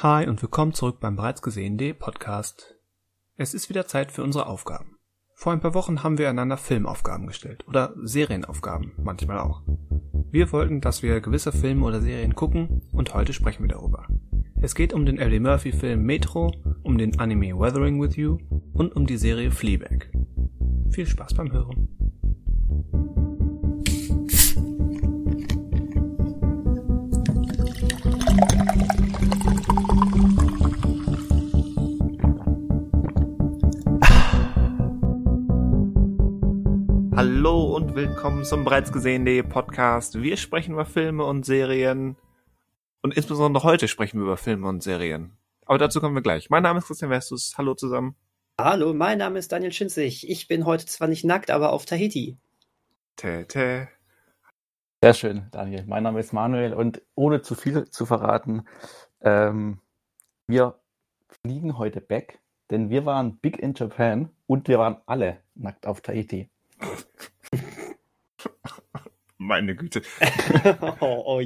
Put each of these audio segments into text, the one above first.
Hi und willkommen zurück beim bereits gesehenen Podcast. Es ist wieder Zeit für unsere Aufgaben. Vor ein paar Wochen haben wir einander Filmaufgaben gestellt oder Serienaufgaben, manchmal auch. Wir wollten, dass wir gewisse Filme oder Serien gucken und heute sprechen wir darüber. Es geht um den Eddie Murphy Film Metro, um den Anime Weathering with You und um die Serie Fleabag. Viel Spaß beim Hören. Hallo und willkommen zum bereits gesehenen Podcast. Wir sprechen über Filme und Serien und insbesondere heute sprechen wir über Filme und Serien. Aber dazu kommen wir gleich. Mein Name ist Christian Vestus. Hallo zusammen. Hallo, mein Name ist Daniel Schinzig. Ich bin heute zwar nicht nackt, aber auf Tahiti. Tä, Sehr schön, Daniel. Mein Name ist Manuel und ohne zu viel zu verraten, ähm, wir fliegen heute back, denn wir waren big in Japan und wir waren alle nackt auf Tahiti. Meine Güte. oh.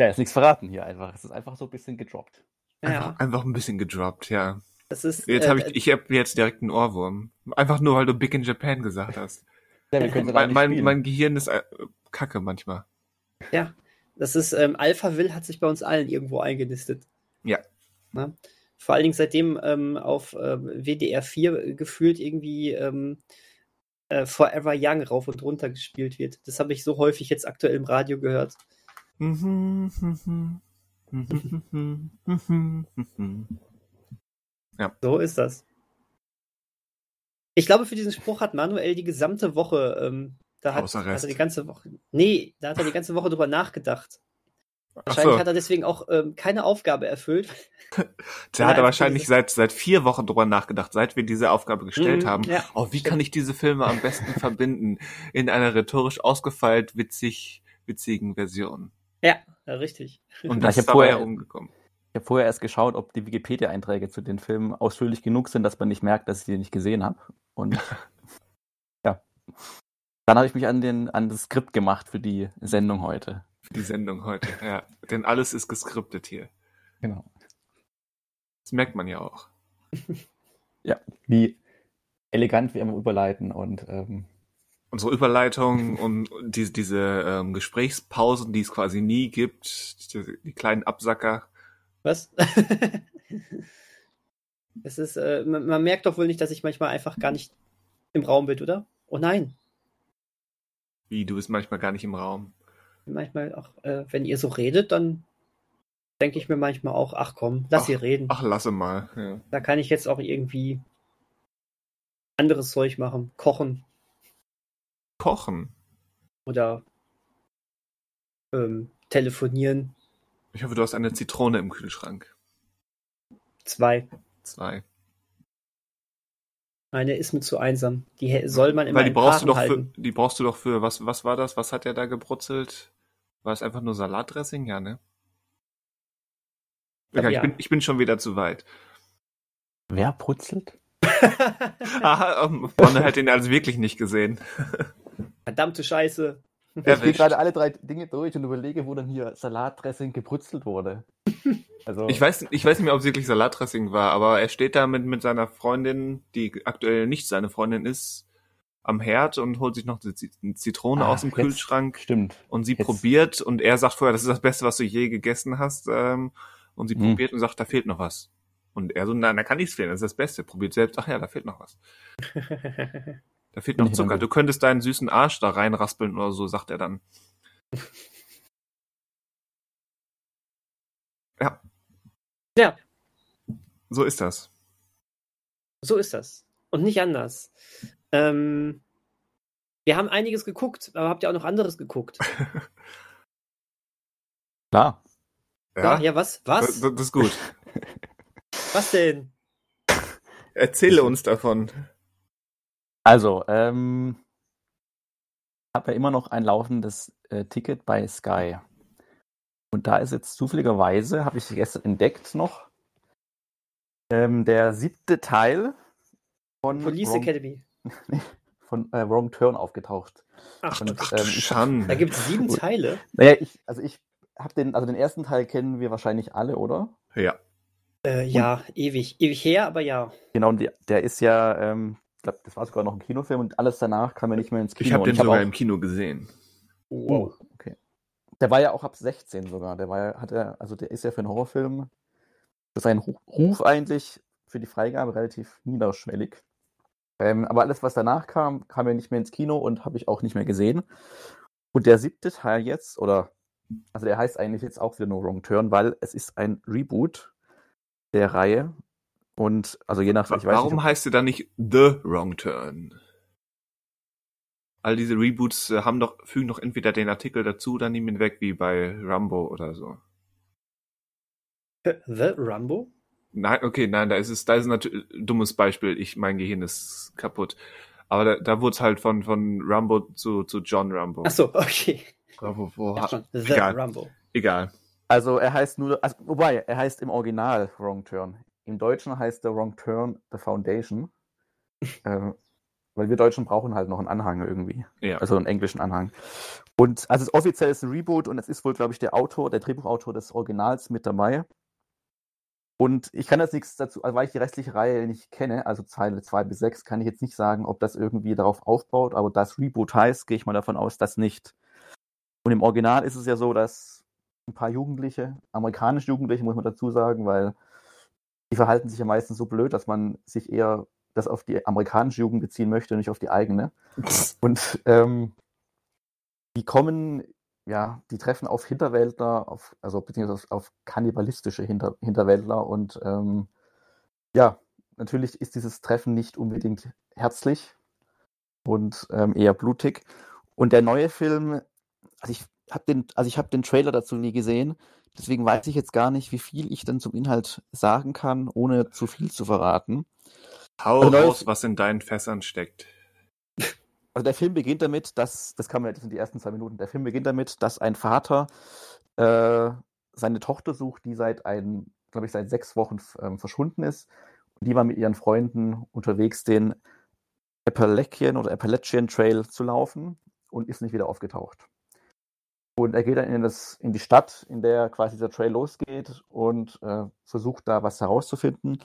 Ja, ist nichts verraten hier einfach. Es ist einfach so ein bisschen gedroppt. Ja, Einfach, einfach ein bisschen gedroppt, ja. das ist. Jetzt äh, habe ich, ich habe jetzt direkt einen Ohrwurm. Einfach nur, weil du Big in Japan gesagt hast. Ja, wir können Mein, mein, mein Gehirn ist äh, kacke manchmal. Ja, das ist. Ähm, Alpha Will hat sich bei uns allen irgendwo eingenistet. Ja. Ne? Vor allen Dingen seitdem ähm, auf ähm, WDR 4 gefühlt irgendwie ähm, äh, Forever Young rauf und runter gespielt wird. Das habe ich so häufig jetzt aktuell im Radio gehört. So ist das. Ich glaube, für diesen Spruch hat Manuel die gesamte Woche, ähm, da hat, hat er die ganze Woche, nee, da hat er die ganze Woche drüber nachgedacht. Wahrscheinlich so. hat er deswegen auch ähm, keine Aufgabe erfüllt. Der hat Ja, wahrscheinlich diese- seit, seit vier Wochen drüber nachgedacht, seit wir diese Aufgabe gestellt Mhm, haben. ja. Oh, wie kann ich diese Filme am besten verbinden? In einer rhetorisch ausgefeilt witzig, witzigen Version. Ja, ja richtig. Und das ich ist vorher- herumgekommen. Ich habe vorher erst geschaut, ob die Wikipedia-Einträge zu den Filmen ausführlich genug sind, dass man nicht merkt, dass ich die nicht gesehen habe. Und ja. Dann habe ich mich an, den, an das Skript gemacht für die Sendung heute. Die Sendung heute, ja. Denn alles ist geskriptet hier. Genau. Das merkt man ja auch. Wie elegant wir immer überleiten und ähm, Unsere Überleitung und diese, diese ähm, Gesprächspausen, die es quasi nie gibt, die, die kleinen Absacker. Was? es ist, äh, man, man merkt doch wohl nicht, dass ich manchmal einfach gar nicht im Raum bin, oder? Oh nein. Wie, du bist manchmal gar nicht im Raum. Manchmal auch, äh, wenn ihr so redet, dann denke ich mir manchmal auch, ach komm, lass Ach, sie reden. Ach, lasse mal. Ja. Da kann ich jetzt auch irgendwie anderes Zeug machen. Kochen Kochen. oder ähm, telefonieren. Ich hoffe, du hast eine Zitrone im Kühlschrank. Zwei. Zwei. Eine ist mir zu einsam. Die soll man immer Weil die brauchst du doch für, halten. die brauchst du doch für, was, was war das? Was hat der da gebrutzelt? War es einfach nur Salatdressing? Ja, ne? Egal, ja. ich, bin, ich bin schon wieder zu weit. wer putzelt? Aha, ähm, Bonne hat den also wirklich nicht gesehen. Verdammte Scheiße. Ich gehe gerade alle drei Dinge durch und überlege, wo dann hier Salatdressing gebrutzelt wurde. Also, Ich weiß, ich weiß nicht mehr, ob es wirklich Salatdressing war, aber er steht da mit, mit seiner Freundin, die aktuell nicht seine Freundin ist, am Herd und holt sich noch eine Zi- eine Zitrone Ah, aus dem jetzt- Kühlschrank stimmt. und sie jetzt- probiert und er sagt vorher, das ist das Beste, was du je gegessen hast ähm, und sie Mhm. probiert und sagt, da fehlt noch was. Und er so, nein, da kann nichts fehlen, das ist das Beste. Probiert selbst, ach ja, da fehlt noch was. Da fehlt noch Zucker. Du könntest deinen süßen Arsch da reinraspeln oder so, sagt er dann. Ja. Ja. So ist das. So ist das. Und nicht anders. Ähm, wir haben einiges geguckt, aber habt ihr auch noch anderes geguckt? Klar. Ja, ja was? Was? Das, das ist gut. Was denn? Erzähle uns davon. Also, ähm, habe ja immer noch ein laufendes äh, Ticket bei Sky. Und da ist jetzt zufälligerweise, habe ich gestern entdeckt noch, ähm, der siebte Teil von Police Wrong, Academy. von äh, Wrong Turn aufgetaucht. Ach, Und. Ach ähm, ich- da gibt es sieben Teile. Naja, ich, also ich hab den, also den ersten Teil kennen wir wahrscheinlich alle, oder? Ja. Äh, ja, ewig. Ewig her, aber ja. Genau, und die, der ist ja, ähm, ich glaube, das war sogar noch ein Kinofilm und alles danach kam ja nicht mehr ins Kino. Ich habe Und den sogar auch, im Kino gesehen. Oh, okay. Der war ja auch ab 16 sogar. Der war ja, hat er, also der ist ja für einen Horrorfilm, für seinen Ru- Ruf eigentlich, für die Freigabe relativ niederschwellig. Ähm, aber alles, was danach kam, kam ja nicht mehr ins Kino und habe ich auch nicht mehr gesehen. Und der siebte Teil jetzt, oder, also der heißt eigentlich jetzt auch wieder No Wrong Turn, weil es ist ein Reboot der Reihe. Und, also je nach, ich weiß Warum nicht, ob- heißt der dann nicht The Wrong Turn? All diese Reboots äh, haben doch, fügen doch entweder den Artikel dazu oder nehmen ihn weg, wie bei Rambo oder so. The Rambo? Nein, okay, nein, da ist es, da ist natürlich dummes Beispiel. Ich, mein Gehirn ist kaputt. Aber da, da wurde es halt von, von Rambo zu, zu John Rambo. Ach so, okay. Wo, wo, wo, Ja, schon. The egal, Rambo. egal. Also er heißt nur, also, wobei, er heißt im Original Wrong Turn. Im Deutschen heißt der Wrong Turn The Foundation. ähm, weil wir Deutschen brauchen halt noch einen Anhang irgendwie. Ja. Also einen englischen Anhang. Und also es offiziell ist ein Reboot und es ist wohl, glaube ich, der Autor, der Drehbuchautor des Originals mit dabei. Und ich kann jetzt nichts dazu, also weil ich die restliche Reihe nicht kenne, also Zeile 2 bis 6, kann ich jetzt nicht sagen, ob das irgendwie darauf aufbaut, aber das Reboot heißt, gehe ich mal davon aus, dass nicht. Und im Original ist es ja so, dass ein paar Jugendliche, amerikanische Jugendliche, muss man dazu sagen, weil die verhalten sich ja meistens so blöd, dass man sich eher das auf die amerikanische Jugend beziehen möchte, nicht auf die eigene. Und ähm, die kommen, ja, die treffen auf Hinterwäldler, auf, also beziehungsweise auf, auf kannibalistische Hinter, Hinterwäldler und ähm, ja, natürlich ist dieses Treffen nicht unbedingt herzlich und ähm, eher blutig. Und der neue Film, also ich habe den, also ich habe den Trailer dazu nie gesehen, deswegen weiß ich jetzt gar nicht, wie viel ich dann zum Inhalt sagen kann, ohne zu viel zu verraten. Hau raus, was in deinen Fässern steckt. Also der Film beginnt damit, dass, das kann man, das sind die ersten zwei Minuten, der Film beginnt damit, dass ein Vater äh, seine Tochter sucht, die seit ein, glaube ich, seit sechs Wochen ähm, verschwunden ist. Und die war mit ihren Freunden unterwegs, den Appalachian oder Appalachian Trail zu laufen und ist nicht wieder aufgetaucht. Und er geht dann in, das, in die Stadt, in der quasi dieser Trail losgeht und äh, versucht da was herauszufinden.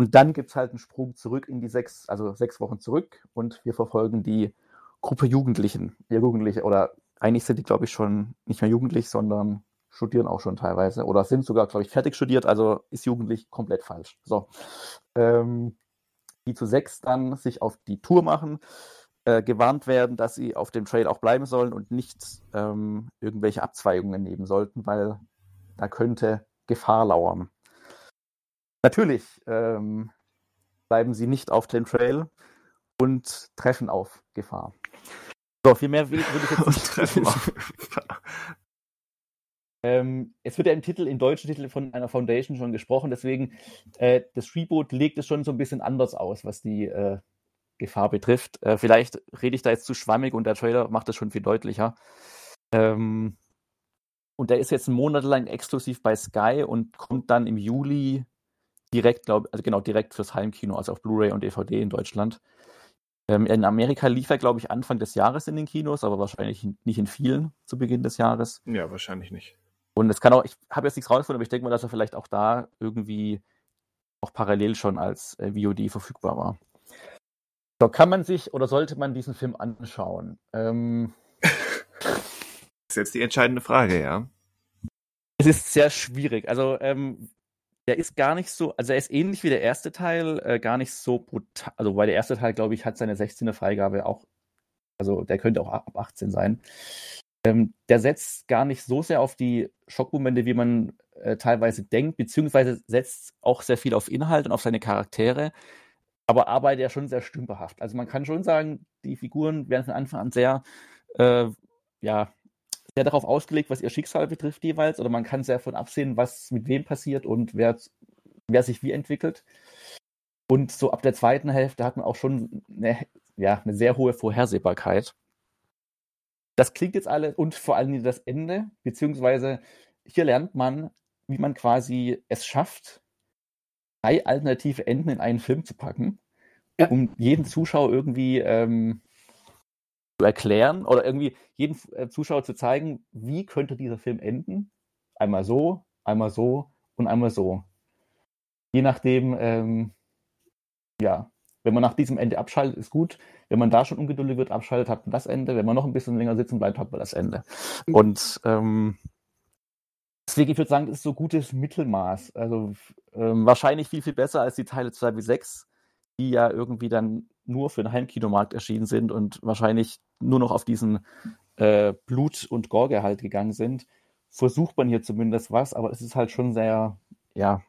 Und dann gibt es halt einen Sprung zurück in die sechs, also sechs Wochen zurück und wir verfolgen die Gruppe Jugendlichen. Ja, Jugendliche, oder eigentlich sind die, glaube ich, schon nicht mehr jugendlich, sondern studieren auch schon teilweise oder sind sogar, glaube ich, fertig studiert, also ist jugendlich komplett falsch. So. Ähm, die zu sechs dann sich auf die Tour machen, äh, gewarnt werden, dass sie auf dem Trail auch bleiben sollen und nicht ähm, irgendwelche Abzweigungen nehmen sollten, weil da könnte Gefahr lauern. Natürlich ähm, bleiben sie nicht auf dem Trail und treffen auf Gefahr. So, viel mehr will, will ich jetzt nicht. Treffen Ähm, es wird ja im Titel, im deutschen Titel von einer Foundation schon gesprochen, deswegen äh, das Reboot legt es schon so ein bisschen anders aus, was die äh, Gefahr betrifft. Äh, vielleicht rede ich da jetzt zu schwammig und der Trailer macht es schon viel deutlicher. Ähm, und der ist jetzt einen Monat lang exklusiv bei Sky und kommt dann im Juli direkt, glaube also genau, direkt fürs Heimkino, also auf Blu-ray und DVD in Deutschland. Ähm, in Amerika lief er, glaube ich, Anfang des Jahres in den Kinos, aber wahrscheinlich nicht in vielen zu Beginn des Jahres. ja, wahrscheinlich nicht. Und es kann auch, ich habe jetzt nichts rausgefunden, aber ich denke mal, dass er vielleicht auch da irgendwie auch parallel schon als äh, VOD verfügbar war. So, kann man sich oder sollte man diesen Film anschauen? Ähm, ist jetzt die entscheidende Frage, ja. es ist sehr schwierig. Also, ähm, der ist gar nicht so, also er ist ähnlich wie der erste Teil, äh, gar nicht so brutal. Also, weil der erste Teil, glaube ich, hat seine 16er Freigabe auch, also der könnte auch ab 18 sein. Ähm, der setzt gar nicht so sehr auf die Schockmomente, wie man äh, teilweise denkt, beziehungsweise setzt auch sehr viel auf Inhalt und auf seine Charaktere, aber arbeitet ja schon sehr stümperhaft. Also man kann schon sagen, die Figuren werden von Anfang an sehr, äh, ja, sehr darauf ausgelegt, was ihr Schicksal betrifft jeweils, oder man kann sehr davon absehen, was mit wem passiert und wer, wer sich wie entwickelt. Und so ab der zweiten Hälfte hat man auch schon eine, ja, eine sehr hohe Vorhersehbarkeit. Das klingt jetzt alles und vor allem das Ende, beziehungsweise hier lernt man, wie man quasi es schafft, drei alternative Enden in einen Film zu packen, Ja. um jeden Zuschauer irgendwie ähm, zu erklären oder irgendwie jeden äh, Zuschauer zu zeigen, wie könnte dieser Film enden, einmal so, einmal so und einmal so. Je nachdem, ähm, ja, wenn man nach diesem Ende abschaltet, ist gut. Wenn man da schon ungeduldig wird, abschaltet, hat man das Ende. Wenn man noch ein bisschen länger sitzen bleibt, hat man das Ende. Mhm. Und ähm, deswegen, ich würde sagen, das ist so gutes Mittelmaß. Also ähm, wahrscheinlich viel, viel besser als die Teile 2 bis 6, die ja irgendwie dann nur für den Heimkinomarkt erschienen sind und wahrscheinlich nur noch auf diesen äh, Blut- und Gorgehalt gegangen sind. Versucht man hier zumindest was, aber es ist halt schon sehr, ja,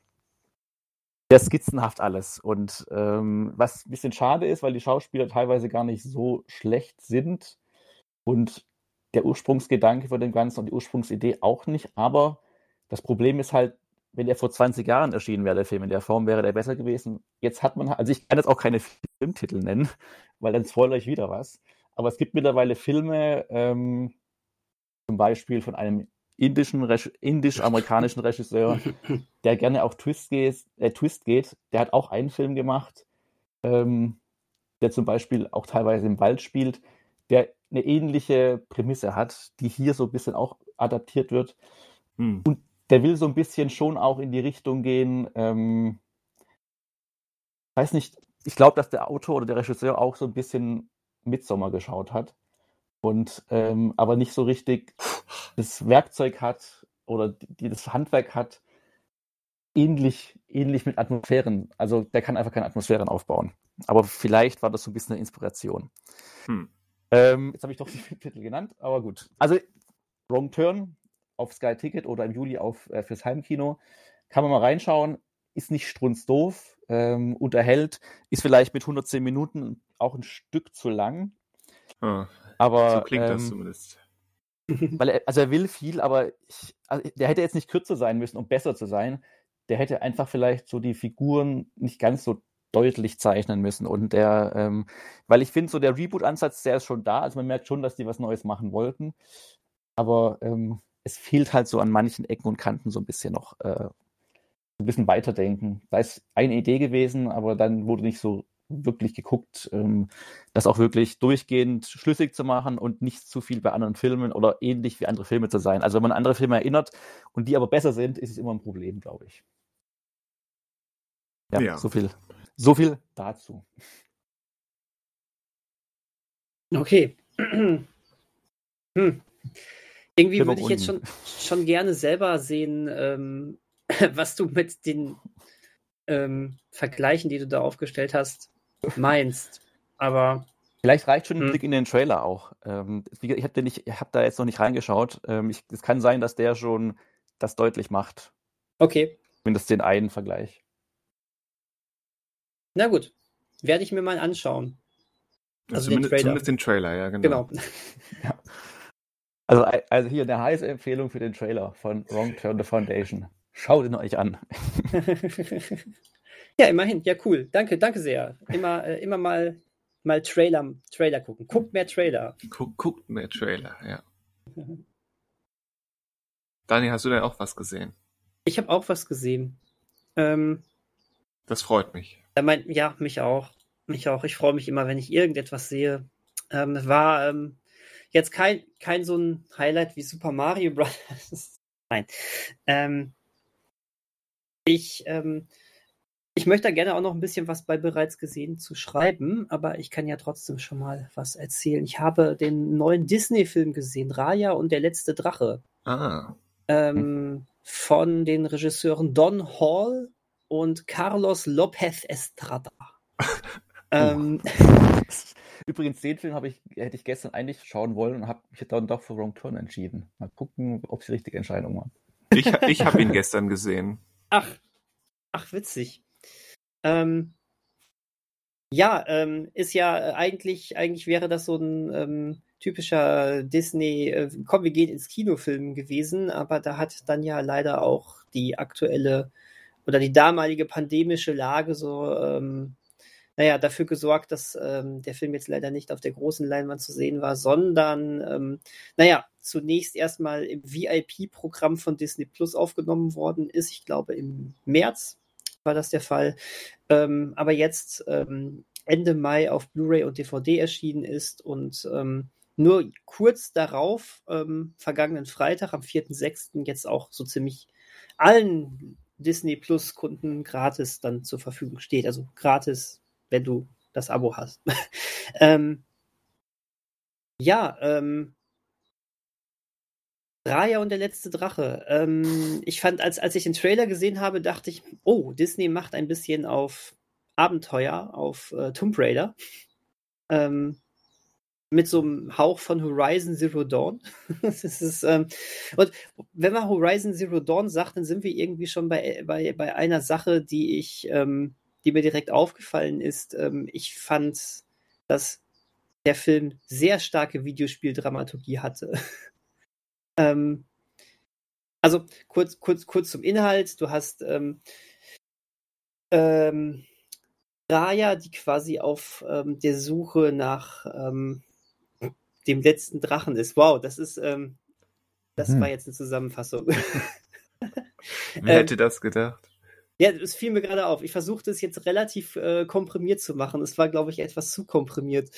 sehr skizzenhaft alles. Und ähm, was ein bisschen schade ist, weil die Schauspieler teilweise gar nicht so schlecht sind und der Ursprungsgedanke von dem Ganzen und die Ursprungsidee auch nicht. Aber das Problem ist halt, wenn er vor 20 Jahren erschienen wäre, der Film in der Form, wäre der besser gewesen. Jetzt hat man, also ich kann jetzt auch keine Filmtitel nennen, weil dann spoilere ich wieder was. Aber es gibt mittlerweile Filme, ähm, zum Beispiel von einem indischen, indisch-amerikanischen Regisseur, der gerne auf Twist geht, äh, Twist geht. Der hat auch einen Film gemacht, ähm, der zum Beispiel auch teilweise im Wald spielt, der eine ähnliche Prämisse hat, die hier so ein bisschen auch adaptiert wird. Hm. Und der will so ein bisschen schon auch in die Richtung gehen, ähm, weiß nicht, ich glaube, dass der Autor oder der Regisseur auch so ein bisschen Midsommer geschaut hat und ähm, aber nicht so richtig das Werkzeug hat oder die, das Handwerk hat, ähnlich, ähnlich mit Atmosphären. Also der kann einfach keine Atmosphären aufbauen. Aber vielleicht war das so ein bisschen eine Inspiration. Hm. Ähm, jetzt habe ich doch die Titel genannt, aber gut. Also Wrong Turn auf Sky Ticket oder im Juli auf, äh, fürs Heimkino. Kann man mal reinschauen. Ist nicht strunzdoof, ähm, unterhält, ist vielleicht mit 110 Minuten auch ein Stück zu lang. Ah, aber, so klingt ähm, das zumindest. Weil er, also er will viel, aber ich, also der hätte jetzt nicht kürzer sein müssen, um besser zu sein. Der hätte einfach vielleicht so die Figuren nicht ganz so deutlich zeichnen müssen. Und der, ähm, weil ich finde, so der Reboot-Ansatz, der ist schon da. Also man merkt schon, dass die was Neues machen wollten. Aber ähm, es fehlt halt so an manchen Ecken und Kanten so ein bisschen noch äh, ein bisschen weiterdenken. Da ist eine Idee gewesen, aber dann wurde nicht so wirklich geguckt, ähm, das auch wirklich durchgehend schlüssig zu machen und nicht zu viel bei anderen Filmen oder ähnlich wie andere Filme zu sein. Also wenn man an andere Filme erinnert und die aber besser sind, ist es immer ein Problem, glaube ich. Ja, ja, so viel. So viel dazu. Okay. hm. Irgendwie würde ich jetzt schon, schon gerne selber sehen, ähm, was du mit den ähm, Vergleichen, die du da aufgestellt hast, meinst. Aber. Vielleicht reicht schon ein hm. Blick in den Trailer auch. Ähm, ich habe hab da jetzt noch nicht reingeschaut. Ähm, ich, es kann sein, dass der schon das deutlich macht. Okay. Zumindest den einen Vergleich. Na gut. Werde ich mir mal anschauen. Also zumindest, den zumindest den Trailer, ja, genau. genau. ja. Also, also hier eine heiße Empfehlung für den Trailer von Wrong Turn the Foundation. Schaut ihn euch an. Ja, immerhin. Ja, cool. Danke, danke sehr. Immer, äh, immer mal, mal Trailer, Trailer gucken. Guckt mehr Trailer. Guck, guckt mehr Trailer, ja. Dani, hast du denn auch was gesehen? Ich habe auch was gesehen. Ähm, das freut mich. Mein, ja, mich auch. Mich auch. Ich freue mich immer, wenn ich irgendetwas sehe. Ähm, war ähm, jetzt kein, kein so ein Highlight wie Super Mario Bros. Nein. Ähm, ich ähm, ich möchte da gerne auch noch ein bisschen was bei bereits gesehen zu schreiben, aber ich kann ja trotzdem schon mal was erzählen. Ich habe den neuen Disney-Film gesehen, Raya und der letzte Drache. Ah. Ähm, von den Regisseuren Don Hall und Carlos Lopez Estrada. ähm, Übrigens, den Film ich, hätte ich gestern eigentlich schauen wollen und habe mich dann doch für Wrong Turn entschieden. Mal gucken, ob es die richtige Entscheidung war. Ich, ich habe ihn gestern gesehen. Ach, ach, witzig. Ähm, ja, ähm, ist ja äh, eigentlich, eigentlich wäre das so ein ähm, typischer Disney, äh, komm, wir gehen ins Kinofilm gewesen, aber da hat dann ja leider auch die aktuelle oder die damalige pandemische Lage so, ähm, naja, dafür gesorgt, dass ähm, der Film jetzt leider nicht auf der großen Leinwand zu sehen war, sondern, ähm, naja, zunächst erstmal im VIP-Programm von Disney Plus aufgenommen worden ist, ich glaube im März war das der Fall. Ähm, aber jetzt ähm, Ende Mai auf Blu-ray und DVD erschienen ist und ähm, nur kurz darauf, ähm, vergangenen Freitag, am 4.6., jetzt auch so ziemlich allen Disney Plus Kunden gratis dann zur Verfügung steht. Also gratis, wenn du das Abo hast. ähm, ja, ähm, Raya und der letzte Drache. Ähm, ich fand, als, als ich den Trailer gesehen habe, dachte ich, oh, Disney macht ein bisschen auf Abenteuer, auf äh, Tomb Raider. Ähm, mit so einem Hauch von Horizon Zero Dawn. das ist, ähm, und wenn man Horizon Zero Dawn sagt, dann sind wir irgendwie schon bei, bei, bei einer Sache, die ich, ähm, die mir direkt aufgefallen ist. Ähm, ich fand, dass der Film sehr starke Videospieldramaturgie hatte. ähm, also kurz, kurz, kurz zum Inhalt. Du hast ähm, ähm, Raya, die quasi auf ähm, der Suche nach ähm, dem letzten Drachen ist. Wow, das ist, ähm, das hm. war jetzt eine Zusammenfassung. Wer hätte das gedacht? Ja, es fiel mir gerade auf. Ich versuchte es jetzt relativ äh, komprimiert zu machen. Es war, glaube ich, etwas zu komprimiert.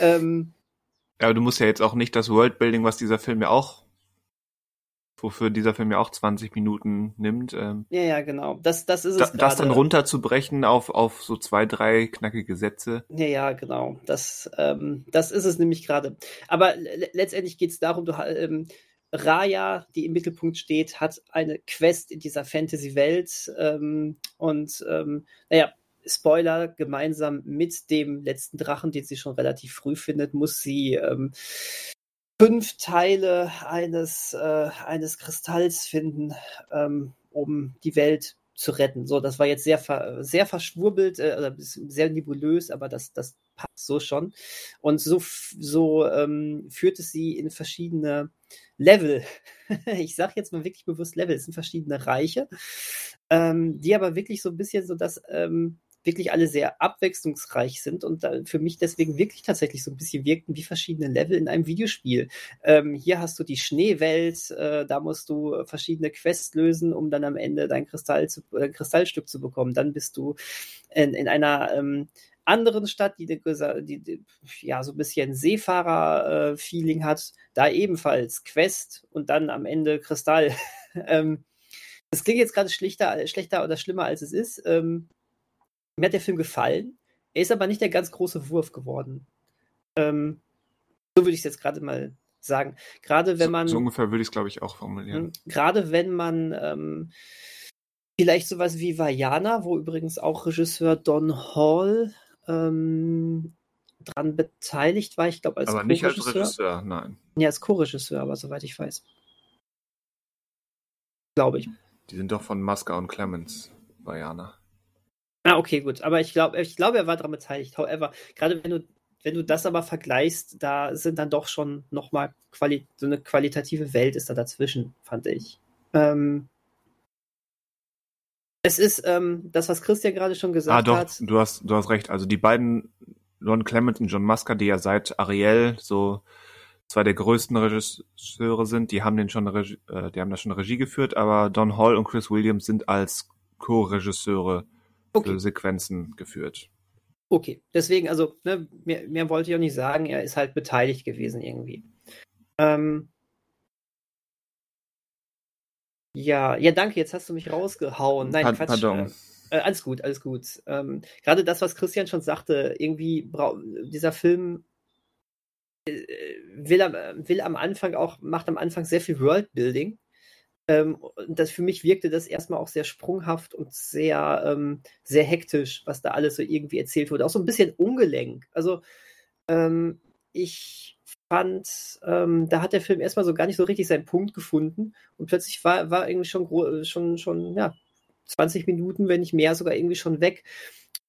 Ähm, aber du musst ja jetzt auch nicht das Worldbuilding, was dieser Film ja auch wofür dieser Film ja auch 20 Minuten nimmt. Ähm, ja, ja, genau. Das, das ist es. Da, das dann runterzubrechen auf, auf so zwei, drei knackige Sätze. Ja, ja, genau. Das, ähm, das ist es nämlich gerade. Aber letztendlich geht es darum, du, ähm, Raya, die im Mittelpunkt steht, hat eine Quest in dieser Fantasy-Welt ähm, und ähm, naja, Spoiler, gemeinsam mit dem letzten Drachen, den sie schon relativ früh findet, muss sie ähm, fünf Teile eines, äh, eines Kristalls finden, ähm, um die Welt zu retten. So, das war jetzt sehr, sehr verschwurbelt, äh, sehr nebulös, aber das, das passt so schon. Und so, so ähm, führt es sie in verschiedene Level. ich sage jetzt mal wirklich bewusst Level. Es sind verschiedene Reiche, ähm, die aber wirklich so ein bisschen so das ähm, wirklich alle sehr abwechslungsreich sind und für mich deswegen wirklich tatsächlich so ein bisschen wirkten wie verschiedene Level in einem Videospiel. Ähm, hier hast du die Schneewelt, äh, da musst du verschiedene Quests lösen, um dann am Ende dein Kristall zu, äh, Kristallstück zu bekommen. Dann bist du in, in einer ähm, anderen Stadt, die, die, die, ja so ein bisschen Seefahrer-Feeling hat, da ebenfalls Quest und dann am Ende Kristall. ähm, das klingt jetzt gerade schlechter, schlechter oder schlimmer als es ist. Ähm, mir hat der Film gefallen. Er ist aber nicht der ganz große Wurf geworden. Ähm, so würde ich es jetzt gerade mal sagen. Gerade wenn man. So, so ungefähr würde ich es, glaube ich, auch formulieren. Hm, gerade wenn man ähm, vielleicht sowas wie Vajana, wo übrigens auch Regisseur Don Hall ähm, dran beteiligt war, ich glaube als Aber nicht als Regisseur, nein. Ja, als Co-Regisseur, aber soweit ich weiß. Glaube ich. Die sind doch von Masca und Clemens, Vajana. Ah, okay, gut. Aber ich glaube, ich glaube, er war daran beteiligt. However, gerade wenn du, wenn du das aber vergleichst, da sind dann doch schon nochmal quali so eine qualitative Welt ist da dazwischen, fand ich. Ähm, es ist ähm, das, was Christian gerade schon gesagt ah, doch, hat. Du hast, du hast recht. Also die beiden, Ron Clement und John Musker, die ja seit Ariel so zwei der größten Regisseure sind, die haben den schon, Regie, äh, die haben da schon Regie geführt, aber Don Hall und Chris Williams sind als Co-Regisseure okay. Sequenzen geführt. Okay, deswegen, also, ne, mehr, mehr wollte ich auch nicht sagen, er ist halt beteiligt gewesen irgendwie. Ähm, ja, ja, danke, jetzt hast du mich rausgehauen. Nein, pa Quatsch. Pardon. Äh, alles gut, alles gut. Ähm, Gerade das, was Christian schon sagte, irgendwie dieser Film äh, will, will am Anfang auch, macht am Anfang sehr viel Worldbuilding ähm, das für mich wirkte das erstmal auch sehr sprunghaft und sehr, ähm, sehr hektisch, was da alles so irgendwie erzählt wurde. Auch so ein bisschen ungelenk. Also ähm, ich fand, ähm, da hat der Film erstmal so gar nicht so richtig seinen Punkt gefunden und plötzlich war, war irgendwie schon, schon, schon, ja, 20 Minuten, wenn nicht mehr, sogar irgendwie schon weg.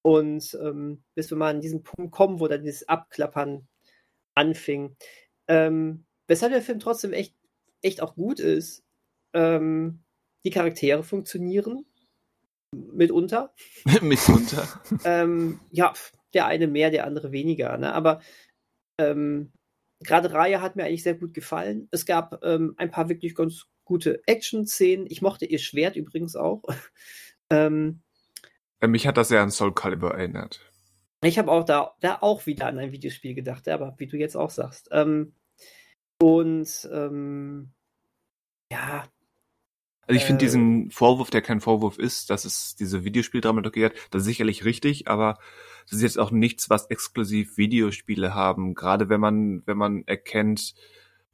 Und ähm, bis wir mal an diesen Punkt kommen, wo dann dieses Abklappern anfing. Ähm, weshalb der Film trotzdem echt, echt auch gut ist, ähm, die Charaktere funktionieren. Mitunter. mitunter. ähm, ja, der eine mehr, der andere weniger. Ne? Aber ähm, gerade Raya hat mir eigentlich sehr gut gefallen. Es gab ähm, ein paar wirklich ganz gute Action-Szenen. Ich mochte ihr Schwert übrigens auch. ähm, äh, Mich hat das sehr an Soul Calibur erinnert. Ich habe auch da, da auch wieder an ein Videospiel gedacht, aber wie du jetzt auch sagst. Ähm, Und ähm, ja. Also ich finde äh, diesen Vorwurf, der kein Vorwurf ist, dass es diese Videospieldramaturgie hat, das ist sicherlich richtig, aber das ist jetzt auch nichts, was exklusiv Videospiele haben. Gerade wenn man, wenn man erkennt,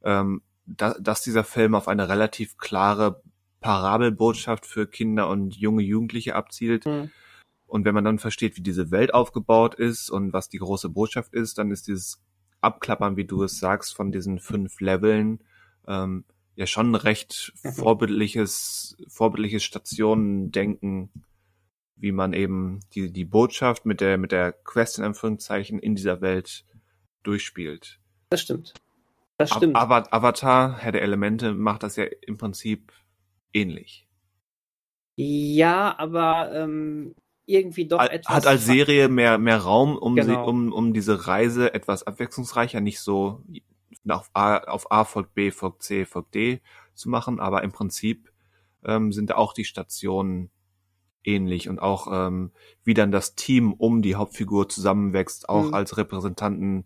ähm, da, dass dieser Film auf eine relativ klare Parabelbotschaft für Kinder und junge Jugendliche abzielt. Mhm. Und wenn man dann versteht, wie diese Welt aufgebaut ist und was die große Botschaft ist, dann ist dieses Abklappern, wie du es sagst, von diesen fünf Leveln ähm, ja schon recht mhm. vorbildliches, vorbildliches Stationendenken, wie man eben die, die Botschaft mit der, mit der Quest in Anführungszeichen in dieser Welt durchspielt. Das stimmt. Das stimmt. Avatar, Herr der Elemente, macht das ja im Prinzip ähnlich. Ja, aber ähm, irgendwie doch hat, etwas. Hat als Serie mehr, mehr Raum, um, genau. sie, um, um diese Reise etwas abwechslungsreicher, nicht so auf A, auf A folgt B, folgt C, folgt D zu machen, aber im Prinzip ähm, sind da auch die Stationen ähnlich und auch ähm, wie dann das Team um die Hauptfigur zusammenwächst, auch mhm. als Repräsentanten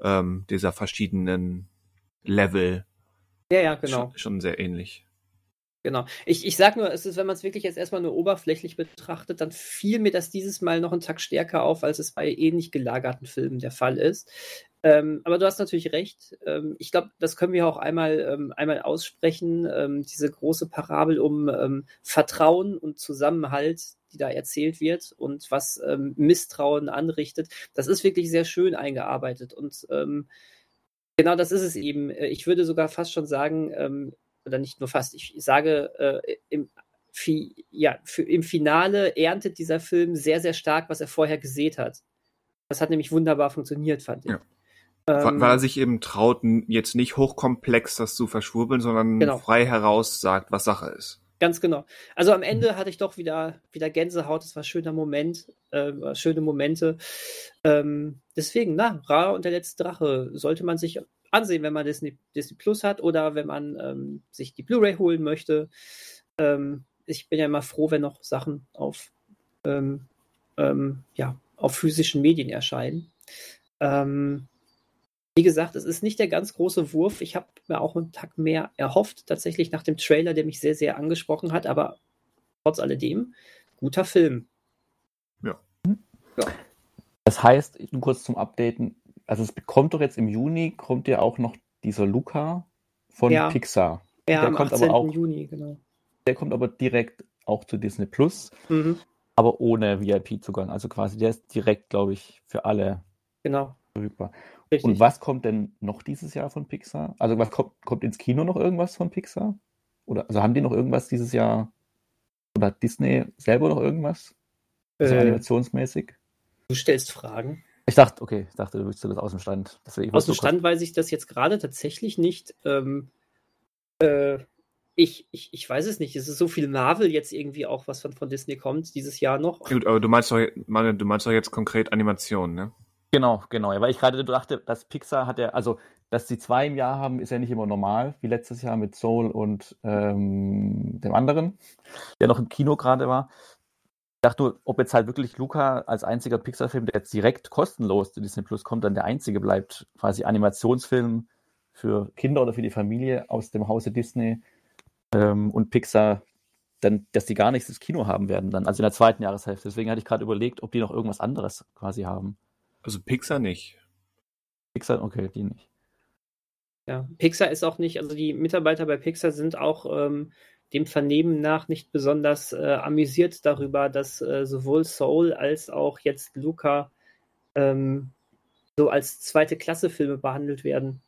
ähm, dieser verschiedenen Level. Ja, ja, genau. Schon, schon sehr ähnlich. Genau. Ich, ich sag nur, es ist, wenn man es wirklich jetzt erstmal nur oberflächlich betrachtet, dann fiel mir das dieses Mal noch einen Tag stärker auf, als es bei ähnlich gelagerten Filmen der Fall ist. Ähm, aber du hast natürlich recht. Ähm, ich glaube, das können wir auch einmal, ähm, einmal aussprechen. Ähm, diese große Parabel um ähm, Vertrauen und Zusammenhalt, die da erzählt wird und was ähm, Misstrauen anrichtet, das ist wirklich sehr schön eingearbeitet. Und genau das ist es eben. Äh, ich würde sogar fast schon sagen, oder nicht nur fast, ich sage, äh, im, fi, ja, im Finale erntet dieser Film sehr, sehr stark, was er vorher gesät hat. Das hat nämlich wunderbar funktioniert, fand ich. Ja. Ähm, Weil er sich eben traut, jetzt nicht hochkomplex das zu verschwurbeln, sondern genau. frei heraus sagt, was Sache ist. Ganz genau. Also am Ende hatte ich doch wieder, wieder Gänsehaut. Das war ein schöner Moment, äh, schöne Momente. Ähm, deswegen, na, Ra und der letzte Drache sollte man sich ansehen, wenn man Disney, Disney Plus hat oder wenn man ähm, sich die Blu-ray holen möchte. Ähm, ich bin ja immer froh, wenn noch Sachen auf, ähm, ähm ja, auf physischen Medien erscheinen. Ähm, wie gesagt, es ist nicht der ganz große Wurf. Ich habe mir auch einen Tag mehr erhofft, tatsächlich nach dem Trailer, der mich sehr, sehr angesprochen hat, aber trotz alledem, guter Film. Ja. ja. Das heißt, kurz zum Updaten, also es bekommt doch jetzt im Juni, kommt ja auch noch dieser Luca von ja. Pixar. Ja, der am kommt 18. aber auch, Juni, genau. Der kommt aber direkt auch zu Disney Plus, mhm. aber ohne VIP-Zugang. Also quasi, der ist direkt, glaube ich, für alle genau. verfügbar. Richtig. Und was kommt denn noch dieses Jahr von Pixar? Also was kommt, kommt ins Kino noch irgendwas von Pixar? Oder also haben die noch irgendwas dieses Jahr? Oder Disney selber noch irgendwas? Also äh, animationsmäßig? Du stellst Fragen. Ich dachte, okay, ich dachte, du wüsstest das aus dem Stand. aus dem Stand weiß ich das jetzt gerade tatsächlich nicht. Ähm, äh, ich, ich, ich weiß es nicht. Es ist so viel Marvel jetzt irgendwie auch, was von, von Disney kommt, dieses Jahr noch. Gut, aber du meinst doch, du meinst doch jetzt konkret Animation, ne? Genau, genau. Ja, weil ich gerade dachte, dass Pixar hat ja, also, dass sie zwei im Jahr haben, ist ja nicht immer normal, wie letztes Jahr mit Soul und ähm, dem anderen, der noch im Kino gerade war dachte nur, ob jetzt halt wirklich Luca als einziger Pixar-Film, der jetzt direkt kostenlos zu Disney Plus kommt, dann der einzige bleibt, quasi Animationsfilm für Kinder oder für die Familie aus dem Hause Disney ähm, und Pixar, dann, dass die gar nichts ins Kino haben werden dann, also in der zweiten Jahreshälfte. Deswegen hatte ich gerade überlegt, ob die noch irgendwas anderes quasi haben. Also Pixar nicht. Pixar, okay, die nicht. Ja, Pixar ist auch nicht, also die Mitarbeiter bei Pixar sind auch ähm, dem Vernehmen nach nicht besonders äh, amüsiert darüber, dass äh, sowohl Soul als auch jetzt Luca ähm, so als zweite Klasse Filme behandelt werden,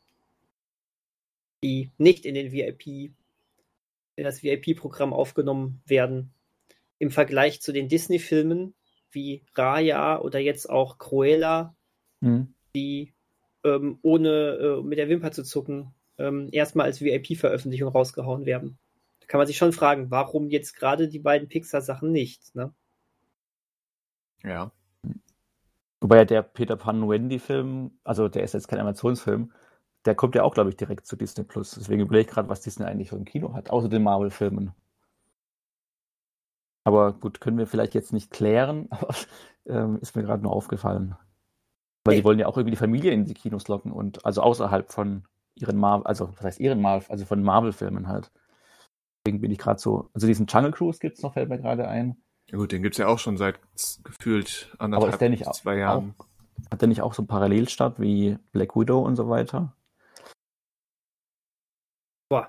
die nicht in den VIP, in das VIP-Programm aufgenommen werden. Im Vergleich zu den Disney-Filmen wie Raya oder jetzt auch Cruella, mhm. die ähm, ohne äh, mit der Wimper zu zucken ähm, erstmal als VIP-Veröffentlichung rausgehauen werden kann man sich schon fragen, warum jetzt gerade die beiden Pixar-Sachen nicht, ne? Ja. Wobei ja der Peter Pan Wendy-Film, also der ist jetzt kein Animationsfilm, der kommt ja auch, glaube ich, direkt zu Disney Plus. Deswegen überlege ich gerade, was Disney eigentlich so im Kino hat, außer den Marvel-Filmen. Aber gut, können wir vielleicht jetzt nicht klären, aber ähm, ist mir gerade nur aufgefallen. Weil die wollen ja auch irgendwie die Familie in die Kinos locken und also außerhalb von ihren Marvel, also was heißt ihren Marvel, also von Marvel-Filmen halt. Deswegen bin ich gerade so, also diesen Jungle Cruise gibt's noch, fällt mir gerade ein. Ja gut, den gibt's ja auch schon seit gefühlt Aber anderthalb, ist der nicht zwei auch, Jahren. hat der nicht auch so parallel statt wie Black Widow und so weiter? Boah.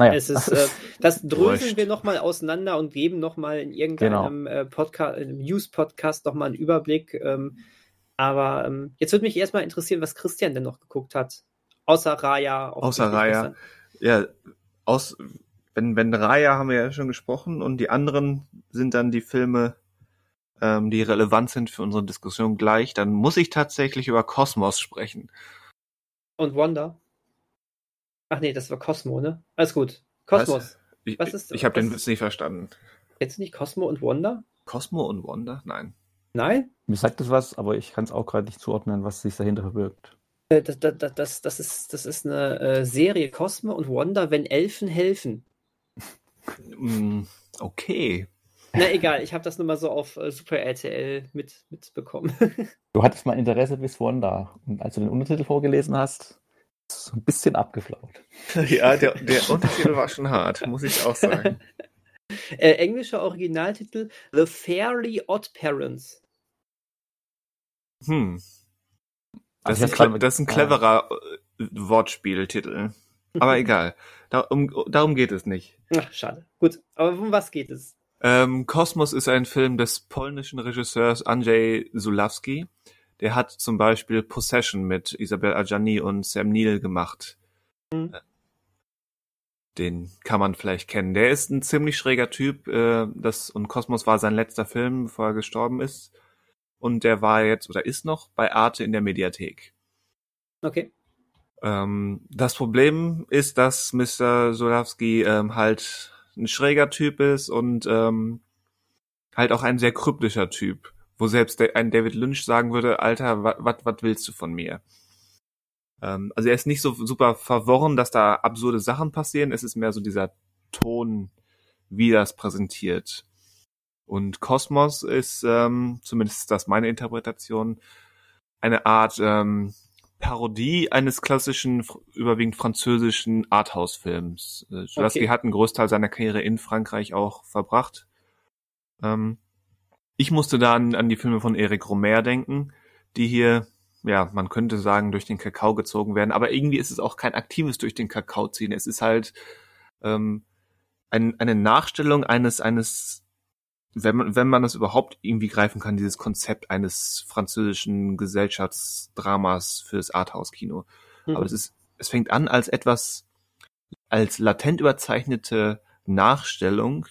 Naja, Es ist, äh, das dröseln wir nochmal auseinander und geben nochmal in irgendeinem äh, Podcast, einem News-Podcast nochmal einen Überblick. Ähm, aber ähm, jetzt würde mich erstmal interessieren, was Christian denn noch geguckt hat. Außer Raya. auch Außer Raya. Ja, aus, wenn, wenn Raya haben wir ja schon gesprochen und die anderen sind dann die Filme, ähm, die relevant sind für unsere Diskussion gleich, dann muss ich tatsächlich über Kosmos sprechen. Und Wanda. Ach nee, das war Cosmo, ne? Alles gut. Kosmos. Ich, Was ist- ich habe den was- Witz nicht verstanden. Kennst du nicht Cosmo und Wanda? Cosmo und Wanda? Nein. Nein? mir sagt das was, aber ich kann es auch gerade nicht zuordnen, was sich dahinter verbirgt. Äh, Das, das, das- das, ist, das ist eine äh, Serie Cosmo und Wanda, wenn Elfen helfen. Mm, Okay. Na egal, ich habe das nur mal so auf äh, Super RTL mit, mitbekommen. Du hattest mal Interesse bis Wanda und als du den Untertitel vorgelesen hast, so ein bisschen abgeflaut. Ja, der, der Untertitel war schon hart, muss ich auch sagen. äh, englischer Originaltitel The Fairly Odd Parents. Hm. Das, ist, ein, das ist ein ja. cleverer äh, Wortspieltitel. Aber egal. Darum, darum geht es nicht. Ach, schade. Gut, aber um was geht es? Ähm, Kosmos ist ein Film des polnischen Regisseurs Andrzej Zulawski. Der hat zum Beispiel Possession mit Isabel Adjani und Sam Neill gemacht. Mhm. Den kann man vielleicht kennen. Der ist ein ziemlich schräger Typ. Äh, das, und Kosmos war sein letzter Film, bevor er gestorben ist. Und der war jetzt oder ist noch bei Arte in der Mediathek. Okay. Ähm, das Problem ist, dass Mr. Solawski ähm, halt ein schräger Typ ist und ähm, halt auch ein sehr kryptischer Typ, wo selbst ein David Lynch sagen würde, Alter, was willst du von mir? Ähm, also er ist nicht so super verworren, dass da absurde Sachen passieren, es ist mehr so dieser Ton, wie das präsentiert. Und Kosmos ist, ähm, zumindest ist das meine Interpretation, eine Art ähm, Parodie eines klassischen, überwiegend französischen Arthouse-Films. Äh, Zulawski Okay. hat einen Großteil seiner Karriere in Frankreich auch verbracht. Ähm, ich musste da an, an die Filme von Eric Romer denken, die hier, ja, man könnte sagen, durch den Kakao gezogen werden, aber irgendwie ist es auch kein aktives durch den Kakao ziehen. Es ist halt ähm, ein, eine Nachstellung eines, eines wenn man, wenn man das überhaupt irgendwie greifen kann, dieses Konzept eines französischen Gesellschaftsdramas fürs Arthouse-Kino. Mhm. Aber es ist, es fängt an als etwas, als latent überzeichnete Nachstellung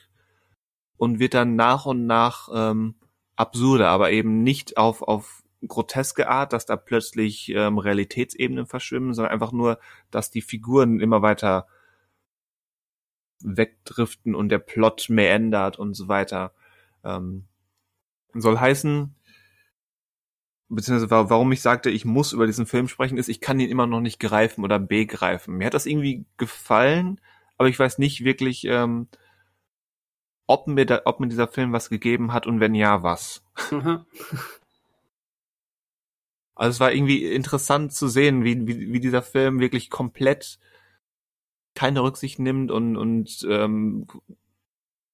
und wird dann nach und nach ähm, absurder, aber eben nicht auf, auf groteske Art, dass da plötzlich ähm, Realitätsebenen verschwimmen, sondern einfach nur, dass die Figuren immer weiter wegdriften und der Plot mehr ändert und so weiter. Ähm, soll heißen, beziehungsweise wa- warum ich sagte, ich muss über diesen Film sprechen, ist, ich kann ihn immer noch nicht greifen oder begreifen. Mir hat das irgendwie gefallen, aber ich weiß nicht wirklich, ähm, ob mir, da, ob mir dieser Film was gegeben hat und wenn ja, was. Aha. Also es war irgendwie interessant zu sehen, wie, wie, wie dieser Film wirklich komplett keine Rücksicht nimmt und, und ähm,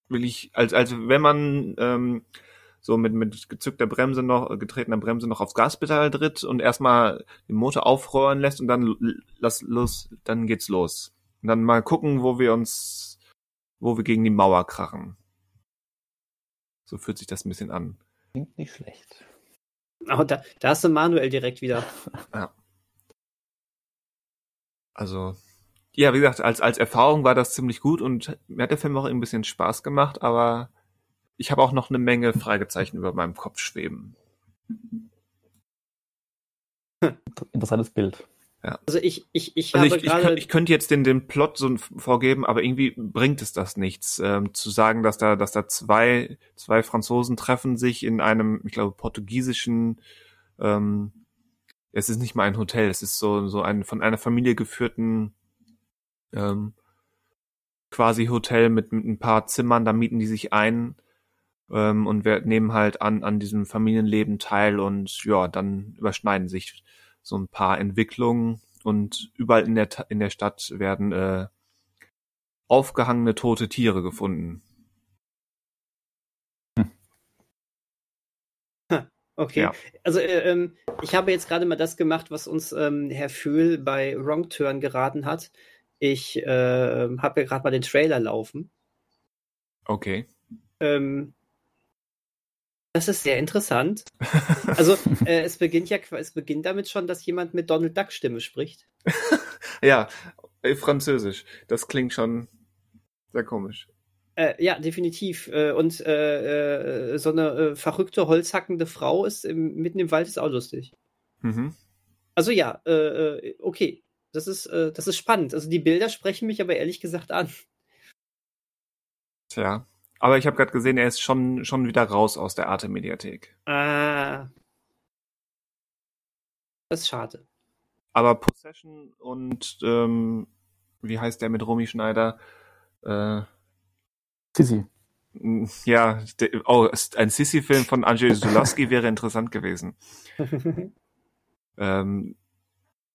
wirklich, als, als wenn man ähm, so mit, mit gezückter Bremse noch, getretener Bremse noch aufs Gaspedal tritt und erstmal den Motor aufrollen lässt und dann lass los, dann geht's los. Und dann mal gucken, wo wir uns, wo wir gegen die Mauer krachen. So fühlt sich das ein bisschen an. Klingt nicht schlecht. Oh, da, da hast du Manuel direkt wieder. Also, ja, wie gesagt, als, als Erfahrung war das ziemlich gut und mir hat der Film auch ein bisschen Spaß gemacht, aber ich habe auch noch eine Menge Fragezeichen über meinem Kopf schweben. Interessantes Bild. Also ich, ich, ich Also habe ich, gerade. ich könnte jetzt den, den Plot so vorgeben, aber irgendwie bringt es das nichts, ähm, zu sagen, dass da, dass da zwei, zwei Franzosen treffen sich in einem, ich glaube, portugiesischen, ähm, es ist nicht mal ein Hotel, es ist so, so ein von einer Familie geführten, ähm, quasi Hotel mit, mit ein paar Zimmern, da mieten die sich ein, ähm, und wir nehmen halt an, an diesem Familienleben teil und ja, dann überschneiden sich so ein paar Entwicklungen und überall in der, in der Stadt werden äh, aufgehangene tote Tiere gefunden. Okay. Ja. Also äh, ähm, ich habe jetzt gerade mal das gemacht, was uns ähm, Herr Fühl bei Wrong Turn geraten hat. Ich äh, habe ja gerade mal den Trailer laufen. Okay. Ähm, das ist sehr interessant. Also äh, es beginnt ja, es beginnt damit schon, dass jemand mit Donald Duck Stimme spricht. Ja, äh, Französisch. Das klingt schon sehr komisch. Äh, ja, definitiv. Äh, und äh, äh, so eine verrückte, holzhackende Frau ist im, mitten im Wald ist auch lustig. Mhm. Also ja, okay. Das ist, das ist spannend. Also die Bilder sprechen mich aber ehrlich gesagt an. Tja. Aber ich habe gerade gesehen, er ist schon, schon wieder raus aus der Arte-Mediathek. Ah. Das ist schade. Aber Possession und ähm, wie heißt der mit Romy Schneider? Äh, Sissi. ja, der, oh, ein Sissy-Film von Andrzej Zulawski wäre interessant gewesen. Ähm,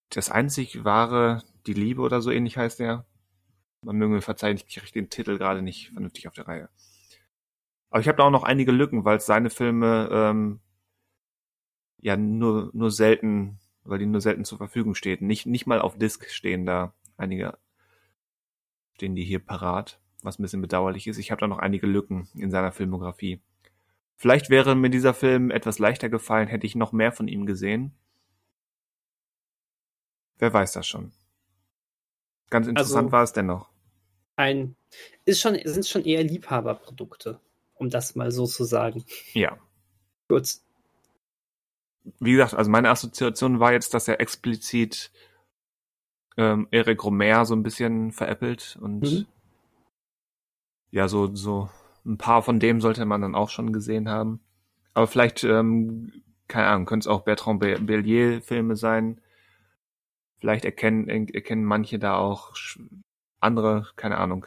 das einzig wahre, die Liebe oder so ähnlich heißt der. Man möge mir verzeihen, ich kriege den Titel gerade nicht vernünftig auf der Reihe. Aber ich habe da auch noch einige Lücken, weil seine Filme ähm, ja nur nur selten, weil die nur selten zur Verfügung stehen. Nicht nicht mal auf Disc stehen da einige stehen die hier parat, was ein bisschen bedauerlich ist. Ich habe da noch einige Lücken in seiner Filmografie. Vielleicht wäre mir dieser Film etwas leichter gefallen, hätte ich noch mehr von ihm gesehen. Wer weiß das schon. Ganz interessant Also- war es dennoch. Ein, ist schon, sind schon eher Liebhaberprodukte, um das mal so zu sagen. Ja. Gut. Wie gesagt, also meine Assoziation war jetzt, dass er explizit ähm, Eric Romer so ein bisschen veräppelt und Mhm. ja, so, so ein paar von dem sollte man dann auch schon gesehen haben. Aber vielleicht, ähm, keine Ahnung, könnte es auch Bertrand Be- Bellier-Filme sein. Vielleicht erkennen, erkennen manche da auch andere, keine Ahnung.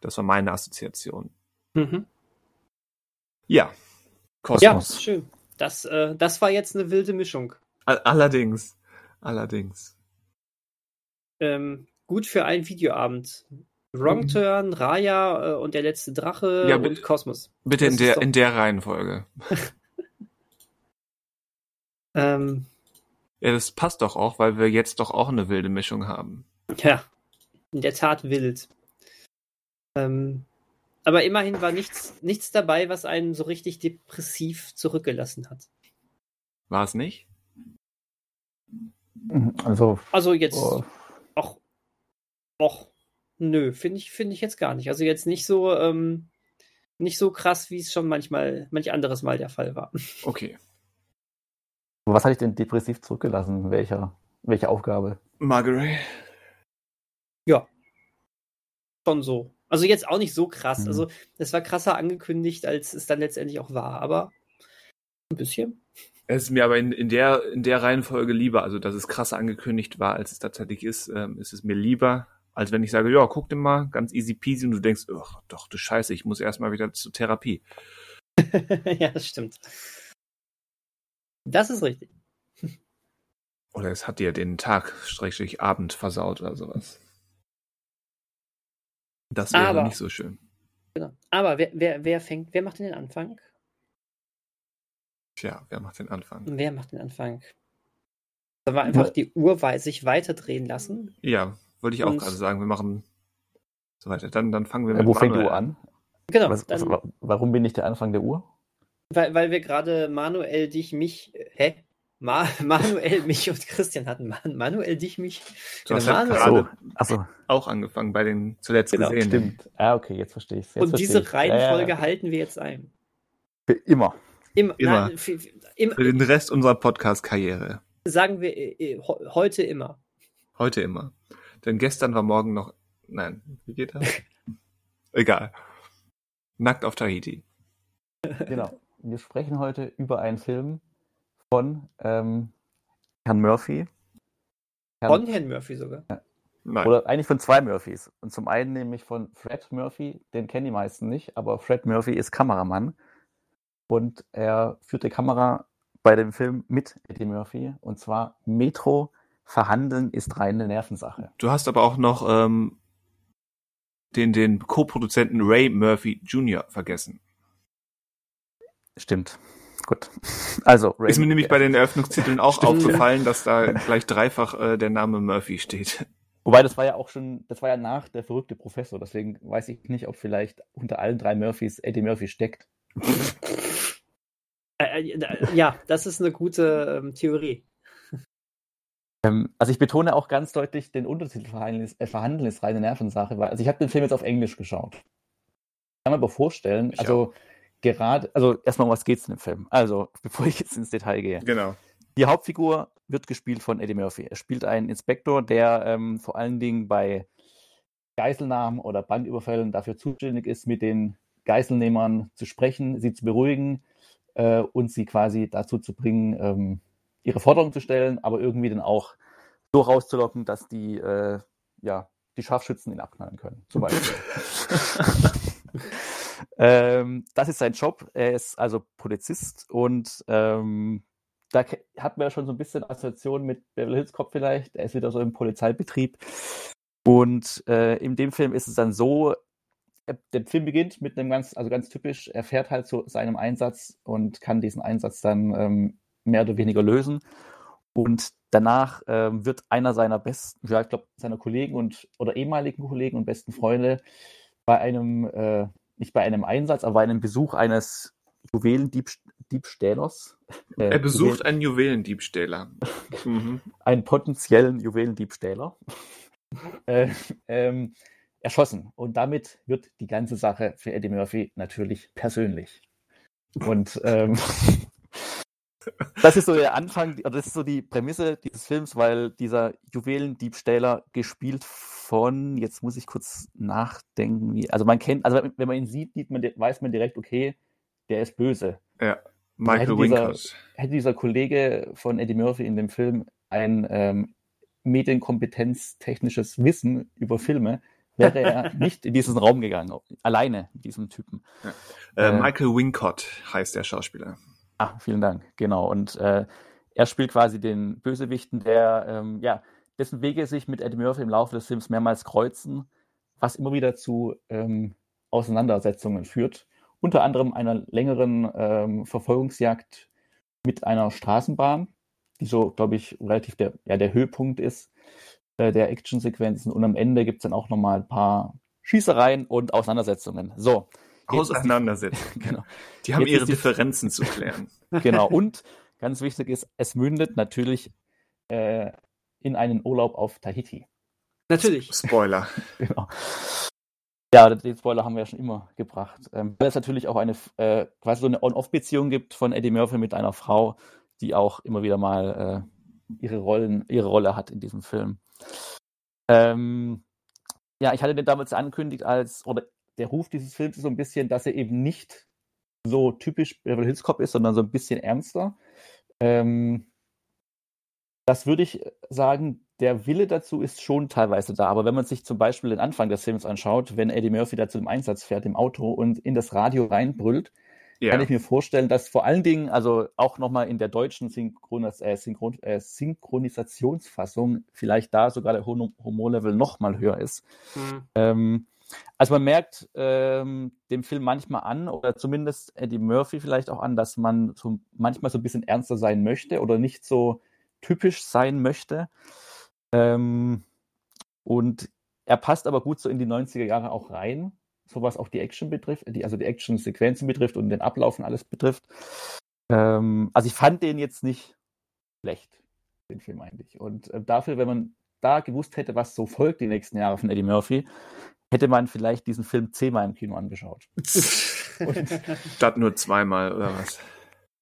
Das war meine Assoziation. Mhm. Ja. Ja, Kosmos. schön. Das, äh, das war jetzt eine wilde Mischung. All- Allerdings. Allerdings. Ähm, gut für einen Videoabend. Wrong Mhm. Turn, Raya äh, und der letzte Drache Ja, und bitte- Kosmos. Bitte Das in der, doch- in der Reihenfolge. Ähm, Ja, das passt doch auch, weil wir jetzt doch auch eine wilde Mischung haben. ja, in der Tat wild. Ähm, aber immerhin war nichts, nichts dabei, was einen so richtig depressiv zurückgelassen hat. War es nicht? Also, Also jetzt oh, auch, auch, nö, finde ich, finde ich jetzt gar nicht. Also jetzt nicht so, ähm, nicht so krass, wie es schon manchmal, manch anderes Mal der Fall war. Okay. was hatte ich denn depressiv zurückgelassen? Welcher, welche Aufgabe? Margaret. Schon so. Also jetzt auch nicht so krass. Mhm. Also es war krasser angekündigt, als es dann letztendlich auch war, aber ein bisschen. Es ist mir aber in, in, der, in der Reihenfolge lieber, also dass es krasser angekündigt war, als es tatsächlich ist, ähm, ist es mir lieber, als wenn ich sage, ja, guck dir mal, ganz easy peasy und du denkst, ach, doch, du Scheiße, ich muss erstmal wieder zur Therapie. ja, das stimmt. Das ist richtig. Oder es hat dir den Tag, Abend versaut oder sowas. Das wäre Aber- nicht so schön. Genau. Aber wer, wer, wer fängt, wer macht denn den Anfang? Tja, wer macht den Anfang? Wer macht den Anfang? Sollen wir einfach Ja. die Uhr sich weiterdrehen lassen? Ja, wollte ich auch gerade sagen, wir machen so weiter. Dann, dann fangen wir Äh, mit wo fängt die Uhr an? Genau. Was, was, warum bin ich der Anfang der Uhr? weil, weil wir gerade Manuel, dich, mich, äh, hä? Ma Manuel, mich und Christian hatten. Man Manuel, dich, mich. Du hast Genau, halt Manuel. gerade Achso, auch angefangen bei den zuletzt Genau, gesehenen. stimmt. Ah, okay, jetzt verstehe ich Und diese Reihenfolge halten wir jetzt ein. Für immer. Immer. Immer. Nein, für, für, im, Für den Rest unserer Podcast-Karriere. sagen wir äh, äh, heute immer. Heute immer. Denn gestern war morgen noch. Nein, wie geht das? Egal. Nackt auf Tahiti. Genau. Wir sprechen heute über einen Film von ähm, Herrn Murphy. Herrn, Von Herrn Murphy sogar. Nein. Oder eigentlich von zwei Murphys. Und zum einen nämlich von Fred Murphy, den kennen die meisten nicht, aber Fred Murphy ist Kameramann. Und er führt die Kamera bei dem Film mit Eddie Murphy. Und zwar Metro Verhandeln ist reine Nervensache. Du hast aber auch noch ähm, den, den Co-Produzenten Ray Murphy Jr. vergessen. Stimmt. Gut. Also, Ray ist mir nämlich bei den Eröffnungstiteln auch Stimmt. aufgefallen, dass da gleich dreifach äh, der Name Murphy steht. Wobei, das war ja auch schon, das war ja nach der verrückte Professor, deswegen weiß ich nicht, ob vielleicht unter allen drei Murphys Eddie Murphy steckt. Äh, äh, ja, das ist eine gute ähm, Theorie. Ähm, also ich betone auch ganz deutlich, den Untertitel verhandeln ist, äh, verhandeln ist reine Nervensache, weil also ich habe den Film jetzt auf Englisch geschaut. Ich kann mir aber vorstellen, ich also auch. Gerade, also erstmal, um was geht's in dem Film? Also, bevor ich jetzt ins Detail gehe. Genau. Die Hauptfigur wird gespielt von Eddie Murphy. Er spielt einen Inspektor, der ähm, vor allen Dingen bei Geiselnahmen oder Banküberfällen dafür zuständig ist, mit den Geiselnehmern zu sprechen, sie zu beruhigen äh, und sie quasi dazu zu bringen, ähm, ihre Forderungen zu stellen, aber irgendwie dann auch so rauszulocken, dass die, äh, ja, die Scharfschützen ihn abknallen können, zum Beispiel. ähm, das ist sein Job. Er ist also Polizist und ähm, da hat man ja schon so ein bisschen Assoziation mit Beverly Hills Cop vielleicht. Er ist wieder so im Polizeibetrieb. Und äh, in dem Film ist es dann so, äh, der Film beginnt mit einem ganz, also ganz typisch, er fährt halt zu seinem Einsatz und kann diesen Einsatz dann ähm, mehr oder weniger lösen. Und danach ähm, wird einer seiner besten, ja, ich glaube, seiner Kollegen und oder ehemaligen Kollegen und besten Freunde bei einem, äh, nicht bei einem Einsatz, aber bei einem Besuch eines Juwelendiebstählers. Äh, er besucht Juwelen einen Juwelendiebstähler. mhm. Einen potenziellen Juwelendiebstähler. äh, ähm, erschossen. Und damit wird die ganze Sache für Eddie Murphy natürlich persönlich. Und ähm, das ist so der Anfang, oder das ist so die Prämisse dieses Films, weil dieser Juwelendiebstähler gespielt von, jetzt muss ich kurz nachdenken, wie, also man kennt, also wenn man ihn sieht, man, weiß man direkt, okay, der ist böse. Ja, Michael hätte dieser, hätte dieser Kollege von Eddie Murphy in dem Film ein ähm, medienkompetenztechnisches Wissen über Filme, wäre er nicht in diesen Raum gegangen, alleine mit diesem Typen. Ja. Äh, äh, Michael Wincott heißt der Schauspieler. Ah, vielen Dank, genau. Und äh, er spielt quasi den Bösewichten, der, ähm, ja, dessen Wege sich mit Eddie Murphy im Laufe des Films mehrmals kreuzen, was immer wieder zu ähm, Auseinandersetzungen führt. Unter anderem einer längeren ähm, Verfolgungsjagd mit einer Straßenbahn, die so, glaube ich, relativ der, ja, der Höhepunkt ist äh, der Actionsequenzen. Und am Ende gibt es dann auch nochmal ein paar Schießereien und Auseinandersetzungen. So, auseinandersetzen. genau. Die haben Jetzt ihre Differenzen zu klären. genau. Und ganz wichtig ist, es mündet natürlich äh, in einen Urlaub auf Tahiti. Natürlich. Spoiler. genau. Ja, den Spoiler haben wir ja schon immer gebracht. Ähm, weil es natürlich auch eine äh, quasi so eine On-Off-Beziehung gibt von Eddie Murphy mit einer Frau, die auch immer wieder mal äh, ihre Rollen, ihre Rolle hat in diesem Film. Ähm, ja, ich hatte den damals angekündigt als, oder der Ruf dieses Films ist so ein bisschen, dass er eben nicht so typisch Beverly Hills Cop ist, sondern so ein bisschen ernster. Ähm, das würde ich sagen, der Wille dazu ist schon teilweise da. Aber wenn man sich zum Beispiel den Anfang des Films anschaut, wenn Eddie Murphy da zu dem Einsatz fährt im Auto und in das Radio reinbrüllt, ja. kann ich mir vorstellen, dass vor allen Dingen, also auch nochmal in der deutschen Synchronis äh, Synchron äh, Synchronisationsfassung, vielleicht da sogar der Humorlevel nochmal höher ist. Mhm. Ähm, also man merkt ähm, dem Film manchmal an, oder zumindest Eddie Murphy vielleicht auch an, dass man so manchmal so ein bisschen ernster sein möchte oder nicht so typisch sein möchte. Ähm, und er passt aber gut so in die 90er Jahre auch rein, so was auch die Action betrifft, die, also die Action-Sequenzen betrifft und den Ablauf und alles betrifft. Ähm, also ich fand den jetzt nicht schlecht, den Film eigentlich. Und äh, dafür, wenn man da gewusst hätte, was so folgt die nächsten Jahre von Eddie Murphy, hätte man vielleicht diesen Film zehnmal im Kino angeschaut. Statt nur zweimal, oder was?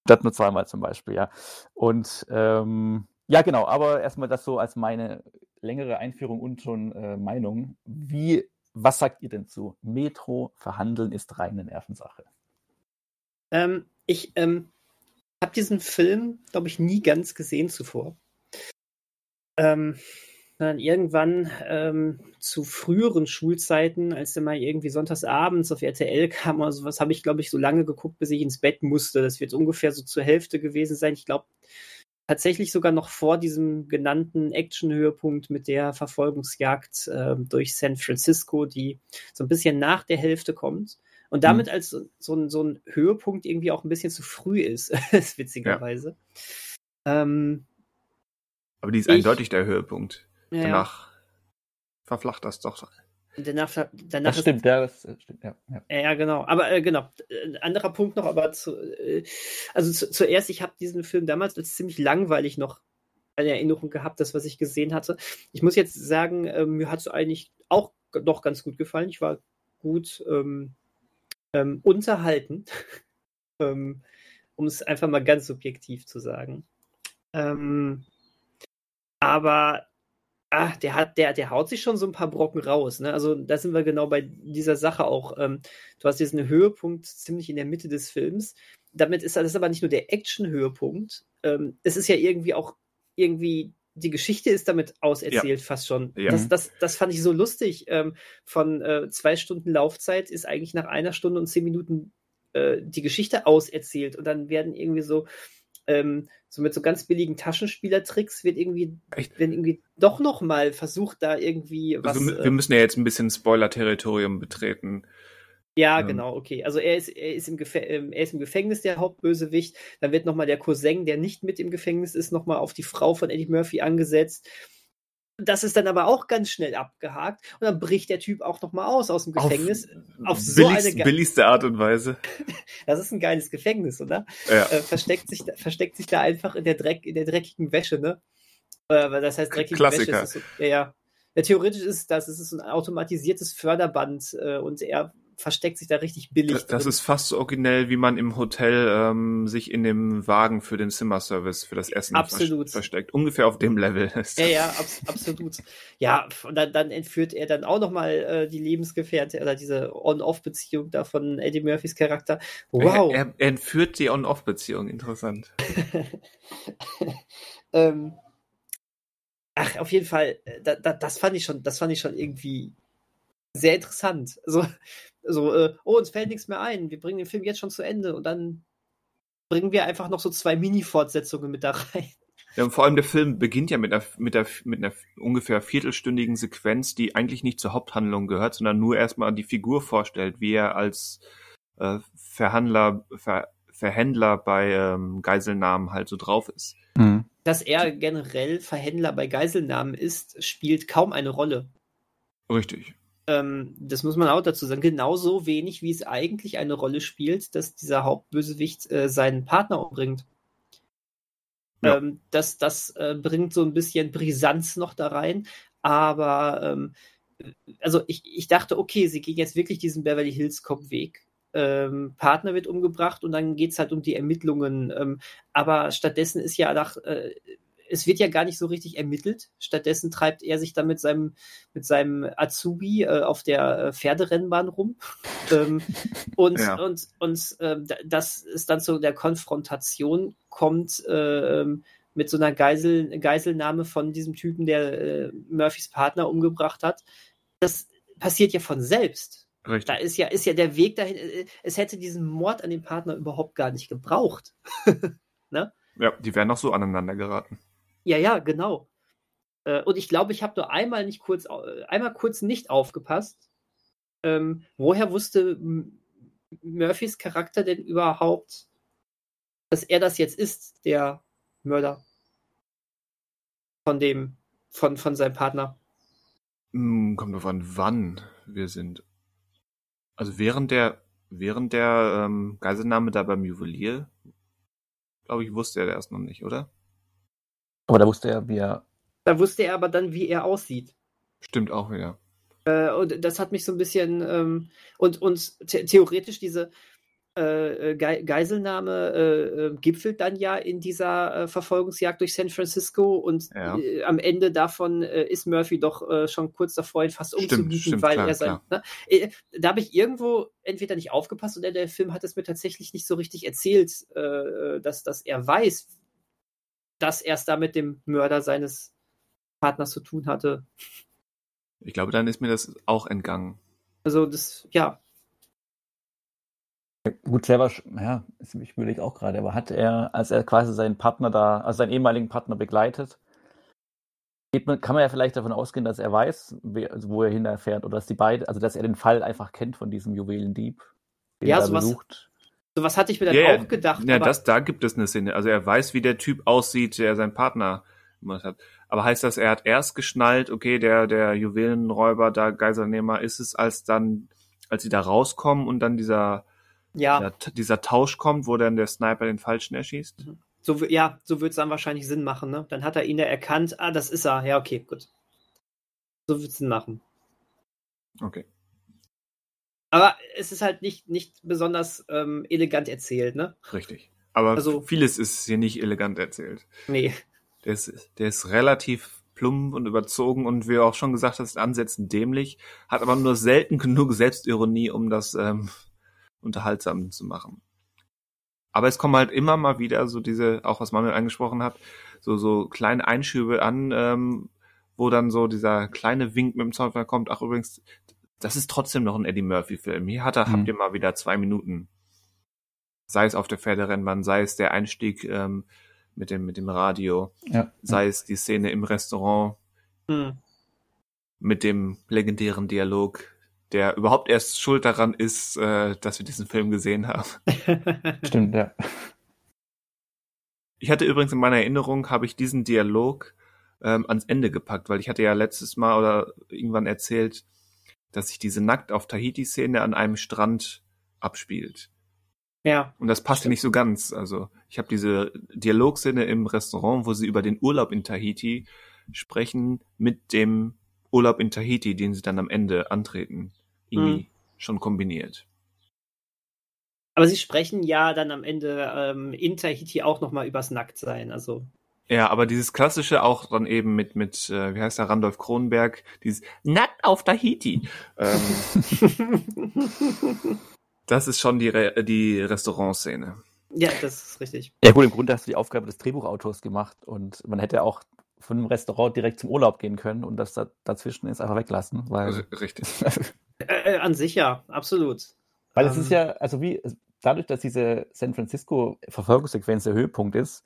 Statt nur zweimal zum Beispiel, ja. Und ähm, ja, genau, aber erstmal das so als meine längere Einführung und schon äh, Meinung. Wie, was sagt ihr denn zu? Metro verhandeln ist reine Nervensache. Ähm, ich ähm, habe diesen Film, glaube ich, nie ganz gesehen zuvor. Ähm, dann irgendwann ähm, zu früheren Schulzeiten, als der mal irgendwie sonntags abends auf RTL kam oder sowas, habe ich, glaube ich, so lange geguckt, bis ich ins Bett musste. Das wird ungefähr so zur Hälfte gewesen sein. Ich glaube, tatsächlich sogar noch vor diesem genannten Action-Höhepunkt mit der Verfolgungsjagd äh, durch San Francisco, die so ein bisschen nach der Hälfte kommt. Und damit mhm. als so, ein, so ein Höhepunkt irgendwie auch ein bisschen zu früh ist, witzigerweise. Ja. Ähm, Aber die ist ich, eindeutig der Höhepunkt. Ja, Danach verflacht das doch. Danach, danach das stimmt, ja, das stimmt, ja. Ja, ja genau. Aber äh, genau, ein anderer Punkt noch, aber zu, äh, also zu, zuerst, ich habe diesen Film damals als ziemlich langweilig noch eine Erinnerung gehabt, das, was ich gesehen hatte. Ich muss jetzt sagen, äh, mir hat es eigentlich auch noch ganz gut gefallen. Ich war gut ähm, ähm, unterhalten, ähm, um es einfach mal ganz subjektiv zu sagen. Ähm, aber ah, der hat, der, der haut sich schon so ein paar Brocken raus. Ne? Also da sind wir genau bei dieser Sache auch. Ähm, du hast jetzt einen Höhepunkt ziemlich in der Mitte des Films. Damit ist das aber nicht nur der Action-Höhepunkt. Ähm, es ist ja irgendwie auch irgendwie die Geschichte ist damit auserzählt, ja. fast schon. Ja. Das, das, das fand ich so lustig. Ähm, von äh, zwei Stunden Laufzeit ist eigentlich nach einer Stunde und zehn Minuten äh, die Geschichte auserzählt. Und dann werden irgendwie so ähm, so mit so ganz billigen Taschenspielertricks wird irgendwie, Echt? werden irgendwie doch noch mal versucht, da irgendwie was. Also, wir, wir müssen ja jetzt ein bisschen Spoiler-Territorium betreten. Ja, ähm. genau, okay. Also er ist, er, ist im ähm, er ist im Gefängnis, der Hauptbösewicht. Dann wird nochmal der Cousin, der nicht mit im Gefängnis ist, nochmal auf die Frau von Eddie Murphy angesetzt. Das ist dann aber auch ganz schnell abgehakt und dann bricht der Typ auch nochmal aus aus dem Gefängnis. Auf, auf so billigst, eine billigste Art und Weise. das ist ein geiles Gefängnis, oder? Ja. Äh, versteckt, sich, versteckt sich da einfach in der, Dreck, in der dreckigen Wäsche, ne? Äh, das heißt, dreckige Klassiker. Wäsche. Ist so, ja, ja. theoretisch ist das, es ist ein automatisiertes Förderband äh, und er versteckt sich da richtig billig. Das, das ist fast so originell, wie man im Hotel ähm, sich in dem Wagen für den Zimmerservice, für das Essen absolut. versteckt. Ungefähr auf dem Level. Ja, ja, ab, absolut. Ja, und dann, dann, entführt er dann auch nochmal äh, die Lebensgefährte oder diese On-Off-Beziehung da von Eddie Murphys Charakter. Wow. Er, er, entführt die On-Off-Beziehung, interessant. ähm, ach, auf jeden Fall, äh, da, da, das fand ich schon, das fand ich schon irgendwie sehr interessant. So, so äh, oh, uns fällt nichts mehr ein, wir bringen den Film jetzt schon zu Ende und dann bringen wir einfach noch so zwei Mini-Fortsetzungen mit da rein. Ja, und vor allem der Film beginnt ja mit einer, mit, einer, mit einer ungefähr viertelstündigen Sequenz, die eigentlich nicht zur Haupthandlung gehört, sondern nur erstmal die Figur vorstellt, wie er als äh, Verhandler, Ver, Verhändler bei ähm, Geiselnahmen halt so drauf ist. Mhm. Dass er generell Verhändler bei Geiselnahmen ist, spielt kaum eine Rolle. Richtig ähm, das muss man auch dazu sagen, genauso wenig, wie es eigentlich eine Rolle spielt, dass dieser Hauptbösewicht äh, seinen Partner umbringt. Ja. Ähm, das das äh, bringt so ein bisschen Brisanz noch da rein, aber ähm, also ich, ich dachte, okay, sie gehen jetzt wirklich diesen Beverly Hills Cop Weg. Ähm, Partner wird umgebracht und dann geht es halt um die Ermittlungen. Ähm, aber stattdessen ist ja nach, äh, es wird ja gar nicht so richtig ermittelt. Stattdessen treibt er sich dann mit seinem, mit seinem Azubi äh, auf der äh, Pferderennbahn rum. ähm, und, ja. und, und äh, das ist dann zu der Konfrontation kommt äh, mit so einer Geisel, Geiselnahme von diesem Typen, der äh, Murphys Partner umgebracht hat. Das passiert ja von selbst. Richtig. Da ist ja, ist ja der Weg dahin. Äh, es hätte diesen Mord an dem Partner überhaupt gar nicht gebraucht. ne? Ja, die wären noch so aneinander geraten. Ja, ja, genau. Äh, und ich glaube, ich habe nur einmal nicht kurz, äh, einmal kurz nicht aufgepasst. Ähm, woher wusste Murphys Charakter denn überhaupt, dass er das jetzt ist, der Mörder von dem, von, von seinem Partner? Hm, kommt drauf an, wann wir sind. Also während der, während der ähm, Geiselnahme da beim Juwelier, glaube ich, wusste er das noch nicht, oder? Aber da wusste er, wie er. Da wusste er aber dann, wie er aussieht. Stimmt auch, ja. Äh, und das hat mich so ein bisschen. Ähm, und und the theoretisch diese äh, Ge Geiselnahme äh, äh, gipfelt dann ja in dieser äh, Verfolgungsjagd durch San Francisco und ja. Äh, am Ende davon ist Murphy doch schon kurz davor, ihn fast umzubieten, weil klar, er sein. Ne? da habe ich irgendwo entweder nicht aufgepasst oder der Film hat es mir tatsächlich nicht so richtig erzählt, dass, dass er weiß, dass er es da mit dem Mörder seines Partners zu tun hatte. Ich glaube, dann ist mir das auch entgangen. Also das, ja. Gut, selber, ja, ich überlege auch gerade, aber hat er, als er quasi seinen Partner da, also seinen ehemaligen Partner begleitet, kann man ja vielleicht davon ausgehen, dass er weiß, also wo er hinfährt oder dass die beiden, also dass er den Fall einfach kennt von diesem Juwelendieb, den ja, er sowas, besucht. Sowas hatte ich mir dann ja, auch gedacht. Ja, das, da gibt es eine Szene. Also er weiß, wie der Typ aussieht, der seinen Partner gemacht hat. Aber heißt das, er hat erst geschnallt, okay, der, der Juwelenräuber, da Geiselnehmer ist es, als dann, als sie da rauskommen und dann dieser, ja. dieser, dieser Tausch kommt, wo dann der Sniper den Falschen erschießt? Mhm. So, ja, so wird es dann wahrscheinlich Sinn machen, ne? Dann hat er ihn ja erkannt, ah, das ist er. Ja, okay, gut. So wird es Sinn machen. Okay. Aber es ist halt nicht, nicht besonders ähm, elegant erzählt, ne? Richtig. Aber also, vieles ist hier nicht elegant erzählt. Nee. Der ist, der ist relativ plump und überzogen und wie du auch schon gesagt hast, ansetzen dämlich, hat aber nur selten genug Selbstironie, um das ähm, unterhaltsam zu machen. Aber es kommen halt immer mal wieder so diese, auch was Manuel angesprochen hat, so, so kleine Einschübe an, ähm, wo dann so dieser kleine Wink mit dem Zaunpfeiler kommt, ach übrigens, das ist trotzdem noch ein Eddie Murphy-Film. Hier hat er, mhm. habt ihr mal wieder zwei Minuten. Sei es auf der Pferderennbahn, sei es der Einstieg ähm, mit dem, mit dem Radio, ja. sei es die Szene im Restaurant mhm. mit dem legendären Dialog, der überhaupt erst schuld daran ist, äh, dass wir diesen Film gesehen haben. Stimmt, ja. Ich hatte übrigens in meiner Erinnerung, habe ich diesen Dialog ähm, ans Ende gepackt, weil ich hatte ja letztes Mal oder irgendwann erzählt, dass sich diese Nackt auf Tahiti-Szene an einem Strand abspielt. Ja. Und das passt ja nicht so ganz. Also ich habe diese Dialogszene im Restaurant, wo sie über den Urlaub in Tahiti sprechen, mit dem Urlaub in Tahiti, den sie dann am Ende antreten, irgendwie hm. schon kombiniert. Aber sie sprechen ja dann am Ende ähm, in Tahiti auch nochmal übers Nacktsein. Also ja, aber dieses klassische auch dann eben mit, mit äh, wie heißt der, Randolph Kronberg, dieses Nackt auf Tahiti. Ähm, das ist schon die, Re die Restaurantszene. Ja, das ist richtig. Ja gut, im Grunde hast du die Aufgabe des Drehbuchautors gemacht und man hätte auch von einem Restaurant direkt zum Urlaub gehen können und das da, dazwischen ist einfach weglassen. Weil richtig. äh, an sich ja, absolut. Weil ähm, es ist ähm. ja, also wie, dadurch, dass diese San Francisco Verfolgungssequenz der Höhepunkt ist,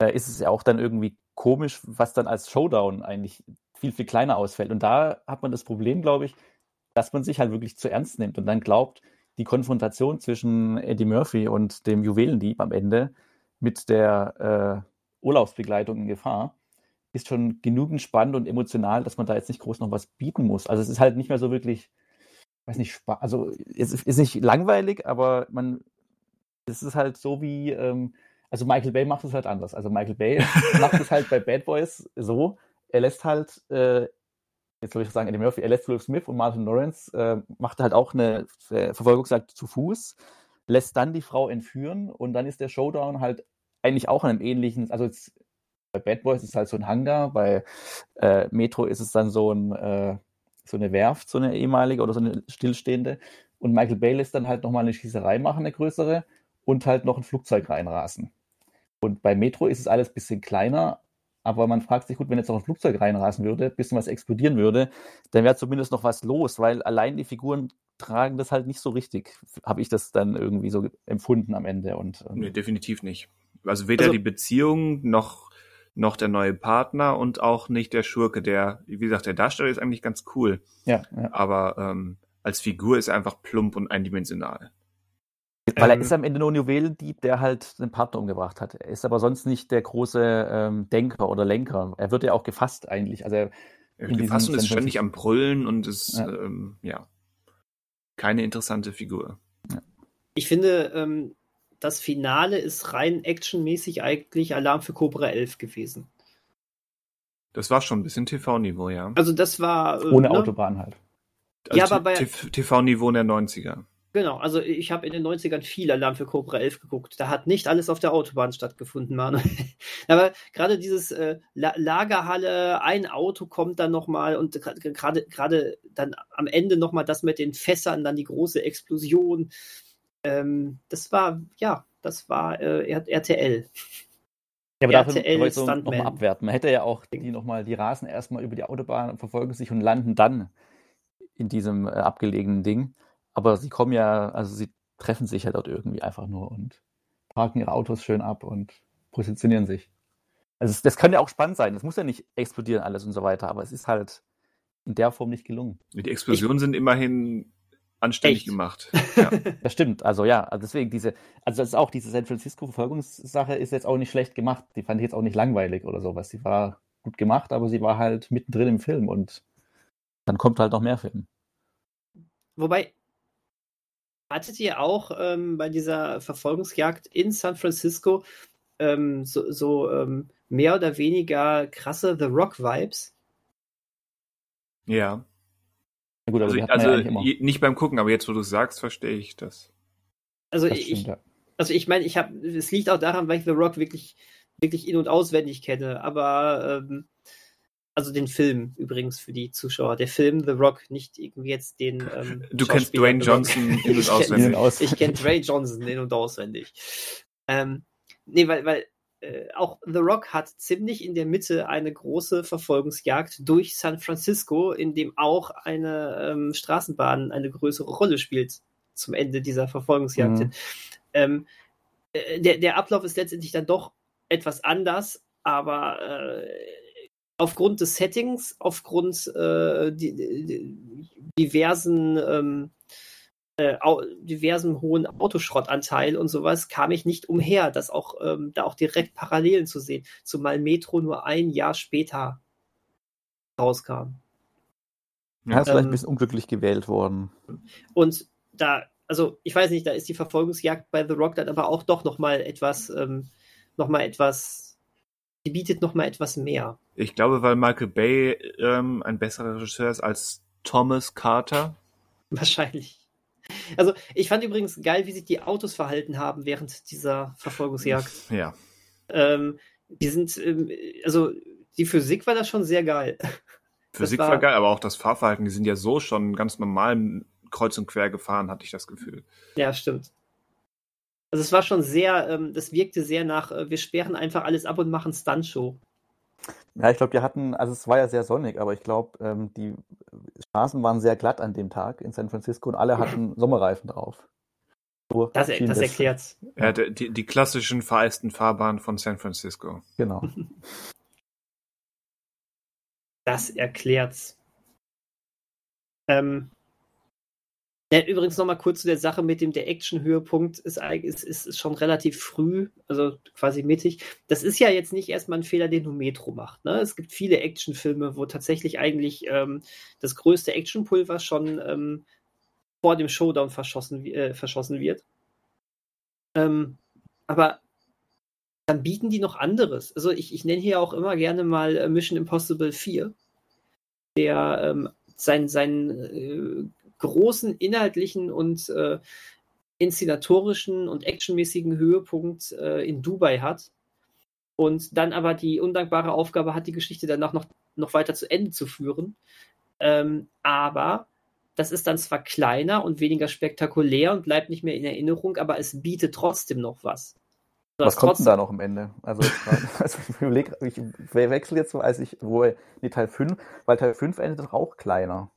äh, ist es ja auch dann irgendwie komisch, was dann als Showdown eigentlich viel, viel kleiner ausfällt. Und da hat man das Problem, glaube ich, dass man sich halt wirklich zu ernst nimmt und dann glaubt, die Konfrontation zwischen Eddie Murphy und dem Juwelendieb am Ende mit der äh, Urlaubsbegleitung in Gefahr ist schon genügend spannend und emotional, dass man da jetzt nicht groß noch was bieten muss. Also es ist halt nicht mehr so wirklich, weiß nicht, also es ist nicht langweilig, aber man, es ist halt so wie, ähm, also Michael Bay macht es halt anders. Also Michael Bay macht es halt bei Bad Boys so, er lässt halt, äh, jetzt soll ich sagen, Eddie Murphy, er lässt Will Smith und Martin Lawrence, äh, macht halt auch eine Verfolgungsjagd zu Fuß, lässt dann die Frau entführen und dann ist der Showdown halt eigentlich auch an einem ähnlichen, also jetzt, bei Bad Boys ist es halt so ein Hangar, bei äh, Metro ist es dann so ein, äh, so eine Werft, so eine ehemalige oder so eine stillstehende. Und Michael Bay lässt dann halt nochmal eine Schießerei machen, eine größere, und halt noch ein Flugzeug reinrasen. Und bei Metro ist es alles ein bisschen kleiner, aber man fragt sich, gut, wenn jetzt noch ein Flugzeug reinrasen würde, ein bisschen was explodieren würde, dann wäre zumindest noch was los, weil allein die Figuren tragen das halt nicht so richtig, habe ich das dann irgendwie so empfunden am Ende. Und, ähm, nee, definitiv nicht. Also weder also, die Beziehung noch, noch der neue Partner und auch nicht der Schurke, der, wie gesagt, der Darsteller ist eigentlich ganz cool. Ja. ja. Aber ähm, als Figur ist er einfach plump und eindimensional. Weil er ähm, ist am Ende nur ein Juwelendieb, der halt den Partner umgebracht hat. Er ist aber sonst nicht der große ähm, Denker oder Lenker. Er wird ja auch gefasst eigentlich. Also er, wird gefasst und ist ständig am Brüllen und ist, ja, ähm, ja keine interessante Figur. Ja. Ich finde, ähm, das Finale ist rein actionmäßig eigentlich Alarm für Cobra 11 gewesen. Das war schon ein bisschen TV-Niveau, ja. Also das war... Äh, Ohne ne? Autobahn halt. Also ja, aber bei... TV-Niveau der 90er. Genau, also ich habe in den 90ern viel Alarm für Cobra 11 geguckt. Da hat nicht alles auf der Autobahn stattgefunden, Manuel. Aber gerade dieses äh, La Lagerhalle, ein Auto kommt dann nochmal und gerade gerade dann am Ende nochmal das mit den Fässern, dann die große Explosion. Ähm, das war, ja, das war äh, RTL. Ja, aber RTL dafür so nochmal abwerten. Man hätte ja auch die nochmal, die rasen erstmal über die Autobahn, verfolgen sich und landen dann in diesem äh, abgelegenen Ding. Aber sie kommen ja, also sie treffen sich halt dort irgendwie einfach nur und parken ihre Autos schön ab und positionieren sich. Also das kann ja auch spannend sein. Das muss ja nicht explodieren alles und so weiter, aber es ist halt in der Form nicht gelungen. Die Explosionen sind immerhin anständig Echt? gemacht. Ja. Das stimmt, also ja, also deswegen diese, also das ist auch diese San Francisco Verfolgungssache ist jetzt auch nicht schlecht gemacht. Die fand ich jetzt auch nicht langweilig oder sowas. Sie war gut gemacht, aber sie war halt mittendrin im Film und dann kommt halt noch mehr Film. Wobei, hattet ihr auch ähm, bei dieser Verfolgungsjagd in San Francisco ähm, so, so ähm, mehr oder weniger krasse The Rock-Vibes? ja. Na gut, Also, man also ja je- nicht beim Gucken, aber jetzt, wo du es sagst, verstehe ich das. Also Das ich, stimmt, ja. also ich meine, ich habe, es liegt auch daran, weil ich The Rock wirklich, wirklich in- und auswendig kenne, aber ähm, also den Film übrigens für die Zuschauer. Der Film The Rock, nicht irgendwie jetzt den. Ähm, Du kennst Dwayne. Johnson in- und Ich kenn- auswendig. Aus- Ich kenne Dwayne Johnson in- und auswendig. Ähm, nee, weil, weil äh, auch The Rock hat ziemlich in der Mitte eine große Verfolgungsjagd durch San Francisco, in dem auch eine ähm, Straßenbahn eine größere Rolle spielt zum Ende dieser Verfolgungsjagd. Mhm. Ähm, äh, der, der Ablauf ist letztendlich dann doch etwas anders, aber äh, aufgrund des Settings, aufgrund äh, die, die, diversen ähm, äh, diversen hohen Autoschrottanteil und sowas kam ich nicht umher, das auch ähm, da auch direkt Parallelen zu sehen, zumal Metro nur ein Jahr später rauskam. Ja, ist vielleicht Ähm, ein bisschen unglücklich gewählt worden. Und da, also ich weiß nicht, da ist die Verfolgungsjagd bei The Rock dann aber auch doch noch mal etwas, ähm, noch mal etwas, die bietet noch mal etwas mehr. Ich glaube, weil Michael Bay ähm, ein besserer Regisseur ist als Thomas Carter. Wahrscheinlich. Also ich fand übrigens geil, wie sich die Autos verhalten haben während dieser Verfolgungsjagd. Ja. Ähm, die sind, ähm, also die Physik war da schon sehr geil. Physik war- war geil, aber auch das Fahrverhalten, die sind ja so schon ganz normal kreuz und quer gefahren, hatte ich das Gefühl. Ja, stimmt. Also es war schon sehr, ähm, das wirkte sehr nach, äh, wir sperren einfach alles ab und machen Stuntshow. Ja, ich glaube, wir hatten, also es war ja sehr sonnig, aber ich glaube, ähm, die Straßen waren sehr glatt an dem Tag in San Francisco und alle hatten Sommerreifen drauf. So Das, schien das erklärt's. Ja, die, die, die klassischen vereisten Fahrbahnen von San Francisco. Genau. Das erklärt's. Ähm, ja, übrigens nochmal kurz zu der Sache mit dem, der Action-Höhepunkt ist, ist, ist, schon relativ früh, also quasi mittig. Das ist ja jetzt nicht erstmal ein Fehler, den nur Metro macht. Ne? Es gibt viele Actionfilme, wo tatsächlich eigentlich ähm, das größte Actionpulver schon ähm, vor dem Showdown verschossen, äh, verschossen wird. Ähm, aber dann bieten die noch anderes. Also ich, ich nenne hier auch immer gerne mal äh, Mission Impossible 4, der ähm, seinen, seinen äh, großen inhaltlichen und äh, inszenatorischen und actionmäßigen Höhepunkt äh, in Dubai hat und dann aber die undankbare Aufgabe hat, die Geschichte danach noch, noch weiter zu Ende zu führen. Ähm, aber das ist dann zwar kleiner und weniger spektakulär und bleibt nicht mehr in Erinnerung, aber es bietet trotzdem noch was. Was kommt denn da noch am Ende? Also, also ich ich wechsle jetzt so, als ich, wo, nee, Teil 5, weil Teil 5 endet auch kleiner.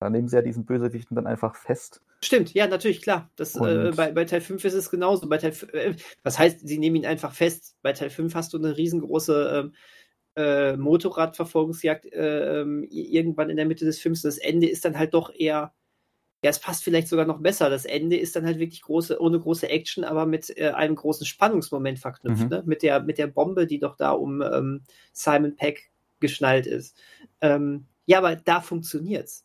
Da nehmen sie ja diesen Bösewichten dann einfach fest. Stimmt, ja, natürlich, klar. Das, äh, bei, bei Teil 5 ist es genauso. Bei Teil, äh, was heißt, sie nehmen ihn einfach fest? Bei Teil 5 hast du eine riesengroße ähm, äh, Motorradverfolgungsjagd äh, ähm, irgendwann in der Mitte des Films. Das Ende ist dann halt doch eher, ja, es passt vielleicht sogar noch besser. Das Ende ist dann halt wirklich große, ohne große Action, aber mit äh, einem großen Spannungsmoment verknüpft, Mhm. ne? Mit der, mit der Bombe, die doch da um ähm, Simon Peck geschnallt ist. Ähm, ja, aber da funktioniert's.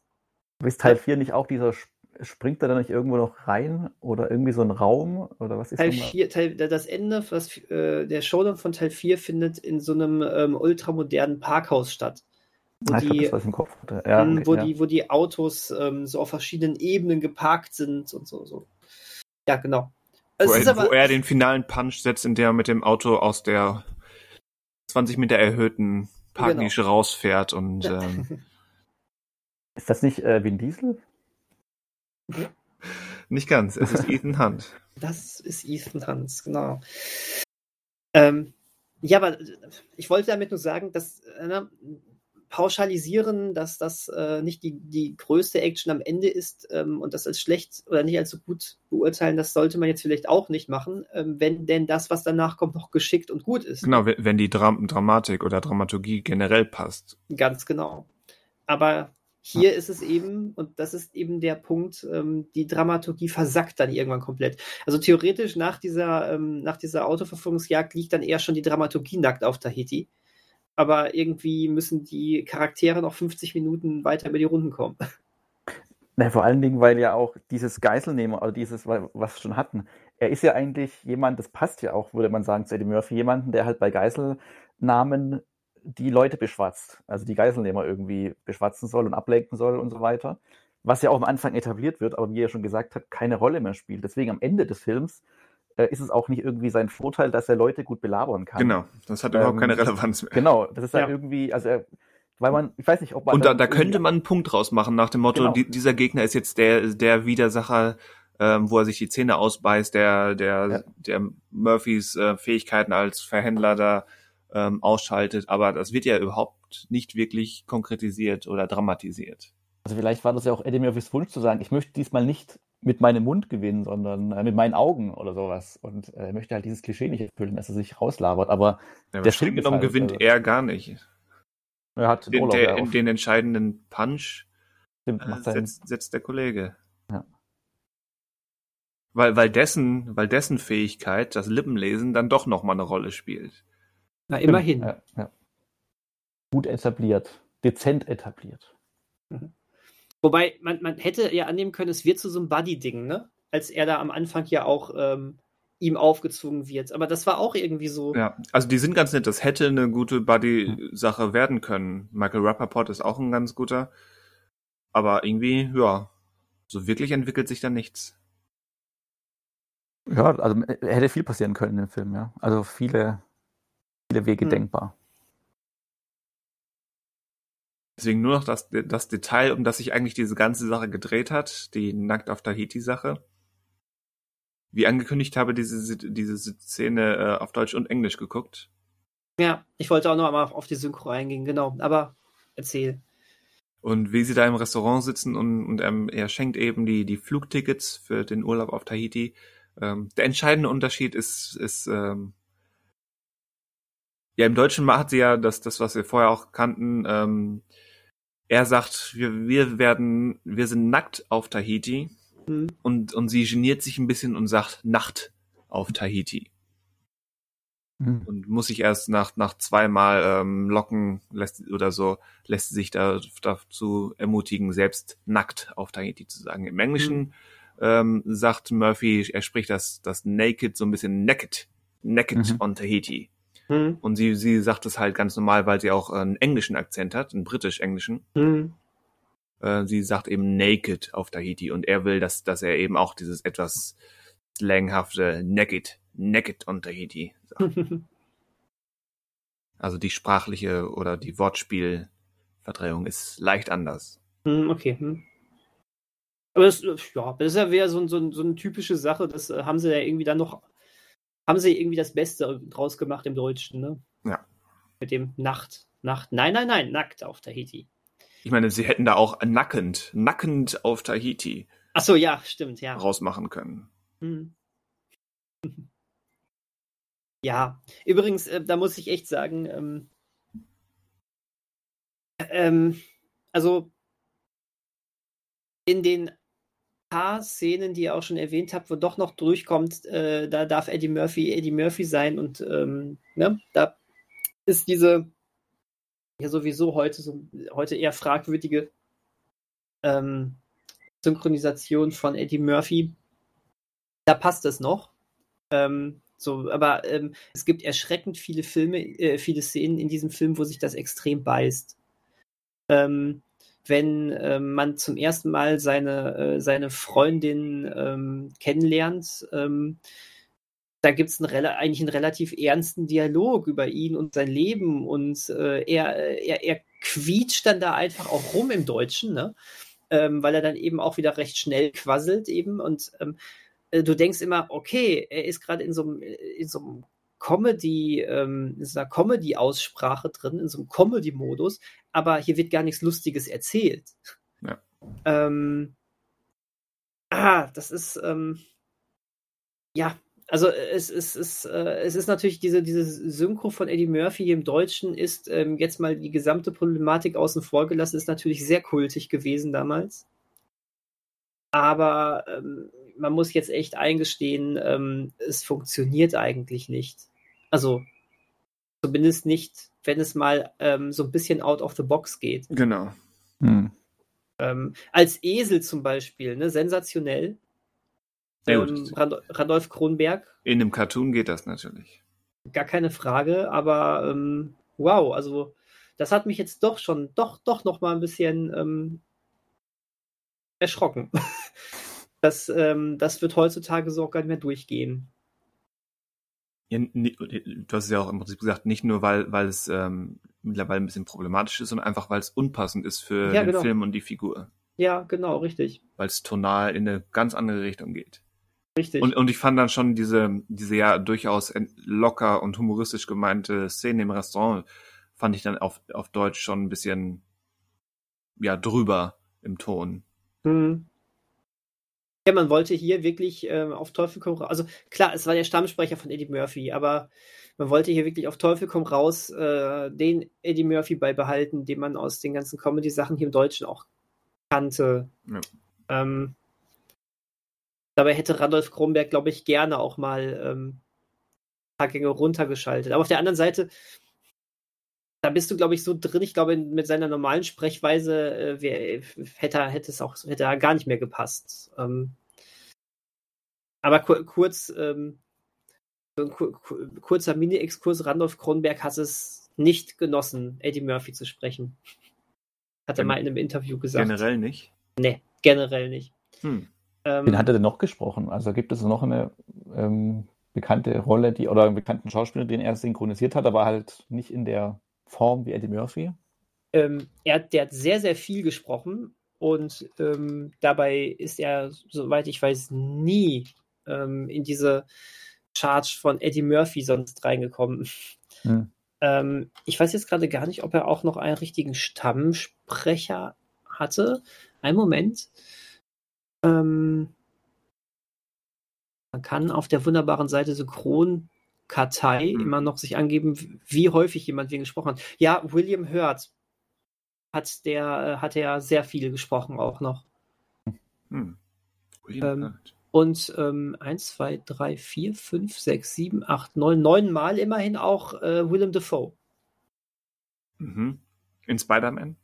Ist Teil 4 nicht auch dieser, Sp- springt er da nicht irgendwo noch rein? Oder irgendwie so ein Raum? Oder was ist Teil nochmal? 4, Teil, das Ende, was, äh, der Showdown von Teil 4 findet in so einem ähm, ultramodernen Parkhaus statt. Wo, Ah, die, das, was ich im Kopf hatte. Ja, ähm, okay, wo, ja. die, wo die Autos ähm, so auf verschiedenen Ebenen geparkt sind und so. so. Ja, genau. Es Wo ist er, aber, wo er den finalen Punch setzt, in der er mit dem Auto aus der 20 Meter erhöhten Parknische Genau. rausfährt und ähm, Ist das nicht äh, Vin Diesel? nicht ganz, es ist Ethan Hunt. das ist Ethan Hans, genau. Ähm, ja, aber ich wollte damit nur sagen, dass äh, ne, pauschalisieren, dass das äh, nicht die, die größte Action am Ende ist ähm, und das als schlecht oder nicht als so gut beurteilen, das sollte man jetzt vielleicht auch nicht machen, ähm, wenn denn das, was danach kommt, noch geschickt und gut ist. Genau, wenn die Dram Dramatik oder Dramaturgie generell passt. Ganz genau. Aber hier ist es eben, und das ist eben der Punkt, ähm, die Dramaturgie versackt dann irgendwann komplett. Also theoretisch nach dieser, ähm, nach dieser Autoverfolgungsjagd liegt dann eher schon die Dramaturgie nackt auf Tahiti aber irgendwie müssen die Charaktere noch 50 Minuten weiter über die Runden kommen. Na, vor allen Dingen, weil ja auch dieses Geiselnehmer oder dieses, was wir schon hatten, er ist ja eigentlich jemand, das passt ja auch, würde man sagen, zu Eddie Murphy, jemanden, der halt bei Geiselnahmen die Leute beschwatzt, also die Geiselnehmer irgendwie beschwatzen soll und ablenken soll und so weiter. Was ja auch am Anfang etabliert wird, aber wie er schon gesagt hat, keine Rolle mehr spielt. Deswegen am Ende des Films äh, ist es auch nicht irgendwie sein Vorteil, dass er Leute gut belabern kann. Genau, das hat überhaupt ähm, keine Relevanz mehr. Genau, das ist halt ja. irgendwie, also er, weil man, ich weiß nicht, ob man. Und da, da könnte man einen Punkt draus machen nach dem Motto, genau. die, dieser Gegner ist jetzt der, der Widersacher, ähm, wo er sich die Zähne ausbeißt, der, der, ja. der Murphys äh, Fähigkeiten als Verhändler da ähm, ausschaltet. Aber das wird ja überhaupt nicht wirklich konkretisiert oder dramatisiert. Also vielleicht war das ja auch Eddie Murphys Wunsch zu sagen, ich möchte diesmal nicht mit meinem Mund gewinnen, sondern äh, mit meinen Augen oder sowas. Und äh, er möchte halt dieses Klischee nicht erfüllen, dass er sich rauslabert. Aber ja, der Film genommen halt, gewinnt also, er gar nicht. Er hat den, der, in den entscheidenden Punch Stimmt, äh, setzt, setzt, der Kollege. Ja. Weil, weil, dessen, weil dessen Fähigkeit, das Lippenlesen, dann doch nochmal eine Rolle spielt. Na, immerhin. Ja, ja. Gut etabliert, dezent etabliert. Mhm. Wobei, man, man hätte ja annehmen können, es wird zu so einem Buddy-Ding, ne? Als er da am Anfang ja auch ähm, ihm aufgezwungen wird. Aber das war auch irgendwie so. Ja, also die sind ganz nett. Das hätte eine gute Buddy-Sache werden können. Michael Rappaport ist auch ein ganz guter. Aber irgendwie, ja, so wirklich entwickelt sich da nichts. Ja, also hätte viel passieren können im Film, ja. Also viele, viele Wege hm. denkbar. Deswegen nur noch das, das Detail, um das sich eigentlich diese ganze Sache gedreht hat, die Nackt auf Tahiti-Sache. Wie angekündigt habe, diese, diese Szene äh, auf Deutsch und Englisch geguckt. Ja, ich wollte auch noch einmal auf die Synchro eingehen, genau. Aber erzähl. Und wie sie da im Restaurant sitzen und, und ähm, er schenkt eben die, die Flugtickets für den Urlaub auf Tahiti. Ähm, der entscheidende Unterschied ist, ist ähm, ja, im Deutschen hat sie ja das, das was wir vorher auch kannten, ähm, er sagt, wir, wir werden, wir sind nackt auf Tahiti mhm. und, und sie geniert sich ein bisschen und sagt Nacht auf Tahiti. Mhm. Und muss sich erst nach, nach zweimal ähm, locken lässt, oder so, lässt sie sich da, dazu ermutigen, selbst nackt auf Tahiti zu sagen. Im Englischen mhm. ähm, sagt Murphy, er spricht das, das Naked so ein bisschen naked, naked mhm. on Tahiti. Mhm. Und sie, sie sagt es halt ganz normal, weil sie auch einen englischen Akzent hat, einen britisch-englischen. Mhm. Äh, sie sagt eben naked auf Tahiti und er will, dass, dass er eben auch dieses etwas slanghafte naked, naked on Tahiti sagt. also die sprachliche oder die Wortspielverdrehung ist leicht anders. Mhm, okay. Hm. Aber das, ja, das ist ja wieder so, so, so eine typische Sache, das äh, haben sie ja irgendwie dann noch haben sie irgendwie das Beste draus gemacht im Deutschen, ne? Ja. Mit dem Nacht, Nacht, nein, nein, nein, nackt auf Tahiti. Ich meine, sie hätten da auch nackend, nackend auf Tahiti. Ach so, ja, stimmt, ja. Rausmachen können. Hm. Ja, übrigens, äh, da muss ich echt sagen, ähm, ähm, also in den paar Szenen, die ihr auch schon erwähnt habt, wo doch noch durchkommt, äh, da darf Eddie Murphy Eddie Murphy sein und ähm, ne, da ist diese ja sowieso heute so heute eher fragwürdige ähm, Synchronisation von Eddie Murphy. Da passt es noch. Ähm, so, aber ähm, es gibt erschreckend viele Filme, äh, viele Szenen in diesem Film, wo sich das extrem beißt. Ähm, wenn äh, man zum ersten Mal seine, äh, seine Freundin ähm, kennenlernt. Ähm, da gibt es eigentlich einen relativ ernsten Dialog über ihn und sein Leben und äh, er, er, er quietscht dann da einfach auch rum im Deutschen, ne? Ähm, weil er dann eben auch wieder recht schnell quasselt eben und ähm, äh, du denkst immer, okay, er ist gerade in so einem in so einem Comedy, ähm, in so einer Comedy-Aussprache drin, in so einem Comedy-Modus, aber hier wird gar nichts Lustiges erzählt. Ja. Ähm, ah, das ist, ähm, ja, also es, es, es, äh, es ist natürlich diese, diese Synchro von Eddie Murphy im Deutschen ist ähm, jetzt mal die gesamte Problematik außen vor gelassen, ist natürlich sehr kultig gewesen damals. Aber ähm, man muss jetzt echt eingestehen, ähm, es funktioniert eigentlich nicht. Also zumindest nicht, wenn es mal ähm, so ein bisschen out of the box geht. Genau. Hm. Ähm, als Esel zum Beispiel, ne, sensationell. Ähm, Rand Randolph Kronberg, In einem Cartoon geht das natürlich. gar keine Frage, aber ähm, wow, also das hat mich jetzt doch schon, doch, doch noch mal ein bisschen ähm, erschrocken. das, ähm, das wird heutzutage so auch gar nicht mehr durchgehen. Ja, du hast es ja auch im Prinzip gesagt, nicht nur, weil, weil es ähm, mittlerweile ein bisschen problematisch ist, sondern einfach, weil es unpassend ist für Ja, den genau. Film und die Figur. Ja, genau, richtig. Weil es tonal in eine ganz andere Richtung geht. Richtig. Und, und ich fand dann schon diese, diese ja durchaus locker und humoristisch gemeinte Szene im Restaurant, fand ich dann auf, auf Deutsch schon ein bisschen, ja, drüber im Ton. Hm. Ja, man wollte hier wirklich ähm, auf Teufel komm raus. Also klar, es war der Stammsprecher von Eddie Murphy, aber man wollte hier wirklich auf Teufel komm raus äh, den Eddie Murphy beibehalten, den man aus den ganzen Comedy-Sachen hier im Deutschen auch kannte. Ja. Ähm, dabei hätte Randolph Kronberg, glaube ich, gerne auch mal ähm, ein paar Gänge runtergeschaltet. Aber auf der anderen Seite, da bist du, glaube ich, so drin. Ich glaube, mit seiner normalen Sprechweise äh, wär, hätte, er- hätte es auch hätte er gar nicht mehr gepasst. Ähm, aber kur kurz, ähm, so ein kur kur kurzer Mini-Exkurs, Randolph Kronberg hat es nicht genossen, Eddie Murphy zu sprechen. Hat er Gen- mal in einem Interview gesagt. Generell nicht. Nee, generell nicht. Hm. Ähm, Wen hat er denn noch gesprochen? Also gibt es noch eine ähm, bekannte Rolle, die oder einen bekannten Schauspieler, den er synchronisiert hat, aber halt nicht in der Form wie Eddie Murphy? ähm, er, hat- der hat sehr, sehr viel gesprochen und ähm, dabei ist er, soweit ich weiß, nie ähm, in diese Charge von Eddie Murphy sonst reingekommen. Hm. Ähm, ich weiß jetzt gerade gar nicht, ob er auch noch einen richtigen Stammsprecher hatte. Einen Moment. Ähm, man kann auf der wunderbaren Seite Synchronkartei Hm. immer noch sich angeben, wie häufig jemand wen gesprochen hat. Ja, William Hurt hat der, äh, hat er sehr viel gesprochen auch noch. Hm. William Ähm, Hurt. Und ähm, 1, 2, 3, 4, 5, 6, 7, 8, 9, 9 Mal immerhin auch äh, Willem Dafoe. Mhm. In Spider-Man?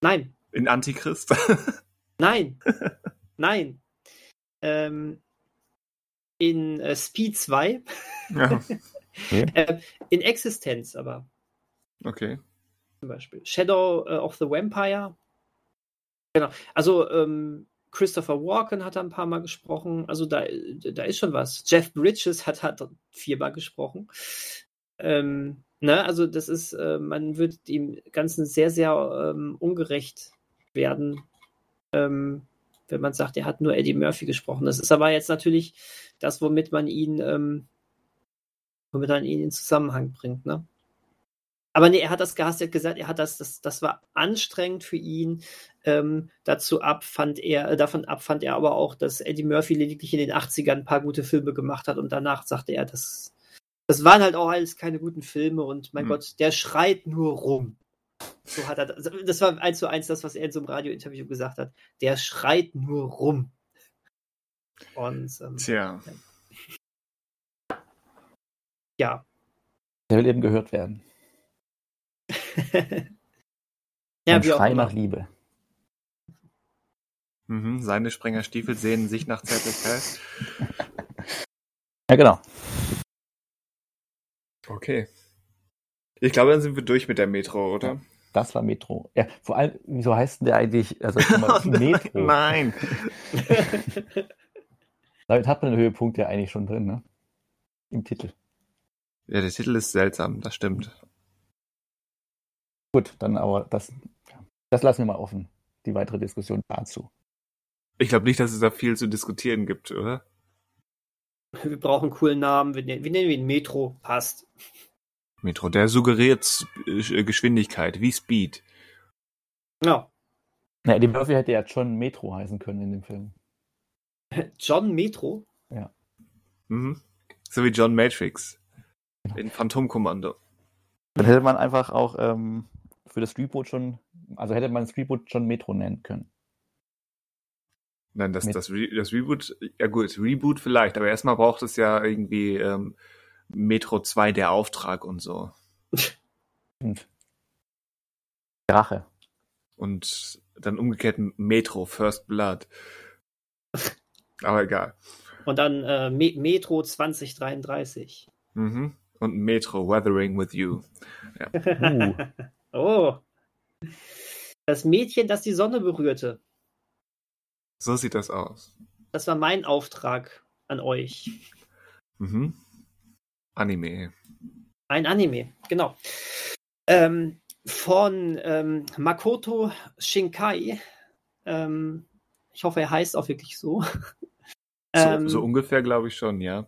Nein, In Antichrist? nein, nein. Ähm, in äh, Speed 2, ja, äh, in Existenz aber okay. zum Beispiel. Shadow äh, of the Vampire. Genau. Also ähm, Christopher Walken hat da ein paar Mal gesprochen. Also da, da ist schon was. Jeff Bridges hat, hat viermal gesprochen. Ähm, ne, also das ist, äh, man wird dem Ganzen sehr, sehr ähm, ungerecht werden, ähm, wenn man sagt, er hat nur Eddie Murphy gesprochen. Das ist aber jetzt natürlich das, womit man ihn, ähm, womit man ihn in Zusammenhang bringt, ne? Aber nee, er hat das Gas, er hat gesagt, er hat das, das, das war anstrengend für ihn. Ähm, dazu ab fand er, äh, davon ab fand er aber auch, dass Eddie Murphy lediglich in den 80ern ein paar gute Filme gemacht hat und danach sagte er, das, das waren halt auch alles keine guten Filme und mein Hm. Gott, der schreit nur rum. So hat er das, das war eins zu eins das, was er in so einem Radiointerview gesagt hat. Der schreit nur rum. Und ähm, Tja. ja. Der will eben gehört werden. ja, Ein Schrei nach Liebe. Mhm. Seine Sprengerstiefel sehen sich nach Zärtlichkeit. Ja, genau. Okay. Ich glaube, dann sind wir durch mit der Metro, oder? Das war Metro. Ja, vor allem, wieso heißt denn der eigentlich, also Metro? Nein. Damit hat man den Höhepunkt ja eigentlich schon drin, ne? Im Titel. Ja, der Titel ist seltsam, das stimmt. Gut, dann aber das, das lassen wir mal offen. Die weitere Diskussion dazu. Ich glaube nicht, dass es da viel zu diskutieren gibt, oder? Wir brauchen einen coolen Namen. Wir nennen, wir nennen ihn Metro. Passt. Metro, der suggeriert äh, Geschwindigkeit, wie Speed. Ja. Ja, Eddie Murphy hätte ja John Metro heißen können in dem Film. John Metro? Mhm. So wie John Matrix. In Phantomkommando. Dann hätte man einfach auch ähm, für das Reboot schon, also hätte man das Reboot John Metro nennen können. Nein, das, das, Re das Reboot, ja gut, Reboot vielleicht, aber erstmal braucht es ja irgendwie ähm, Metro 2 der Auftrag und so. Und Drache. Und dann umgekehrt Metro, First Blood. Aber egal. Und dann äh, Me Metro 2033. Mhm. Und Metro, Weathering with You. Uh, Oh. Das Mädchen, das die Sonne berührte. So sieht das aus. Das war mein Auftrag an euch. Mhm. Anime. Ein Anime, genau. Ähm, von ähm, Makoto Shinkai. Ähm, ich hoffe, er heißt auch wirklich so. So, Ähm, so ungefähr glaube ich schon, ja.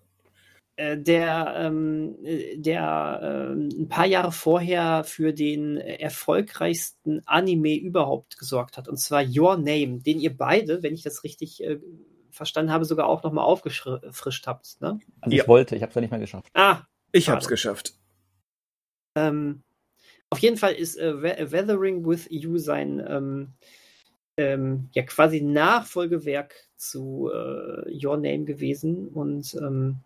äh, der, ähm, äh, der ähm, ein paar Jahre vorher für den erfolgreichsten Anime überhaupt gesorgt hat. Und zwar Your Name, den ihr beide, wenn ich das richtig äh, verstanden habe, sogar auch nochmal aufgefrischt habt. Ne? also Ja. ich wollte, ich habe es ja nicht mehr geschafft. Ah, Ich Schade. hab's geschafft. Ähm, auf jeden Fall ist äh, We- Weathering with You sein ähm, ähm, ja quasi Nachfolgewerk zu äh, Your Name gewesen und ähm,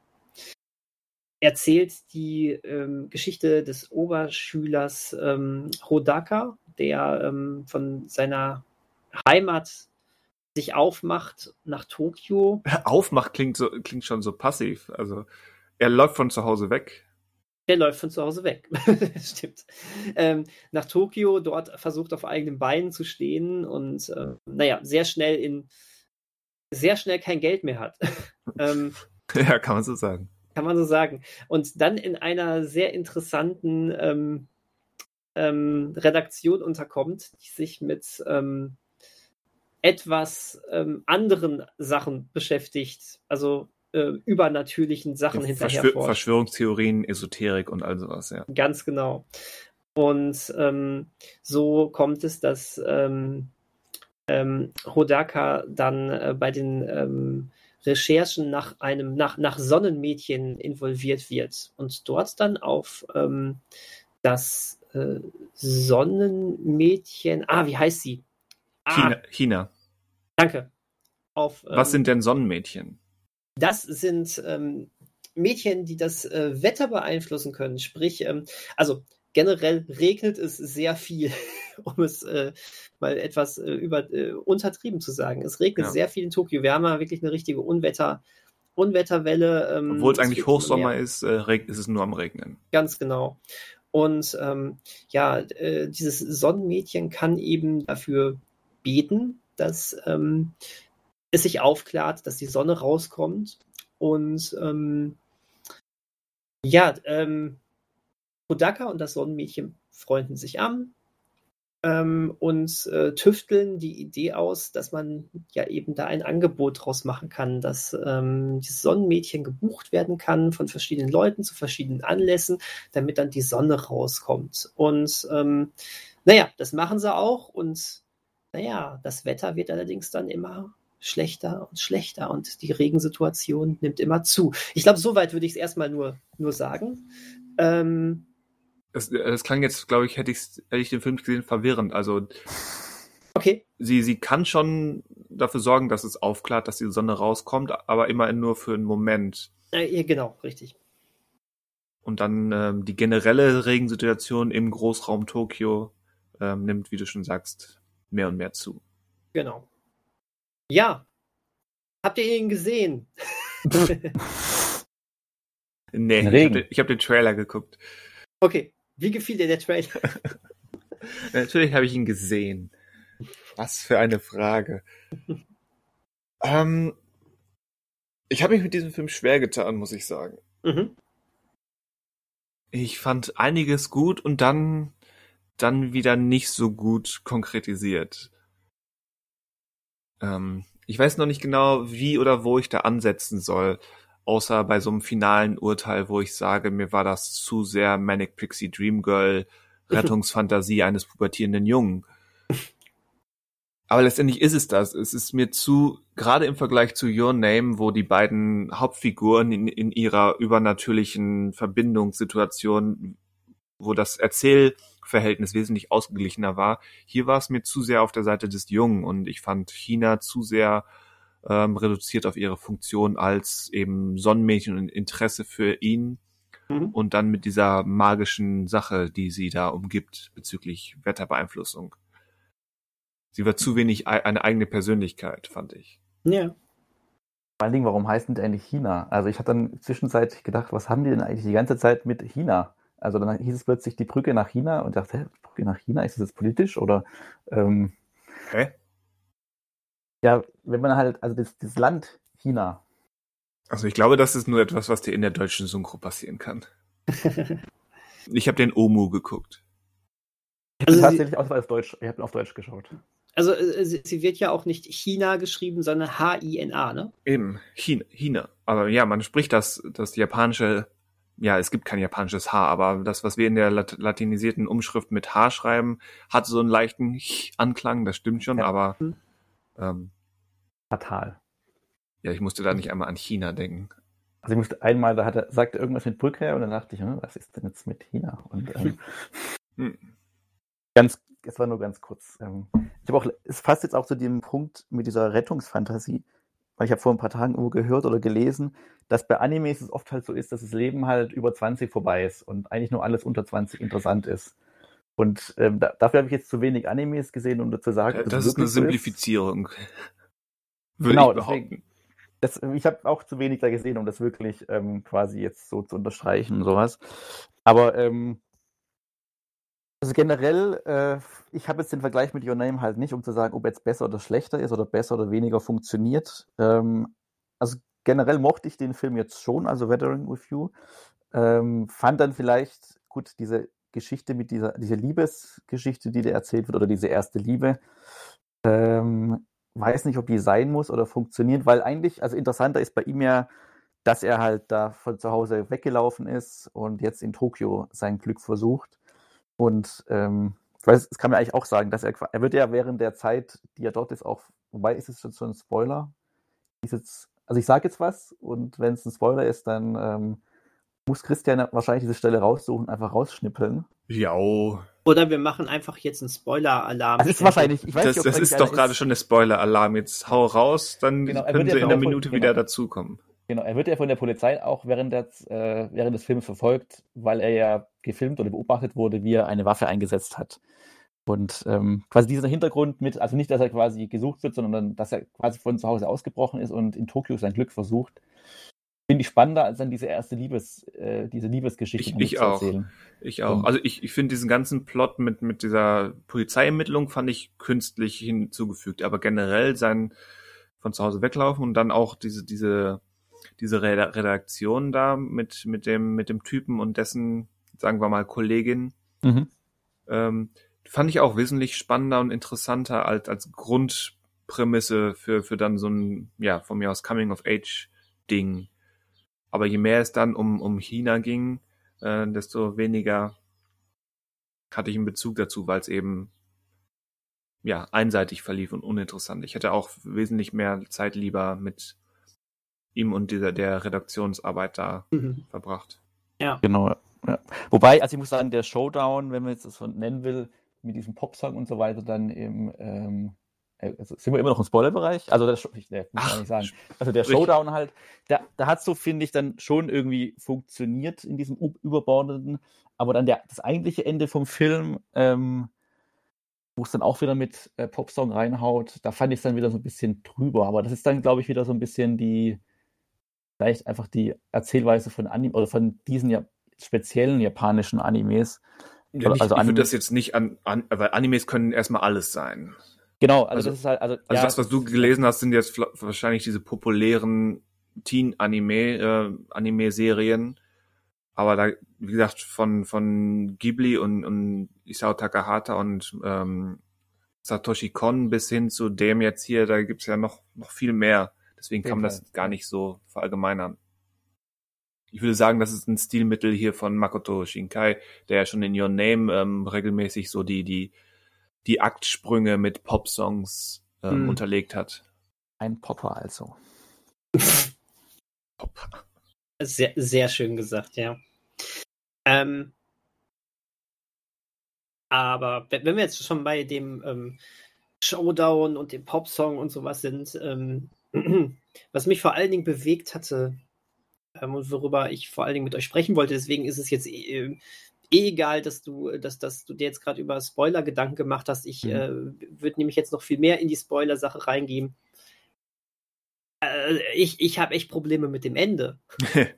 erzählt die ähm, Geschichte des Oberschülers ähm, Hodaka, der ähm, von seiner Heimat sich aufmacht nach Tokio Aufmacht klingt so klingt schon so passiv. Also er läuft von zu Hause weg. Der läuft von zu Hause weg. Stimmt. Ähm, nach Tokio, dort versucht auf eigenen Beinen zu stehen und äh, naja, sehr schnell in sehr schnell kein Geld mehr hat. ähm, ja, kann man so sagen. kann man so sagen. Und dann in einer sehr interessanten ähm, ähm, Redaktion unterkommt, die sich mit ähm, etwas ähm, anderen Sachen beschäftigt, also äh, übernatürlichen Sachen hinterher Verschwör forscht. Verschwörungstheorien, Esoterik und all sowas, ja. Ganz genau. Und ähm, so kommt es, dass ähm, ähm, Hodaka dann äh, bei den ähm, Recherchen nach einem, nach, nach Sonnenmädchen involviert wird und dort dann auf ähm, das äh, Sonnenmädchen, ah, wie heißt sie? Ah, China. China. danke. Auf, Was ähm, sind denn Sonnenmädchen? das sind ähm, Mädchen, die das äh, Wetter beeinflussen können. Sprich, ähm, also generell regnet es sehr viel, um es äh, mal etwas äh, über, äh, untertrieben zu sagen. Es regnet Ja. sehr viel in Tokio. Wir haben ja wirklich eine richtige Unwetter, Unwetterwelle. Ähm, Obwohl es eigentlich Hochsommer ist, äh, ist es nur am Regnen. Ganz genau. Und ähm, ja, äh, dieses Sonnenmädchen kann eben dafür beten, dass ähm, es sich aufklärt, dass die Sonne rauskommt. Und ähm, ja, ähm, Hodaka und das Sonnenmädchen freunden sich an ähm, und äh, tüfteln die Idee aus, dass man ja eben da ein Angebot draus machen kann, dass ähm, dieses Sonnenmädchen gebucht werden kann von verschiedenen Leuten zu verschiedenen Anlässen, damit dann die Sonne rauskommt. Und ähm, naja, das machen sie auch und naja, das Wetter wird allerdings dann immer schlechter und schlechter und die Regensituation nimmt immer zu. Ich glaube, soweit würde ich es erstmal nur, nur sagen. Ähm, Das, das klang jetzt, glaube ich, hätte, hätte ich den Film gesehen, verwirrend. Also okay, sie, sie kann schon dafür sorgen, dass es aufklärt, dass die Sonne rauskommt, aber immer nur für einen Moment. äh, ja, genau, richtig. Und dann ähm, die generelle Regensituation im Großraum Tokio ähm, nimmt, wie du schon sagst, mehr und mehr zu. Genau. Ja. Habt ihr ihn gesehen? Nee, ich habe den, hab den Trailer geguckt. okay. Wie gefiel dir der Trailer? Natürlich habe ich ihn gesehen. Was für eine Frage. ähm, ich habe mich mit diesem Film schwer getan, muss ich sagen. mhm. Ich fand einiges gut und dann, dann wieder nicht so gut konkretisiert. Ähm, ich weiß noch nicht genau, wie oder wo ich da ansetzen soll. außer bei so einem finalen Urteil, wo ich sage, mir war das zu sehr Manic Pixie Dream Girl Rettungsfantasie eines pubertierenden Jungen. Aber letztendlich ist es das. Es ist mir zu, gerade im Vergleich zu Your Name, wo die beiden Hauptfiguren in, in ihrer übernatürlichen Verbindungssituation, wo das Erzählverhältnis wesentlich ausgeglichener war, hier war es mir zu sehr auf der Seite des Jungen und ich fand China zu sehr ähm, reduziert auf ihre Funktion als eben Sonnenmädchen und Interesse für ihn mhm. und dann mit dieser magischen Sache, die sie da umgibt bezüglich Wetterbeeinflussung. Sie war zu wenig eine eigene Persönlichkeit, fand ich. Ja. Vor allen Dingen, warum heißt denn eigentlich China? Also ich hatte dann zwischenzeitlich gedacht, was haben die denn eigentlich die ganze Zeit mit China? Also dann hieß es plötzlich die Brücke nach China und dachte, hä, Brücke nach China, ist das jetzt politisch oder ähm, Hä? Ja, wenn man halt, also das, das Land China. Also ich glaube, das ist nur etwas, was dir in der deutschen Synchro passieren kann. ich habe den Omu geguckt. Ich also tatsächlich auch auf Deutsch, ich habe auf Deutsch geschaut. Also äh, sie, sie, wird ja auch nicht China geschrieben, sondern H-I-N-A, ne? Eben, China, China. Aber ja, man spricht das, das japanische, ja, es gibt kein japanisches H, aber das, was wir in der lat latinisierten Umschrift mit H schreiben, hat so einen leichten Anklang, das stimmt schon, ja. aber hm. ähm, fatal. Ja, ich musste da nicht einmal an China denken. Also ich musste einmal, da hat er, sagte irgendwas mit Brücke und dann dachte ich, hm, was ist denn jetzt mit China? Und ähm, hm. ganz, es war nur ganz kurz. Ähm, ich habe auch, es passt jetzt auch zu dem Punkt mit dieser Rettungsfantasie, weil ich habe vor ein paar Tagen irgendwo gehört oder gelesen, dass bei Animes es oft halt so ist, dass das Leben halt über 20 vorbei ist und eigentlich nur alles unter 20 interessant ist. Und ähm, da, dafür habe ich jetzt zu wenig Animes gesehen, um dazu sagen, ja, das ist eine Simplifizierung. Ist. Würde genau, ich behaupten. Das, ich habe auch zu wenig da gesehen, um das wirklich ähm, quasi jetzt so zu unterstreichen und sowas. Aber ähm, also generell, äh, ich habe jetzt den Vergleich mit Your Name halt nicht, um zu sagen, ob jetzt besser oder schlechter ist oder besser oder weniger funktioniert. Ähm, also generell mochte ich den Film jetzt schon, also Veteran with You. Ähm, fand dann vielleicht, gut, diese Geschichte mit dieser, diese Liebesgeschichte, die da erzählt wird, oder diese erste Liebe, ähm, weiß nicht, ob die sein muss oder funktioniert, weil eigentlich, also interessanter ist bei ihm ja, dass er halt da von zu Hause weggelaufen ist und jetzt in Tokio sein Glück versucht. Und ähm, ich weiß, das kann man eigentlich auch sagen, dass er, er wird ja während der Zeit, die er dort ist, auch, wobei ist es schon so ein Spoiler? Ist jetzt, also ich sage jetzt was und wenn es ein Spoiler ist, dann ähm, muss Christian wahrscheinlich diese Stelle raussuchen, einfach rausschnippeln. Ja. Oder wir machen einfach jetzt einen Spoiler-Alarm. Das ist wahrscheinlich, ich weiß das, nicht, das ist doch gerade schon der Spoiler-Alarm. Jetzt hau raus, dann genau, können sie in einer Minute von, wieder genau. dazukommen. Genau, er wird ja von der Polizei auch während, des, äh, während des Films verfolgt, weil er ja gefilmt oder beobachtet wurde, wie er eine Waffe eingesetzt hat. Und ähm, quasi dieser Hintergrund mit, also nicht, dass er quasi gesucht wird, sondern dass er quasi von zu Hause ausgebrochen ist und in Tokio sein Glück versucht, finde ich spannender als dann diese erste Liebes, äh, diese Liebesgeschichte ich, ich auch. Erzählen. Ich auch. Also ich, ich finde diesen ganzen Plot mit, mit dieser Polizeiermittlung fand ich künstlich hinzugefügt, aber generell sein von zu Hause weglaufen und dann auch diese, diese, diese Redaktion da mit, mit dem, mit dem Typen und dessen, sagen wir mal, Kollegin, mhm. ähm, fand ich auch wesentlich spannender und interessanter als, als Grundprämisse für, für dann so ein, ja, von mir aus Coming of Age Ding. Aber je mehr es dann um, um China ging, äh, desto weniger hatte ich einen Bezug dazu, weil es eben ja einseitig verlief und uninteressant. Ich hätte auch wesentlich mehr Zeit lieber mit ihm und dieser der Redaktionsarbeit da mhm. verbracht. Ja. Genau. Ja. Wobei, also ich muss sagen, der Showdown, wenn man jetzt das so nennen will, mit diesem Popsong und so weiter, dann im ähm, äh, also sind wir immer noch im Spoilerbereich? Also das ich, nee, muss Ach, nicht sagen. Also der Showdown halt, da, da hat so, finde ich, dann schon irgendwie funktioniert in diesem überbordenden, aber dann der, das eigentliche Ende vom Film, ähm, wo es dann auch wieder mit äh, Popsong reinhaut, da fand ich es dann wieder so ein bisschen drüber. Aber das ist dann, glaube ich, wieder so ein bisschen die, vielleicht einfach die Erzählweise von Anime oder von diesen ja speziellen japanischen Animes. Ja, nicht, also ich würde das jetzt nicht an, an, weil Animes können erstmal alles sein. Genau, also, also das ist halt, also, also ja, das, was du gelesen hast, sind jetzt wahrscheinlich diese populären Teen-Anime, äh, Anime-Serien. Aber da, wie gesagt, von, von Ghibli und, und Isao Takahata und ähm, Satoshi Kon bis hin zu dem jetzt hier, da gibt's ja noch, noch viel mehr. Deswegen kann man das gar nicht so verallgemeinern. ich würde sagen, das ist ein Stilmittel hier von Makoto Shinkai, der ja schon in Your Name ähm, regelmäßig so die, die, die Aktsprünge mit Popsongs ähm, Hm. unterlegt hat. Ein Popper also. Pop. Sehr, sehr schön gesagt, ja. Ähm, aber wenn wenn wir jetzt schon bei dem ähm, Showdown und dem Popsong und sowas sind, ähm, was mich vor allen Dingen bewegt hatte ähm, und worüber ich vor allen Dingen mit euch sprechen wollte, deswegen ist es jetzt eh, eh egal, dass du, dass, dass du dir jetzt gerade über Spoiler Gedanken gemacht hast. Ich Mhm. äh, würde nämlich jetzt noch viel mehr in die Spoiler-Sache reingehen. Äh, ich ich habe echt Probleme mit dem Ende.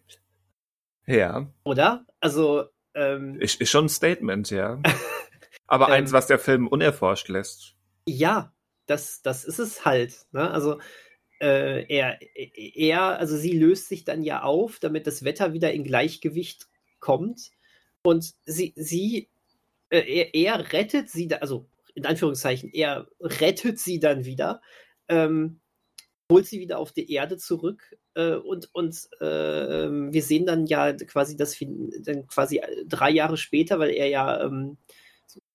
ja, Oder? Also, ähm, ist, ist schon ein Statement, ja. Aber Ähm. eins, was der Film unerforscht lässt. ja, das, das ist es halt. Ne? Also, äh, er, er, also sie löst sich dann ja auf, damit das Wetter wieder in Gleichgewicht kommt. Und sie, sie, äh, er, er rettet sie, da, also in Anführungszeichen, er rettet sie dann wieder, ähm, holt sie wieder auf die Erde zurück äh, und, und äh, wir sehen dann ja quasi das dann quasi drei Jahre später, weil er ja ähm,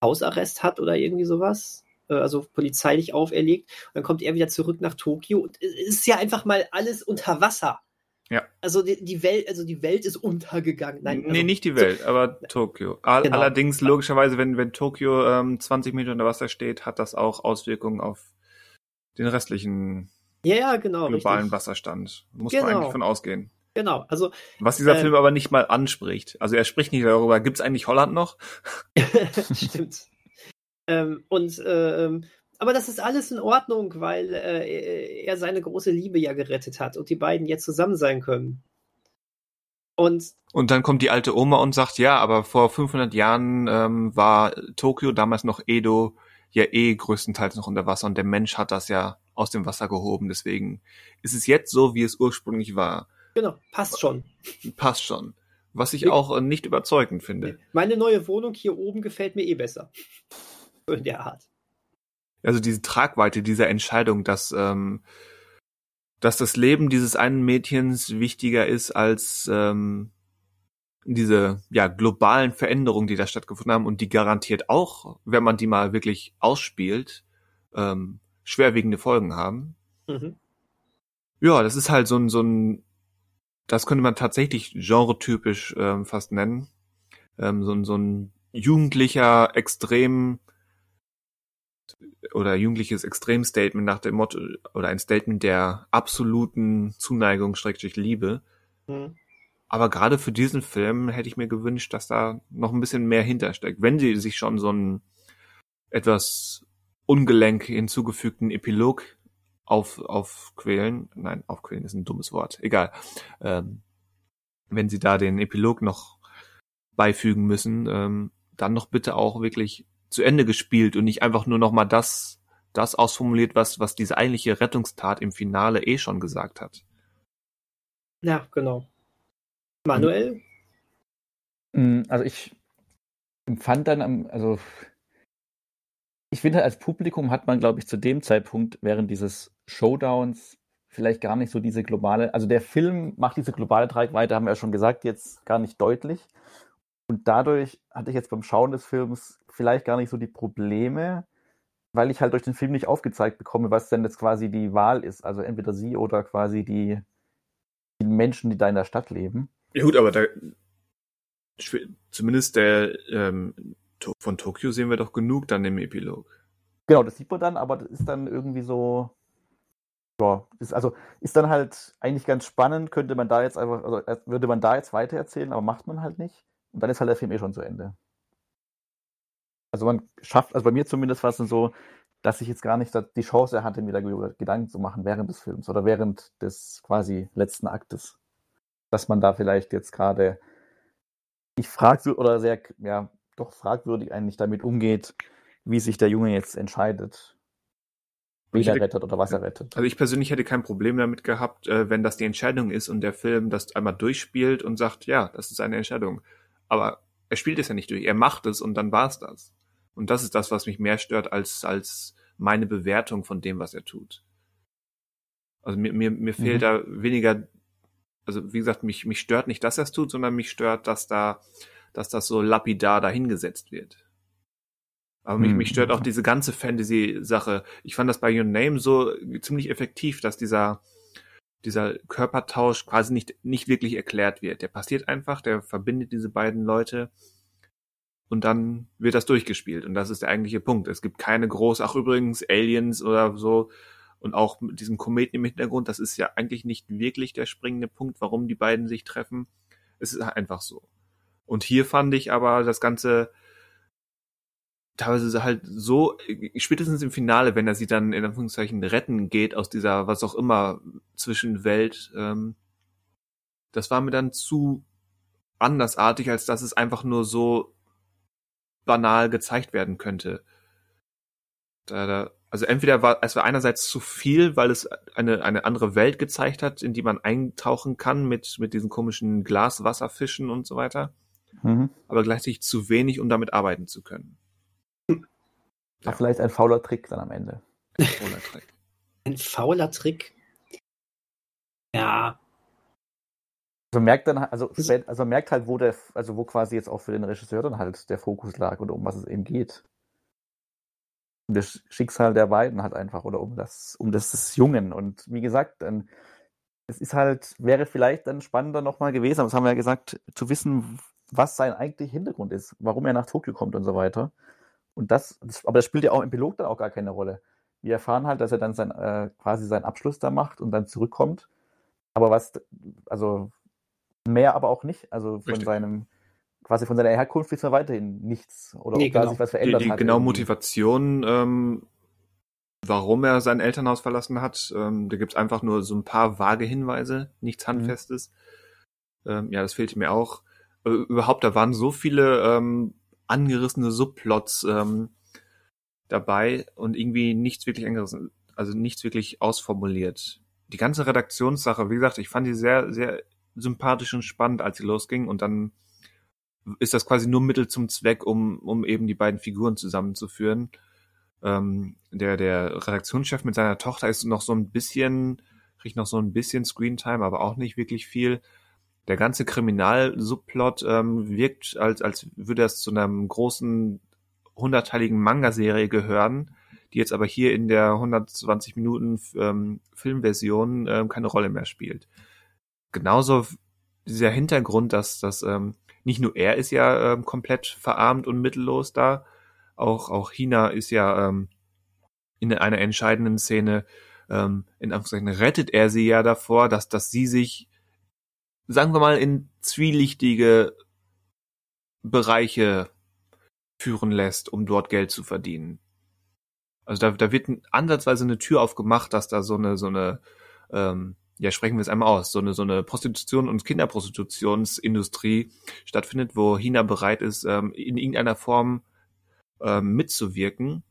Hausarrest hat oder irgendwie sowas, also polizeilich auferlegt. Und dann kommt er wieder zurück nach Tokio und es ist ja einfach mal alles unter Wasser. Ja. Also die, die Welt, also die Welt ist untergegangen. Nein, nee, also, nicht die Welt, aber Tokio. All, Genau. Allerdings, logischerweise, wenn, wenn Tokio ähm, 20 Meter unter Wasser steht, hat das auch Auswirkungen auf den restlichen Ja, ja, genau. globalen richtig. Wasserstand. Muss man Genau. eigentlich von ausgehen. Genau. Also Was dieser Äh, Film aber nicht mal anspricht. Also er spricht nicht darüber, gibt's eigentlich Holland noch? Stimmt. Ähm, und ähm, aber das ist alles in Ordnung, weil äh, er seine große Liebe ja gerettet hat und die beiden jetzt zusammen sein können. Und Und dann kommt die alte Oma und sagt, ja, aber vor 500 Jahren ähm, war Tokio, damals noch Edo, ja eh größtenteils noch unter Wasser und der Mensch hat das ja aus dem Wasser gehoben. Deswegen ist es jetzt so, wie es ursprünglich war. genau, passt schon. Passt schon. Was ich auch äh, nicht überzeugend finde. Meine neue Wohnung hier oben gefällt mir eh besser. So in der Art. Also diese Tragweite dieser Entscheidung, dass, ähm, dass das Leben dieses einen Mädchens wichtiger ist als ähm, diese ja, globalen Veränderungen, die da stattgefunden haben und die garantiert auch, wenn man die mal wirklich ausspielt, ähm, schwerwiegende Folgen haben. Mhm. Ja, das ist halt so ein, so ein, das könnte man tatsächlich genretypisch ähm, fast nennen. Ähm, so, ein so ein jugendlicher, extrem oder jugendliches Extremstatement nach dem Motto oder ein Statement der absoluten Zuneigung schrägstrich Liebe. Mhm. Aber gerade für diesen Film hätte ich mir gewünscht, dass da noch ein bisschen mehr hintersteckt. Wenn sie sich schon so einen etwas ungelenk hinzugefügten Epilog auf, aufquälen, nein, aufquälen ist ein dummes Wort, egal. Ähm, wenn sie da den Epilog noch beifügen müssen, ähm, dann noch bitte auch wirklich zu Ende gespielt und nicht einfach nur noch mal das, das ausformuliert, was, was diese eigentliche Rettungstat im Finale eh schon gesagt hat. Ja, genau. Manuel? Mm, Also ich empfand dann, am- also ich finde, halt, als Publikum hat man, glaube ich, zu dem Zeitpunkt während dieses Showdowns vielleicht gar nicht so diese globale, also der Film macht diese globale Tragweite, haben wir ja schon gesagt, jetzt gar nicht deutlich. Und dadurch hatte ich jetzt beim Schauen des Films vielleicht gar nicht so die Probleme, weil ich halt durch den Film nicht aufgezeigt bekomme, was denn jetzt quasi die Wahl ist. Also entweder sie oder quasi die, die Menschen, die da in der Stadt leben. Ja gut, aber da zumindest der ähm, von Tokio sehen wir doch genug dann im Epilog. Genau, das sieht man dann, aber das ist dann irgendwie so. Ja, ist also ist dann halt eigentlich ganz spannend, könnte man da jetzt einfach, also äh, würde man da jetzt weitererzählen, aber macht man halt nicht. Und dann ist halt der Film eh schon zu Ende. Also man schafft, also bei mir zumindest war es dann so, dass ich jetzt gar nicht da- die Chance hatte, mir darüber Gedanken zu machen während des Films oder während des quasi letzten Aktes. Dass man da vielleicht jetzt gerade nicht fragwürdig oder sehr, ja, doch fragwürdig eigentlich damit umgeht, wie sich der Junge jetzt entscheidet, wen Ich er rettet oder was er rettet. Also ich persönlich hätte kein Problem damit gehabt, äh, wenn das die Entscheidung ist und der Film das einmal durchspielt und sagt, ja, das ist eine Entscheidung. Aber er spielt es ja nicht durch, er macht es und dann war es das. Und das ist das, was mich mehr stört als, als meine Bewertung von dem, was er tut. Also mir, mir, mir fehlt Mhm. da weniger also wie gesagt, mich, mich stört nicht, dass er es tut, sondern mich stört, dass da, dass das so lapidar dahingesetzt wird. Aber mich, Hm. mich stört auch diese ganze Fantasy-Sache. Ich fand das bei Your Name so ziemlich effektiv, dass dieser, dieser Körpertausch quasi nicht, nicht wirklich erklärt wird. Der passiert einfach, der verbindet diese beiden Leute und dann wird das durchgespielt. Und das ist der eigentliche Punkt. Es gibt keine groß, ach übrigens, Aliens oder so. Und auch mit diesem Kometen im Hintergrund, das ist ja eigentlich nicht wirklich der springende Punkt, warum die beiden sich treffen. Es ist einfach so. Und hier fand ich aber das Ganze teilweise halt so, spätestens im Finale, wenn er sie dann in Anführungszeichen retten geht aus dieser, was auch immer, Zwischenwelt, ähm, das war mir dann zu andersartig, als dass es einfach nur so banal gezeigt werden könnte. Da, da, also entweder war es war einerseits zu viel, weil es eine eine andere Welt gezeigt hat, in die man eintauchen kann mit mit diesen komischen Glaswasserfischen und so weiter, Mhm. aber gleichzeitig zu wenig, um damit arbeiten zu können. Ja. Vielleicht ein fauler Trick dann am Ende. Ohne Trick. Ein fauler Trick. Ja, Also merkt dann, also, also man merkt halt, wo der, also wo quasi jetzt auch für den Regisseur dann halt der Fokus lag oder um was es eben geht. Um das Schicksal der beiden halt einfach oder um das, um das des Jungen. Und wie gesagt, dann, es ist halt, wäre vielleicht dann spannender nochmal gewesen, aber das haben wir ja gesagt, zu wissen, was sein eigentlicher Hintergrund ist, warum er nach Tokio kommt und so weiter. Und das, das aber das spielt ja auch im Pilot dann auch gar keine Rolle. Wir erfahren halt, dass er dann sein, äh, quasi seinen Abschluss da macht und dann zurückkommt. Aber was, also mehr aber auch nicht. Also von Richtig. seinem, quasi von seiner Herkunft wissen wir weiterhin nichts. Oder Nee, ob da genau. sich was Die, verändert die hat. genaue irgendwie. Motivation, ähm, warum er sein Elternhaus verlassen hat, ähm, da gibt's einfach nur so ein paar vage Hinweise, nichts Mhm. Handfestes. Ähm, ja, das fehlte mir auch. Äh, überhaupt, da waren so viele ähm, angerissene Subplots ähm, dabei und irgendwie nichts wirklich angerissen, also nichts wirklich ausformuliert. Die ganze Redaktionssache, wie gesagt, ich fand die sehr, sehr sympathisch und spannend, als sie losging und dann ist das quasi nur Mittel zum Zweck, um, um eben die beiden Figuren zusammenzuführen. Ähm, der, der Redaktionschef mit seiner Tochter ist noch so ein bisschen, kriegt noch so ein bisschen Screentime, aber auch nicht wirklich viel. Der ganze Kriminal-Subplot ähm, wirkt, als, als würde das zu einem großen hunderteiligen Manga-Serie gehören, die jetzt aber hier in der 120 Minuten ähm, Filmversion ähm, keine Rolle mehr spielt. Genauso dieser Hintergrund, dass, dass ähm, nicht nur er ist ja ähm, komplett verarmt und mittellos da, auch, auch Hina ist ja ähm, in einer entscheidenden Szene, ähm, in Anführungszeichen rettet er sie ja davor, dass, dass sie sich, sagen wir mal, in zwielichtige Bereiche führen lässt, um dort Geld zu verdienen. Also da, da wird ansatzweise eine Tür aufgemacht, dass da so eine, so eine, ähm, ja, sprechen wir es einmal aus, so eine, so eine Prostitution- und Kinderprostitutionsindustrie stattfindet, wo China bereit ist, ähm, in irgendeiner Form ähm, mitzuwirken.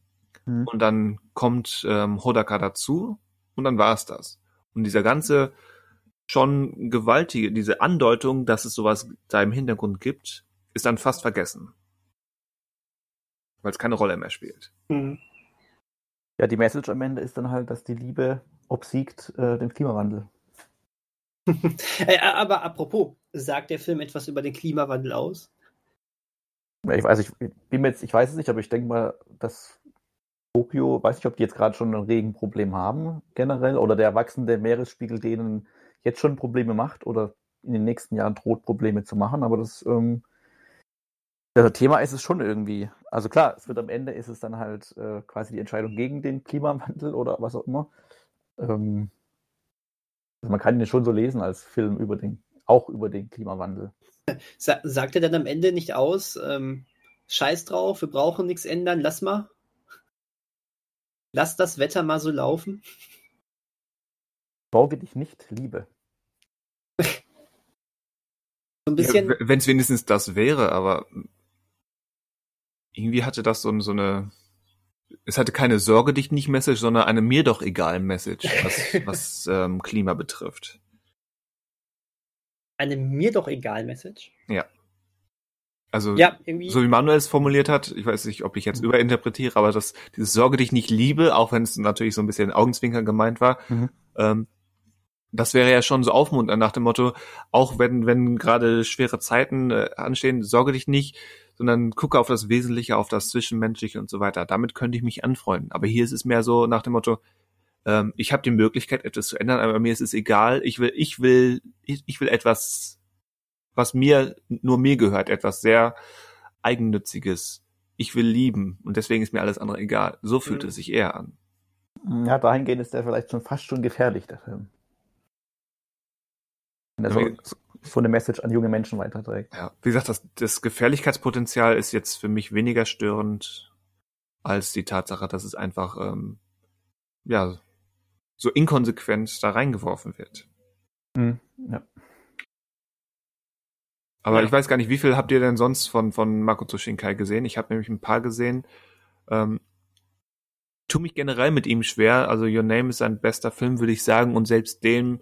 Mhm. Und dann kommt ähm, Hodaka dazu und dann war es das. Und dieser ganze schon gewaltige, diese Andeutung, dass es sowas da im Hintergrund gibt, ist dann fast vergessen. Weil es keine Rolle mehr spielt. hm. Ja, die Message am Ende ist dann halt, dass die Liebe obsiegt äh, dem Klimawandel. Äh, aber apropos, sagt der Film etwas über den Klimawandel aus? Ja, Ich weiß, ich bin jetzt, ich weiß es nicht, aber ich denke mal, dass Tokio, weiß nicht, ob die jetzt gerade schon ein Regenproblem haben, generell, oder der wachsende Meeresspiegel denen jetzt schon Probleme macht oder in den nächsten Jahren droht, Probleme zu machen, aber das, ähm, das Thema ist es schon irgendwie. Also klar, es wird am Ende ist es dann halt äh, quasi die Entscheidung gegen den Klimawandel oder was auch immer. Ähm, also man kann ihn schon so lesen als Film über den, auch über den Klimawandel. Sa sagt er dann am Ende nicht aus, ähm, scheiß drauf, wir brauchen nichts ändern, lass mal. Lass das Wetter mal so laufen. Sorge dich nicht, Liebe. So ein bisschen. Ja, Wenn es wenigstens das wäre, aber irgendwie hatte das so, so eine. Es hatte keine Sorge dich nicht Message, sondern eine mir doch egal Message, was, was ähm, Klima betrifft. eine mir doch egal Message. Also Ja, irgendwie. so wie Manuel es formuliert hat, ich weiß nicht, ob ich jetzt überinterpretiere, aber das dieses Sorge dich nicht liebe, auch wenn es natürlich so ein bisschen Augenzwinker gemeint war, Mhm. ähm, das wäre ja schon so aufmunternd nach dem Motto, auch wenn, wenn gerade schwere Zeiten äh, anstehen, sorge dich nicht, sondern gucke auf das Wesentliche, auf das Zwischenmenschliche und so weiter. Damit könnte ich mich anfreunden. Aber hier ist es mehr so nach dem Motto, ähm, ich habe die Möglichkeit, etwas zu ändern, aber mir ist es egal. Ich will, ich will, ich, ich will etwas, was mir, nur mir gehört, etwas sehr Eigennütziges. Ich will lieben und deswegen ist mir alles andere egal. So fühlt Mhm. es sich eher an. Ja, dahingehend ist der vielleicht schon fast schon gefährlich, der Film. Er so, so eine Message an junge Menschen weiterträgt. Ja, wie gesagt, das, das Gefährlichkeitspotenzial ist jetzt für mich weniger störend als die Tatsache, dass es einfach ähm, ja so inkonsequent da reingeworfen wird. Mhm. Ja. Aber Ja. ich weiß gar nicht, wie viel habt ihr denn sonst von von Makoto Shinkai gesehen? Ich habe nämlich ein paar gesehen. Ähm, tu mich generell mit ihm schwer. Also Your Name ist sein bester Film, würde ich sagen, und selbst dem,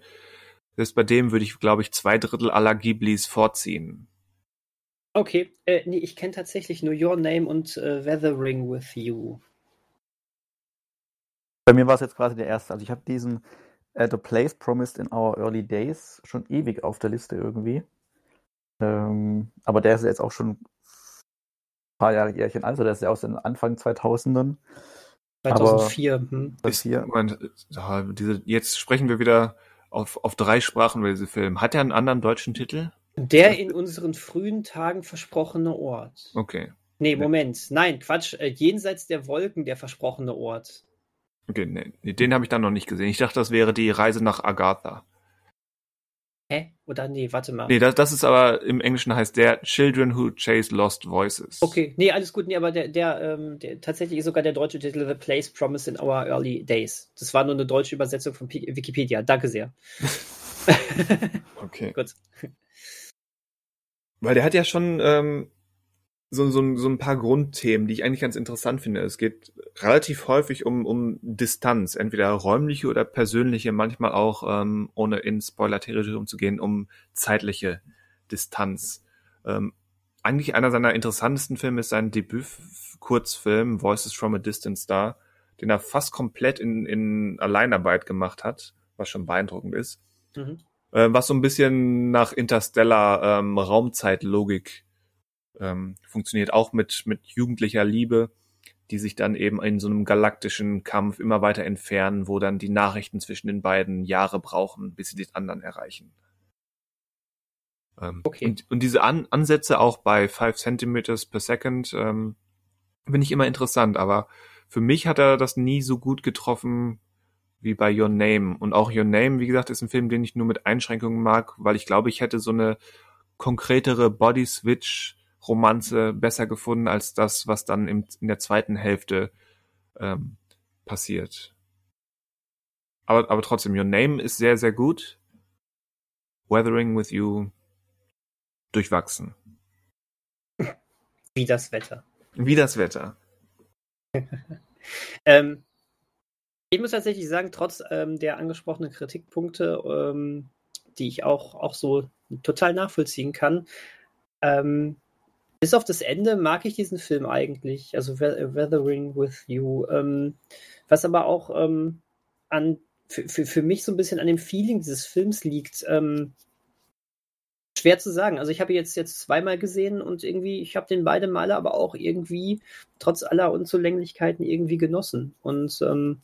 selbst bei dem würde ich, glaube ich, zwei Drittel aller Ghiblis vorziehen. Okay, äh, nee, ich kenne tatsächlich nur Your Name und äh, Weathering with You. Bei mir war es jetzt quasi der erste. Also ich habe diesen äh, The Place Promised in Our Early Days schon ewig auf der Liste irgendwie. Ähm, aber der ist jetzt auch schon ein paar Jahre Jährchen alt. Also der ist ja aus den Anfang 2000ern. 2004. hm. Das Ist- hier. Moment, ja, diese, jetzt sprechen wir wieder auf, auf drei Sprachen über diese Film. Hat er einen anderen deutschen Titel? Der in unseren frühen Tagen versprochene Ort. Okay. Nee. Moment. Nein, Quatsch. Äh, jenseits der Wolken der versprochene Ort. Okay, nee, nee, den habe ich dann noch nicht gesehen. Ich dachte, das wäre die Reise nach Agatha. Hä? Oder nee, warte mal. Nee, das, das ist aber im Englischen heißt der Children Who Chase Lost Voices. Okay, nee, alles gut, nee, aber der, der, ähm, der tatsächlich ist sogar der deutsche Titel The Place Promised in Our Early Days. Das war nur eine deutsche Übersetzung von P Wikipedia. Danke sehr. Okay. Gut. Weil der hat ja schon ähm, so, so, so ein paar Grundthemen, die ich eigentlich ganz interessant finde. Es geht relativ häufig um, um Distanz, entweder räumliche oder persönliche, manchmal auch, ähm, ohne in Spoiler-Territorium zu gehen, um zeitliche Distanz. Ähm, eigentlich einer seiner interessantesten Filme ist sein Debüt-Kurzfilm Voices from a Distant Star, den er fast komplett in, in Alleinarbeit gemacht hat, was schon beeindruckend ist Mhm. äh, was so ein bisschen nach Interstellar ähm, Raumzeitlogik ähm, funktioniert, auch mit, mit jugendlicher Liebe, die sich dann eben in so einem galaktischen Kampf immer weiter entfernen, wo dann die Nachrichten zwischen den beiden Jahre brauchen, bis sie den anderen erreichen. Ähm, Okay. und, und diese An Ansätze auch bei 5 Centimeters per Second ähm, finde ich immer interessant, aber für mich hat er das nie so gut getroffen wie bei Your Name. Und auch Your Name, wie gesagt, ist ein Film, den ich nur mit Einschränkungen mag, weil ich glaube, ich hätte so eine konkretere Body-Switch-Romanze besser gefunden als das, was dann im, in der zweiten Hälfte ähm, passiert. Aber, aber trotzdem, Your Name ist sehr, sehr gut. Weathering with You durchwachsen. Wie das Wetter. Wie das Wetter. Ähm, ich muss tatsächlich sagen, trotz ähm, der angesprochenen Kritikpunkte, ähm, die ich auch, auch so total nachvollziehen kann, ähm, bis auf das Ende mag ich diesen Film eigentlich, also We- Weathering with You, ähm, was aber auch ähm, an, für, für, mich so ein bisschen an dem Feeling dieses Films liegt. Ähm, schwer zu sagen. Also ich habe jetzt jetzt zweimal gesehen und irgendwie, ich habe den beide Male aber auch irgendwie trotz aller Unzulänglichkeiten irgendwie genossen. Und ähm,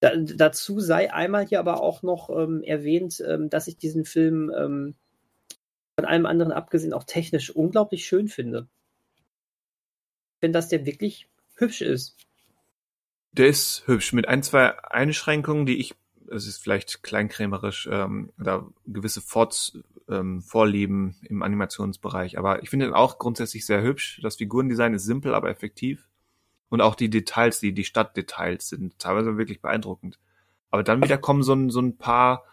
da, dazu sei einmal hier aber auch noch ähm, erwähnt, ähm, dass ich diesen Film von allem anderen abgesehen auch technisch unglaublich schön finde. Finde, dass der wirklich hübsch ist. Der ist hübsch mit ein, zwei Einschränkungen, die ich, es ist vielleicht kleinkrämerisch, ähm, oder gewisse Forts, ähm, Vorlieben im Animationsbereich. Aber ich finde ihn auch grundsätzlich sehr hübsch. Das Figurendesign ist simpel, aber effektiv. Und auch die Details, die, die Stadtdetails sind teilweise wirklich beeindruckend. Aber dann wieder kommen so ein, so ein paar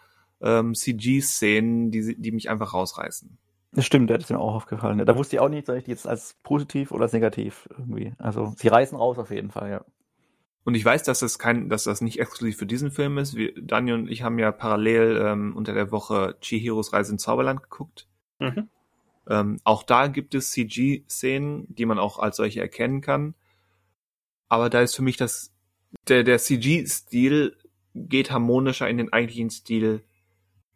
ähm, CG-Szenen, die, die mich einfach rausreißen. Das stimmt, der ist mir auch aufgefallen. Da wusste ich auch nicht, soll ich die jetzt als positiv oder als negativ irgendwie. Also sie reißen raus auf jeden Fall, ja. Und ich weiß, dass das kein, dass das nicht exklusiv für diesen Film ist. Wir, Daniel und ich haben ja parallel ähm, unter der Woche Chihiros Reise ins Zauberland geguckt. Mhm. Ähm, auch da gibt es CG-Szenen, die man auch als solche erkennen kann. Aber da ist für mich das, der, der CG-Stil geht harmonischer in den eigentlichen Stil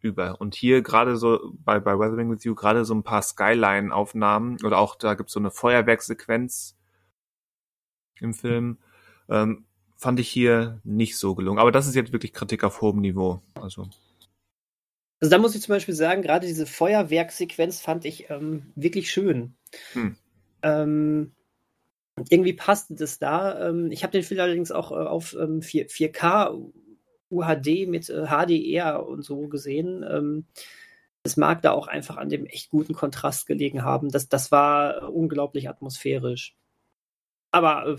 über. Und hier gerade so bei, bei Weathering with You gerade so ein paar Skyline-Aufnahmen oder auch da gibt's so eine Feuerwerksequenz im Film. Ähm, fand ich hier nicht so gelungen. Aber das ist jetzt wirklich Kritik auf hohem Niveau. Also. Also da muss ich zum Beispiel sagen, gerade diese Feuerwerksequenz fand ich ähm, wirklich schön. Hm. Ähm, irgendwie passte das da. Ähm, ich habe den Film allerdings auch äh, auf ähm, 4, 4K UHD mit äh, HDR und so gesehen. Ähm, es mag da auch einfach an dem echt guten Kontrast gelegen haben. Das, das war unglaublich atmosphärisch. Aber äh,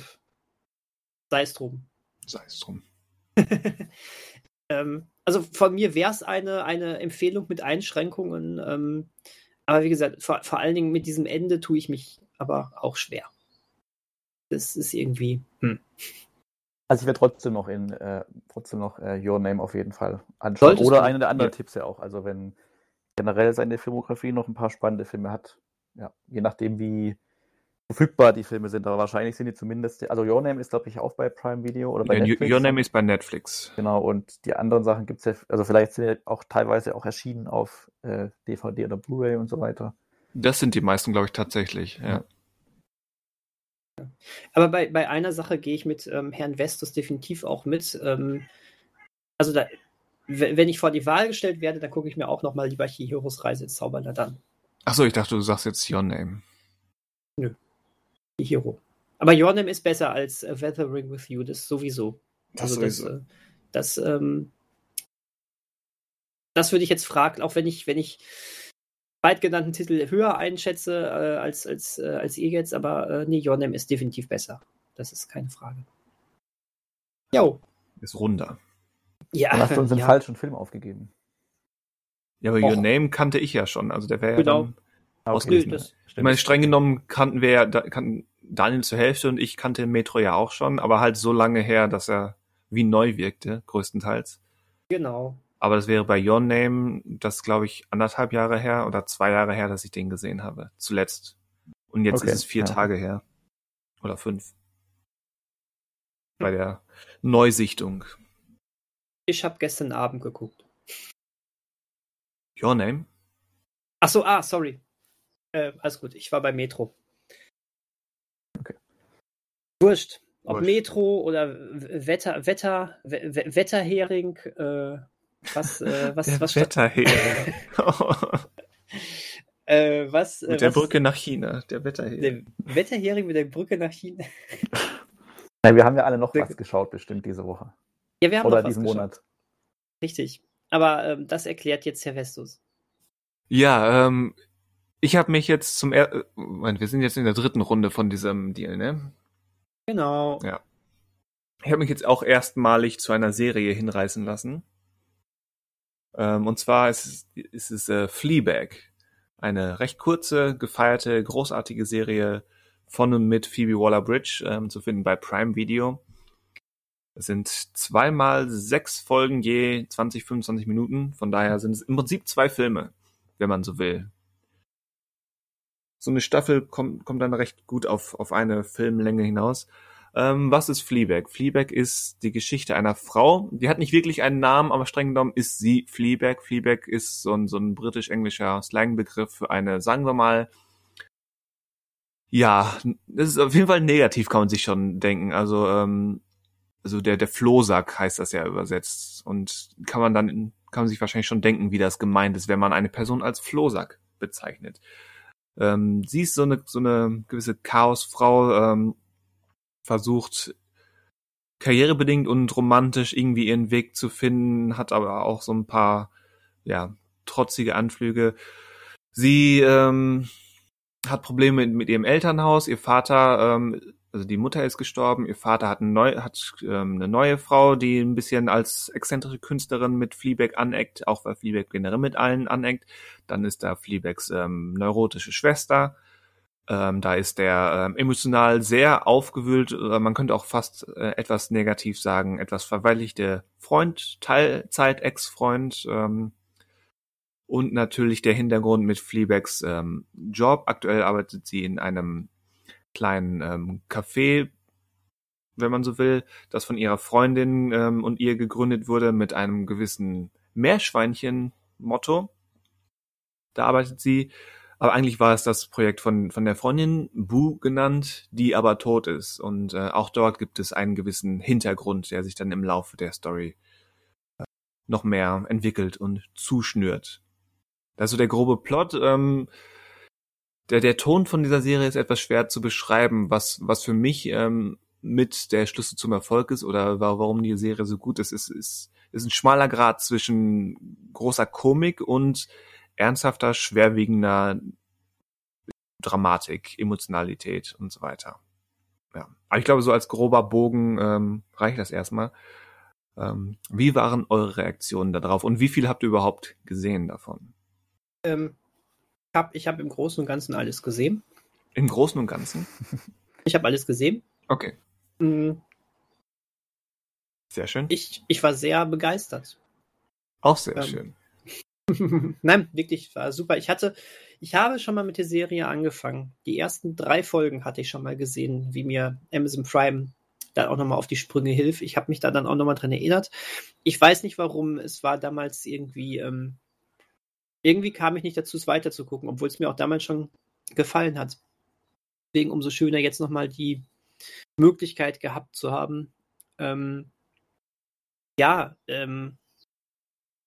sei es drum. Sei es drum. ähm, also von mir wäre es eine, eine Empfehlung mit Einschränkungen. Ähm, aber wie gesagt, vor, vor allen Dingen mit diesem Ende tue ich mich aber auch schwer. Das ist irgendwie. Hm. Also ich werde trotzdem noch in äh, trotzdem noch äh, Your Name auf jeden Fall anschauen. Solltest Oder eine der anderen ja. Tipps ja auch. Also wenn generell seine Filmografie noch ein paar spannende Filme hat, ja, je nachdem wie verfügbar die Filme sind, aber wahrscheinlich sind die zumindest, also Your Name ist glaube ich auch bei Prime Video oder bei ja, Netflix. Your Name ist bei Netflix. Genau, und die anderen Sachen gibt es ja, also vielleicht sind die auch teilweise auch erschienen auf äh, DVD oder Blu-ray und so weiter. Das sind die meisten, glaube ich, tatsächlich, ja. Aber bei, bei einer Sache gehe ich mit ähm, Herrn Vestus definitiv auch mit. Ähm, also da, wenn ich vor die Wahl gestellt werde, dann gucke ich mir auch nochmal lieber Chihiros Reise ins Zauberland an. Achso, ich dachte, du sagst jetzt Your Name. Nö. Chihiro. Aber Your Name ist besser als uh, Weathering with You, das sowieso. Das also sowieso. Das, äh, das, ähm, das würde ich jetzt fragen, auch wenn ich, wenn ich beidgenannten Titel höher einschätze äh, als, als, äh, als ihr jetzt, aber äh, nee, Your Name ist definitiv besser. Das ist keine Frage. Jo. Ist runder. Ja. Dann hast du uns den ja. falschen Film aufgegeben. Ja, aber Och. Your Name kannte ich ja schon. Also der wäre genau. ja dann ah, okay. Nö, ich meine, streng genommen kannten wir ja, kannten Daniel zur Hälfte und ich kannte Metro ja auch schon, aber halt so lange her, dass er wie neu wirkte, größtenteils. Genau. Aber das wäre bei Your Name, das glaube ich anderthalb Jahre her oder zwei Jahre her, dass ich den gesehen habe. Zuletzt. Und jetzt okay, ist es vier ja. Tage her. Oder fünf. Bei der Neusichtung. Ich habe gestern Abend geguckt. Your Name? Ach so, ah, sorry. Äh, alles gut, ich war bei Metro. Okay. Wurscht. Ob Wurscht. Metro oder Wetter, Wetter, Wetterhering, äh, was, äh, was, der was Wetterhering. äh, was, mit der was, Brücke nach China, der Wetterhering. Der Wetterhering mit der Brücke nach China. Nein, wir haben ja alle noch was geschaut, bestimmt diese Woche. Ja, wir haben Oder noch diesen Monat. Richtig. Aber ähm, das erklärt jetzt Herr Vestus. Ja, ähm, ich habe mich jetzt zum er Moment, wir sind jetzt in der dritten Runde von diesem Deal, ne? Genau. Ja. Ich habe mich jetzt auch erstmalig zu einer Serie hinreißen lassen. Ähm, und zwar ist es, ist es äh, Fleabag. Eine recht kurze, gefeierte, großartige Serie von und mit Phoebe Waller-Bridge ähm, zu finden bei Prime Video. Es sind zweimal sechs Folgen je 20, 25 Minuten. Von daher sind es im Prinzip zwei Filme, wenn man so will. So eine Staffel kommt, kommt dann recht gut auf, auf eine Filmlänge hinaus. Ähm, was ist Fleabag? Fleabag ist die Geschichte einer Frau. Die hat nicht wirklich einen Namen, aber streng genommen ist sie Fleabag. Fleabag ist so ein, so ein britisch-englischer Slangbegriff für eine, sagen wir mal, ja, das ist auf jeden Fall negativ, kann man sich schon denken. Also, ähm, also der, der Flohsack heißt das ja übersetzt. Und kann man dann, kann man sich wahrscheinlich schon denken, wie das gemeint ist, wenn man eine Person als Flohsack bezeichnet. Ähm, sie ist so eine, so eine gewisse Chaosfrau, ähm, versucht karrierebedingt und romantisch irgendwie ihren Weg zu finden, hat aber auch so ein paar, ja, trotzige Anflüge. Sie ähm, hat Probleme mit, mit ihrem Elternhaus. Ihr Vater, ähm, also die Mutter ist gestorben. Ihr Vater hat, ein neu, hat ähm, eine neue Frau, die ein bisschen als exzentrische Künstlerin mit Fleabag aneckt, auch weil Fleabag generell mit allen aneckt. Dann ist da Fleabags ähm, neurotische Schwester. Ähm, da ist der ähm, emotional sehr aufgewühlt, äh, man könnte auch fast äh, etwas negativ sagen, etwas verweichlichte Freund, Teilzeit-Ex-Freund ähm, und natürlich der Hintergrund mit Fleabags ähm, Job. Aktuell arbeitet sie in einem kleinen ähm, Café, wenn man so will, das von ihrer Freundin ähm, und ihr gegründet wurde mit einem gewissen Meerschweinchen Motto. Da arbeitet sie. Aber eigentlich war es das Projekt von, von der Freundin, Boo genannt, die aber tot ist. Und äh, auch dort gibt es einen gewissen Hintergrund, der sich dann im Laufe der Story äh, noch mehr entwickelt und zuschnürt. Das ist so der grobe Plot. Ähm, der, der Ton von dieser Serie ist etwas schwer zu beschreiben, was, was für mich ähm, mit der Schlüssel zum Erfolg ist oder warum die Serie so gut ist, ist, ist, ist ein schmaler Grad zwischen großer Komik und ernsthafter, schwerwiegender Dramatik, Emotionalität und so weiter. Ja. Aber ich glaube, so als grober Bogen ähm, reicht das erstmal. Ähm, wie waren eure Reaktionen darauf und wie viel habt ihr überhaupt gesehen davon? Ähm, hab, ich habe im Großen und Ganzen alles gesehen. Im Großen und Ganzen? Ich habe alles gesehen. Okay. Mhm. Sehr schön. Ich, ich war sehr begeistert. Auch sehr Ähm, schön. Nein, wirklich, war super. Ich hatte, ich habe schon mal mit der Serie angefangen. Die ersten drei Folgen hatte ich schon mal gesehen, wie mir Amazon Prime dann auch nochmal auf die Sprünge hilft. Ich habe mich da dann auch nochmal dran erinnert. Ich weiß nicht warum, es war damals irgendwie, ähm, irgendwie kam ich nicht dazu, es weiter zu gucken, obwohl es mir auch damals schon gefallen hat. Deswegen umso schöner jetzt nochmal die Möglichkeit gehabt zu haben. Ähm, ja, ähm,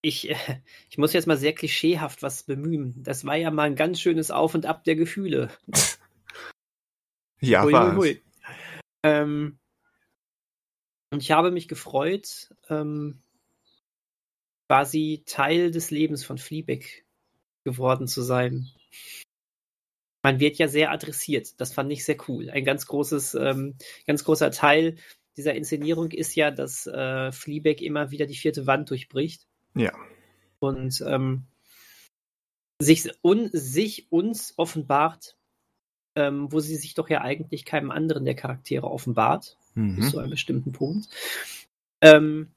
ich, äh, ich muss jetzt mal sehr klischeehaft was bemühen. Das war ja mal ein ganz schönes Auf und Ab der Gefühle. Ja, Hui, hui, hui. Ähm, und ich habe mich gefreut, ähm, quasi Teil des Lebens von Fleabag geworden zu sein. Man wird ja sehr adressiert. Das fand ich sehr cool. Ein ganz großes, ähm, ganz großer Teil dieser Inszenierung ist ja, dass äh, Fleabag immer wieder die vierte Wand durchbricht Ja. und ähm, sich, un, sich uns offenbart, ähm, wo sie sich doch ja eigentlich keinem anderen der Charaktere offenbart, bis Mhm. zu einem bestimmten Punkt. Ähm,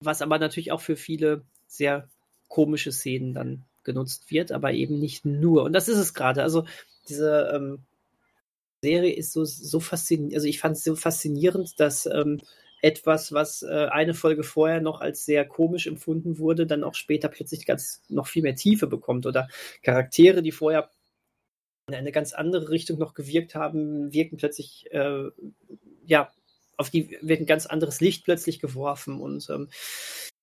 was aber natürlich auch für viele sehr komische Szenen dann genutzt wird, aber eben nicht nur. Und das ist es gerade. Also diese ähm, Serie ist so, so faszinierend, also ich fand es so faszinierend, dass ähm, etwas, was äh, eine Folge vorher noch als sehr komisch empfunden wurde, dann auch später plötzlich ganz noch viel mehr Tiefe bekommt. Oder Charaktere, die vorher in eine ganz andere Richtung noch gewirkt haben, wirken plötzlich, äh, ja, auf die wird ein ganz anderes Licht plötzlich geworfen und ähm,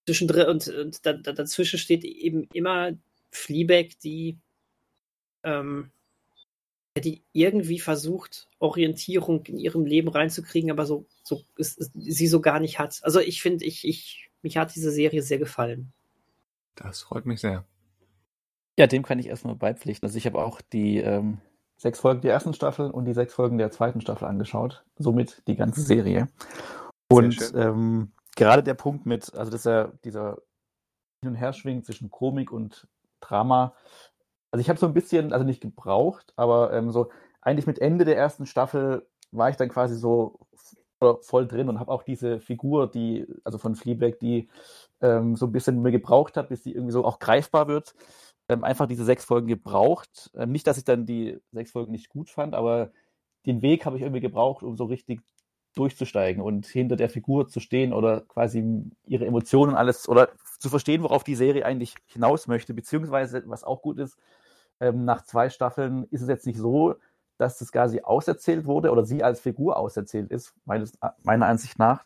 zwischendrin und, und da, da, dazwischen steht eben immer Fleabag, die ähm, die irgendwie versucht, Orientierung in ihrem Leben reinzukriegen, aber so, so ist, ist, sie so gar nicht hat. Also ich finde, ich, ich, mich hat diese Serie sehr gefallen. Das freut mich sehr. Ja, dem kann ich erstmal beipflichten. Also ich habe auch die ähm, sechs Folgen der ersten Staffel und die sechs Folgen der zweiten Staffel angeschaut. Somit die ganze Serie. Und ähm, gerade der Punkt mit, also dass er dieser Hin- und Herschwing zwischen Komik und Drama, also ich habe so ein bisschen, also nicht gebraucht, aber ähm, so eigentlich mit Ende der ersten Staffel war ich dann quasi so voll- drin und habe auch diese Figur, die, also von Fleabag, die ähm, so ein bisschen mir gebraucht hat, bis die irgendwie so auch greifbar wird, ähm, einfach diese sechs Folgen gebraucht. Ähm, nicht, dass ich dann die sechs Folgen nicht gut fand, aber den Weg habe ich irgendwie gebraucht, um so richtig durchzusteigen und hinter der Figur zu stehen oder quasi ihre Emotionen alles oder zu verstehen, worauf die Serie eigentlich hinaus möchte, beziehungsweise was auch gut ist, ähm, nach zwei Staffeln ist es jetzt nicht so, dass das quasi auserzählt wurde oder sie als Figur auserzählt ist, meines, meiner Ansicht nach.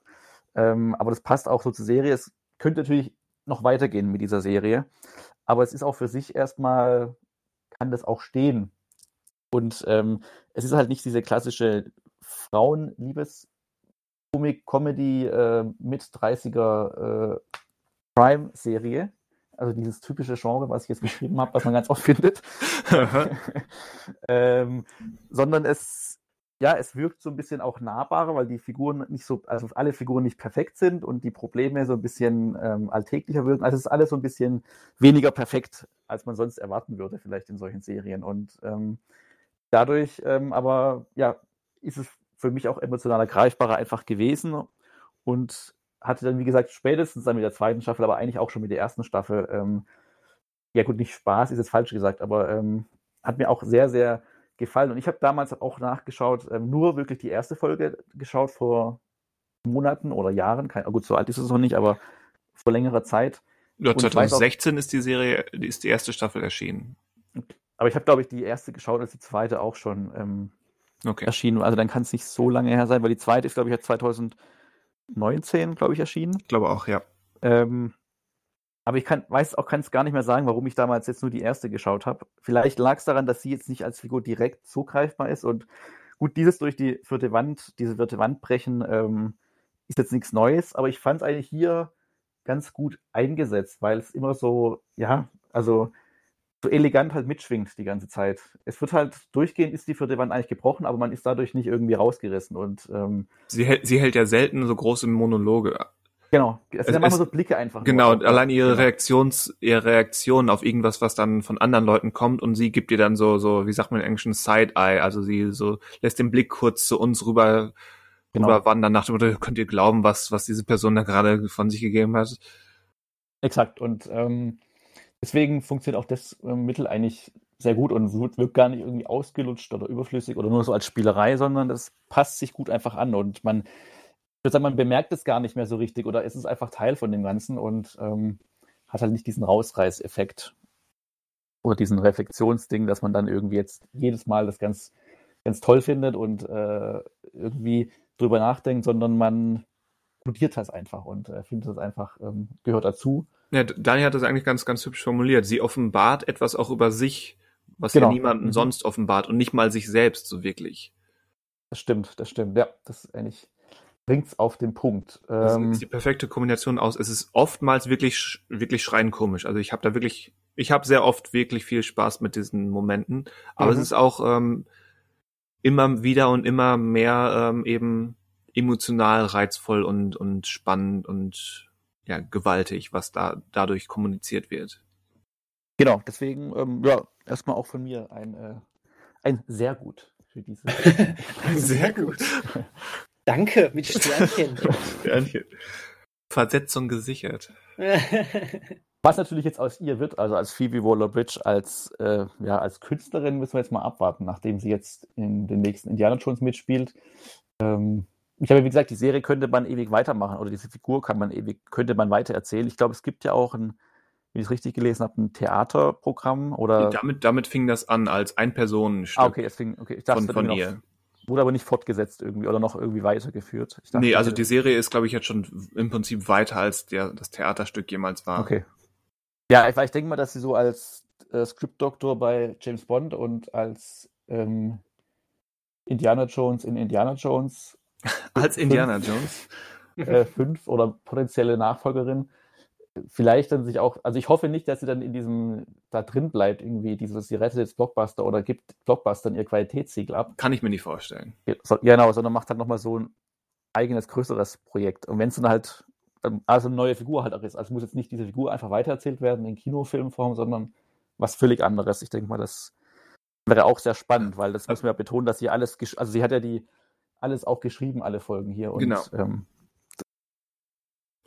Ähm, aber das passt auch so zur Serie. Es könnte natürlich noch weitergehen mit dieser Serie, aber es ist auch für sich erstmal, kann das auch stehen. Und ähm, es ist halt nicht diese klassische Frauenliebes- Komik, Comedy äh, mit 30er äh, Prime-Serie. Also dieses typische Genre, was ich jetzt beschrieben habe, was man ganz oft findet. ähm, sondern es, ja, es wirkt so ein bisschen auch nahbarer, weil die Figuren nicht so, also alle Figuren nicht perfekt sind und die Probleme so ein bisschen ähm, alltäglicher wirken. Also es ist alles so ein bisschen weniger perfekt, als man sonst erwarten würde, vielleicht in solchen Serien. Und ähm, dadurch ähm, aber, ja, ist es für mich auch emotionaler greifbarer einfach gewesen und hatte dann, wie gesagt, spätestens dann mit der zweiten Staffel, aber eigentlich auch schon mit der ersten Staffel, ähm, ja gut, nicht Spaß, ist jetzt falsch gesagt, aber ähm, hat mir auch sehr, sehr gefallen. Und ich habe damals auch nachgeschaut, ähm, nur wirklich die erste Folge geschaut vor Monaten oder Jahren, kein, gut, so alt ist es noch nicht, aber vor längerer Zeit. Ja, Und ich weiß auch- 2016 ist die Serie, ist die erste Staffel erschienen. Aber ich habe, glaube ich, die erste geschaut, als die zweite auch schon ähm, Okay. erschienen. Also dann kann es nicht so lange her sein, weil die zweite ist, glaube ich, ja 2019, glaube ich, erschienen. Ich glaube auch, ja. Ähm, aber ich kann, weiß auch, kann es gar nicht mehr sagen, warum ich damals jetzt nur die erste geschaut habe. Vielleicht lag es daran, dass sie jetzt nicht als Figur direkt so greifbar ist. Und gut, dieses durch die vierte Wand, diese vierte Wand brechen, ähm, ist jetzt nichts Neues. Aber ich fand es eigentlich hier ganz gut eingesetzt, weil es immer so, ja, also so elegant halt mitschwingt die ganze Zeit. Es wird halt durchgehend ist die vierte Wand eigentlich gebrochen, aber man ist dadurch nicht irgendwie rausgerissen. Und ähm, Sie, hält- sie hält ja selten so große Monologe. genau, es sind ja manchmal so Blicke einfach. nur Genau, auf- allein ihre genau. Reaktions, ihre Reaktion auf irgendwas, was dann von anderen Leuten kommt und sie gibt ihr dann so, so, wie sagt man im Englischen, Side-Eye, also sie so lässt den Blick kurz zu uns rüber, Genau. rüber wandern nach dem Motto, könnt ihr glauben, was, was diese Person da gerade von sich gegeben hat? Exakt. Und ähm, deswegen funktioniert auch das ähm, Mittel eigentlich sehr gut und wirkt gar nicht irgendwie ausgelutscht oder überflüssig oder nur so als Spielerei, sondern das passt sich gut einfach an und man, ich würde sagen, man bemerkt es gar nicht mehr so richtig oder es ist einfach Teil von dem Ganzen und ähm, hat halt nicht diesen Rausreißeffekt oder diesen Reflexionsding, dass man dann irgendwie jetzt jedes Mal das ganz, ganz toll findet und äh, irgendwie drüber nachdenkt, sondern man studiert das einfach und äh, findet das einfach, ähm, gehört dazu. Ja, Daniel hat das eigentlich ganz, ganz hübsch formuliert. Sie offenbart etwas auch über sich, was Genau. ja niemanden Mhm. sonst offenbart und nicht mal sich selbst so wirklich. Das stimmt, das stimmt. Ja, das ist eigentlich bringt's auf den Punkt. Das Ähm, ist die perfekte Kombination aus. Es ist oftmals wirklich, wirklich schreien komisch. Also ich habe da wirklich, ich habe sehr oft wirklich viel Spaß mit diesen Momenten. Aber Mhm. es ist auch ähm, immer wieder und immer mehr ähm, eben emotional reizvoll und und spannend und ja gewaltig, was da dadurch kommuniziert wird. genau, deswegen, ähm, ja, erstmal auch von mir ein, äh, ein sehr gut für diese. Sehr gut. Danke, mit Sternchen. Sternchen. Versetzung gesichert. Was natürlich jetzt aus ihr wird, also als Phoebe Waller-Bridge, als, äh, ja, als Künstlerin müssen wir jetzt mal abwarten, nachdem sie jetzt in den nächsten Indiana Jones mitspielt. Ähm, ich habe, wie gesagt, die Serie könnte man ewig weitermachen oder diese Figur kann man ewig, könnte man weiter erzählen. Ich glaube, es gibt ja auch ein, wenn ich es richtig gelesen habe, ein Theaterprogramm oder. Damit, damit fing das an als ein Personenstück ah, okay, deswegen, okay, ich dachte, von, es von noch- ihr. Wurde aber nicht fortgesetzt irgendwie oder noch irgendwie weitergeführt. Ich dachte, Nee, also die Serie ist, glaube ich, jetzt schon im Prinzip weiter als der, das Theaterstück jemals war. Okay. Ja, ich, ich denke mal, dass sie so als äh, Script-Doktor bei James Bond und als ähm, Indiana Jones in Indiana Jones Als Indiana Jones. äh, fünf oder potenzielle Nachfolgerin vielleicht dann sich auch, also ich hoffe nicht, dass sie dann in diesem da drin bleibt, irgendwie dieses, sie rettet jetzt Blockbuster oder gibt Blockbustern ihr Qualitätssiegel ab. Kann ich mir nicht vorstellen. So, genau, sondern macht halt nochmal so ein eigenes, größeres Projekt. Und wenn es dann halt, dann, also eine neue Figur halt auch ist, also muss jetzt nicht diese Figur einfach weitererzählt werden in Kinofilmform, sondern was völlig anderes. Ich denke mal, das wäre auch sehr spannend, weil das muss man ja betonen, dass sie alles, also sie hat ja die alles auch geschrieben, alle Folgen hier. Und, Genau. Ähm,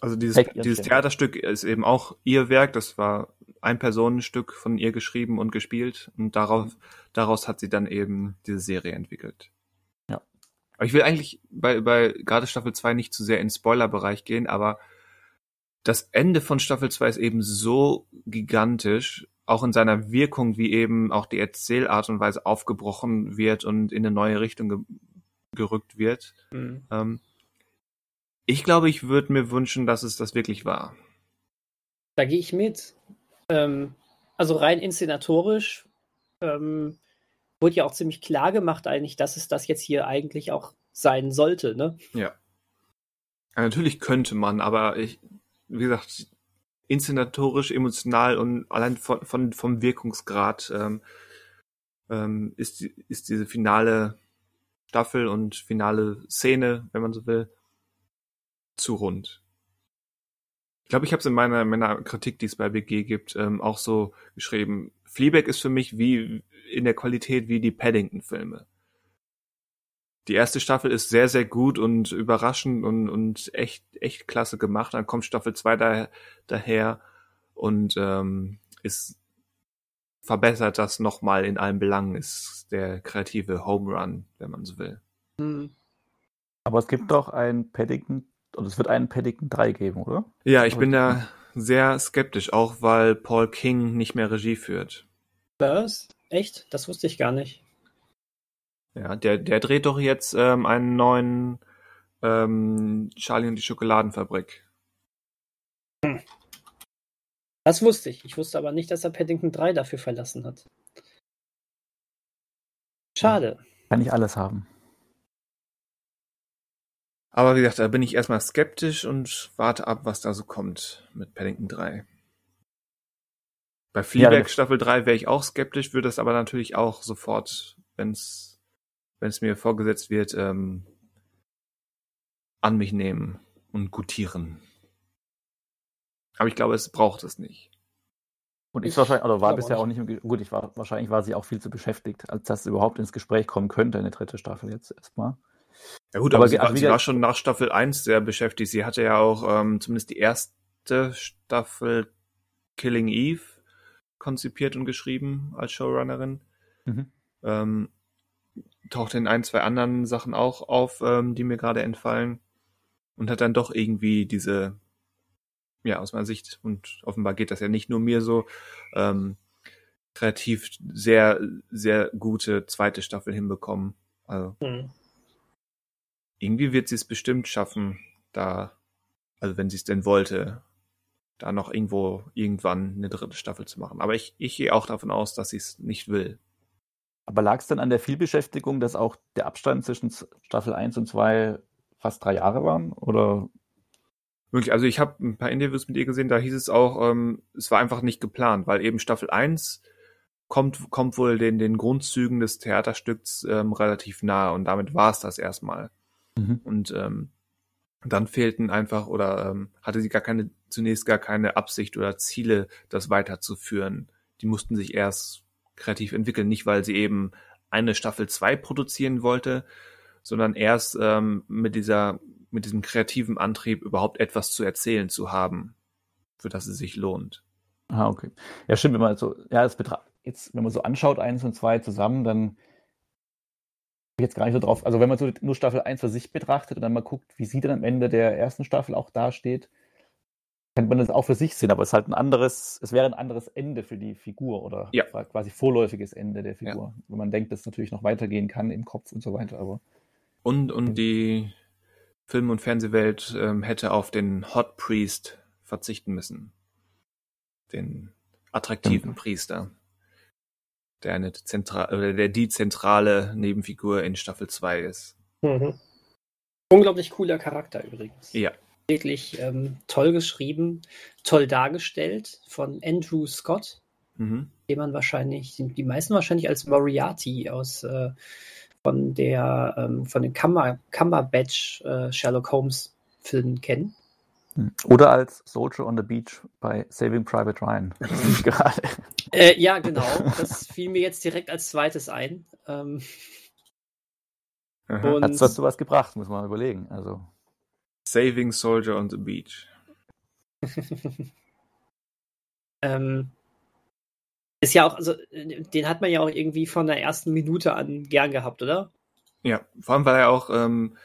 Also dieses, dieses. Theaterstück ist eben auch ihr Werk. Das war ein Personenstück von ihr geschrieben und gespielt. Und darauf, daraus hat sie dann eben diese Serie entwickelt. Ja. Aber ich will eigentlich bei, bei gerade Staffel 2 nicht zu sehr in den Spoilerbereich gehen, aber das Ende von Staffel 2 ist eben so gigantisch, auch in seiner Wirkung, wie eben auch die Erzählart und Weise aufgebrochen wird und in eine neue Richtung gerückt wird. Hm. Ähm, ich glaube, ich würde mir wünschen, dass es das wirklich war. Da gehe ich mit. Ähm, also rein inszenatorisch ähm, wurde ja auch ziemlich klar gemacht eigentlich, dass es das jetzt hier eigentlich auch sein sollte, ne? Ja. ja natürlich könnte man, aber ich, wie gesagt, inszenatorisch, emotional und allein von, von vom Wirkungsgrad ähm, ähm, ist, ist diese finale Staffel und finale Szene, wenn man so will, zu rund. Ich glaube, ich habe es in meiner, meiner Kritik, die es bei BG gibt, ähm, auch so geschrieben. Fleabag ist für mich wie in der Qualität wie die Paddington-Filme. Die erste Staffel ist sehr, sehr gut und überraschend und, und echt, echt klasse gemacht. Dann kommt Staffel 2 da, daher und ähm, ist verbessert das nochmal in allen Belangen, ist der kreative Home Run, wenn man so will. Hm. aber es gibt doch ein Paddington, und es wird einen Paddington 3 geben, oder? Ja, ich bin da, sehr skeptisch, auch weil Paul King nicht mehr Regie führt. Was? Echt? Das wusste ich gar nicht. Ja, der, der dreht doch jetzt ähm, einen neuen ähm, Charlie und die Schokoladenfabrik. Das wusste ich. Ich wusste aber nicht, dass er Paddington 3 dafür verlassen hat. Schade. Kann ich alles haben. Aber wie gesagt, da bin ich erstmal skeptisch und warte ab, was da so kommt mit Paddington 3. Bei Fleabag Ja, Staffel 3 wäre ich auch skeptisch, würde es aber natürlich auch sofort, wenn es wenn es mir vorgesetzt wird, ähm, an mich nehmen und gutieren. Aber ich glaube, es braucht es nicht. Und ich Ich wahrscheinlich, oder war glaube bisher auch auch nicht, im gut, ich war, wahrscheinlich war sie auch viel zu beschäftigt, als dass sie überhaupt ins Gespräch kommen könnte, eine dritte Staffel jetzt erstmal. Ja gut, aber, Aber sie, also war, sie war schon nach Staffel 1 sehr beschäftigt. Sie hatte ja auch ähm, zumindest die erste Staffel Killing Eve konzipiert und geschrieben als Showrunnerin. Mhm. Ähm, taucht in ein, zwei anderen Sachen auch auf, ähm, die mir gerade entfallen. Und hat dann doch irgendwie diese, ja, aus meiner Sicht, und offenbar geht das ja nicht nur mir so, ähm, kreativ sehr, sehr gute zweite Staffel hinbekommen. Also Hm. irgendwie wird sie es bestimmt schaffen, da, also wenn sie es denn wollte, da noch irgendwo irgendwann eine dritte Staffel zu machen. Aber ich, ich gehe auch davon aus, dass sie es nicht will. Aber lag es dann an der Vielbeschäftigung, dass auch der Abstand zwischen Staffel 1 und 2 fast drei Jahre waren? Oder Wirklich, also ich habe ein paar Interviews mit ihr gesehen, da hieß es auch, ähm, es war einfach nicht geplant, weil eben Staffel 1 kommt, kommt wohl den, den Grundzügen des Theaterstücks ähm, relativ nahe und damit war es das erstmal. Mhm. Und ähm, dann fehlten einfach oder ähm, hatte sie gar keine, zunächst gar keine Absicht oder Ziele, das weiterzuführen. Die mussten sich erst kreativ entwickeln, nicht weil sie eben eine Staffel 2 produzieren wollte, sondern erst ähm, mit dieser, mit diesem kreativen Antrieb überhaupt etwas zu erzählen zu haben, für das es sich lohnt. Ah, okay. Ja, stimmt, wenn man so, ja, das jetzt, wenn man so anschaut, eins und zwei zusammen, dann bin ich jetzt gar nicht so drauf. Also wenn man so nur Staffel 1 für sich betrachtet und dann mal guckt, wie sie dann am Ende der ersten Staffel auch dasteht, könnte man das auch für sich sehen, aber es ist halt ein anderes, es wäre ein anderes Ende für die Figur oder Ja. quasi vorläufiges Ende der Figur. Wenn man denkt, dass es natürlich noch weitergehen kann im Kopf und so weiter, aber Und, und die Film- und Fernsehwelt ähm, hätte auf den Hot Priest verzichten müssen. Den attraktiven Priester. Der eine zentrale, oder der die zentrale Nebenfigur in Staffel 2 ist. Mhm. Unglaublich cooler Charakter übrigens. Ja. Wirklich ähm, toll geschrieben, toll dargestellt von Andrew Scott, Mhm. den man wahrscheinlich, die die meisten wahrscheinlich als Moriarty aus äh, von der ähm, von den Cumber, Cumberbatch äh, Sherlock Holmes Filmen kennen. oder als Soldier on the Beach bei Saving Private Ryan. Gerade. Äh, ja, genau. Das fiel mir jetzt direkt als zweites ein. Ähm, Hat das was gebracht, muss man mal überlegen. Also Saving Soldier on the Beach. ähm, ist ja auch, also den hat man ja auch irgendwie von der ersten Minute an gern gehabt, oder? Ja, vor allem, weil er auch ähm,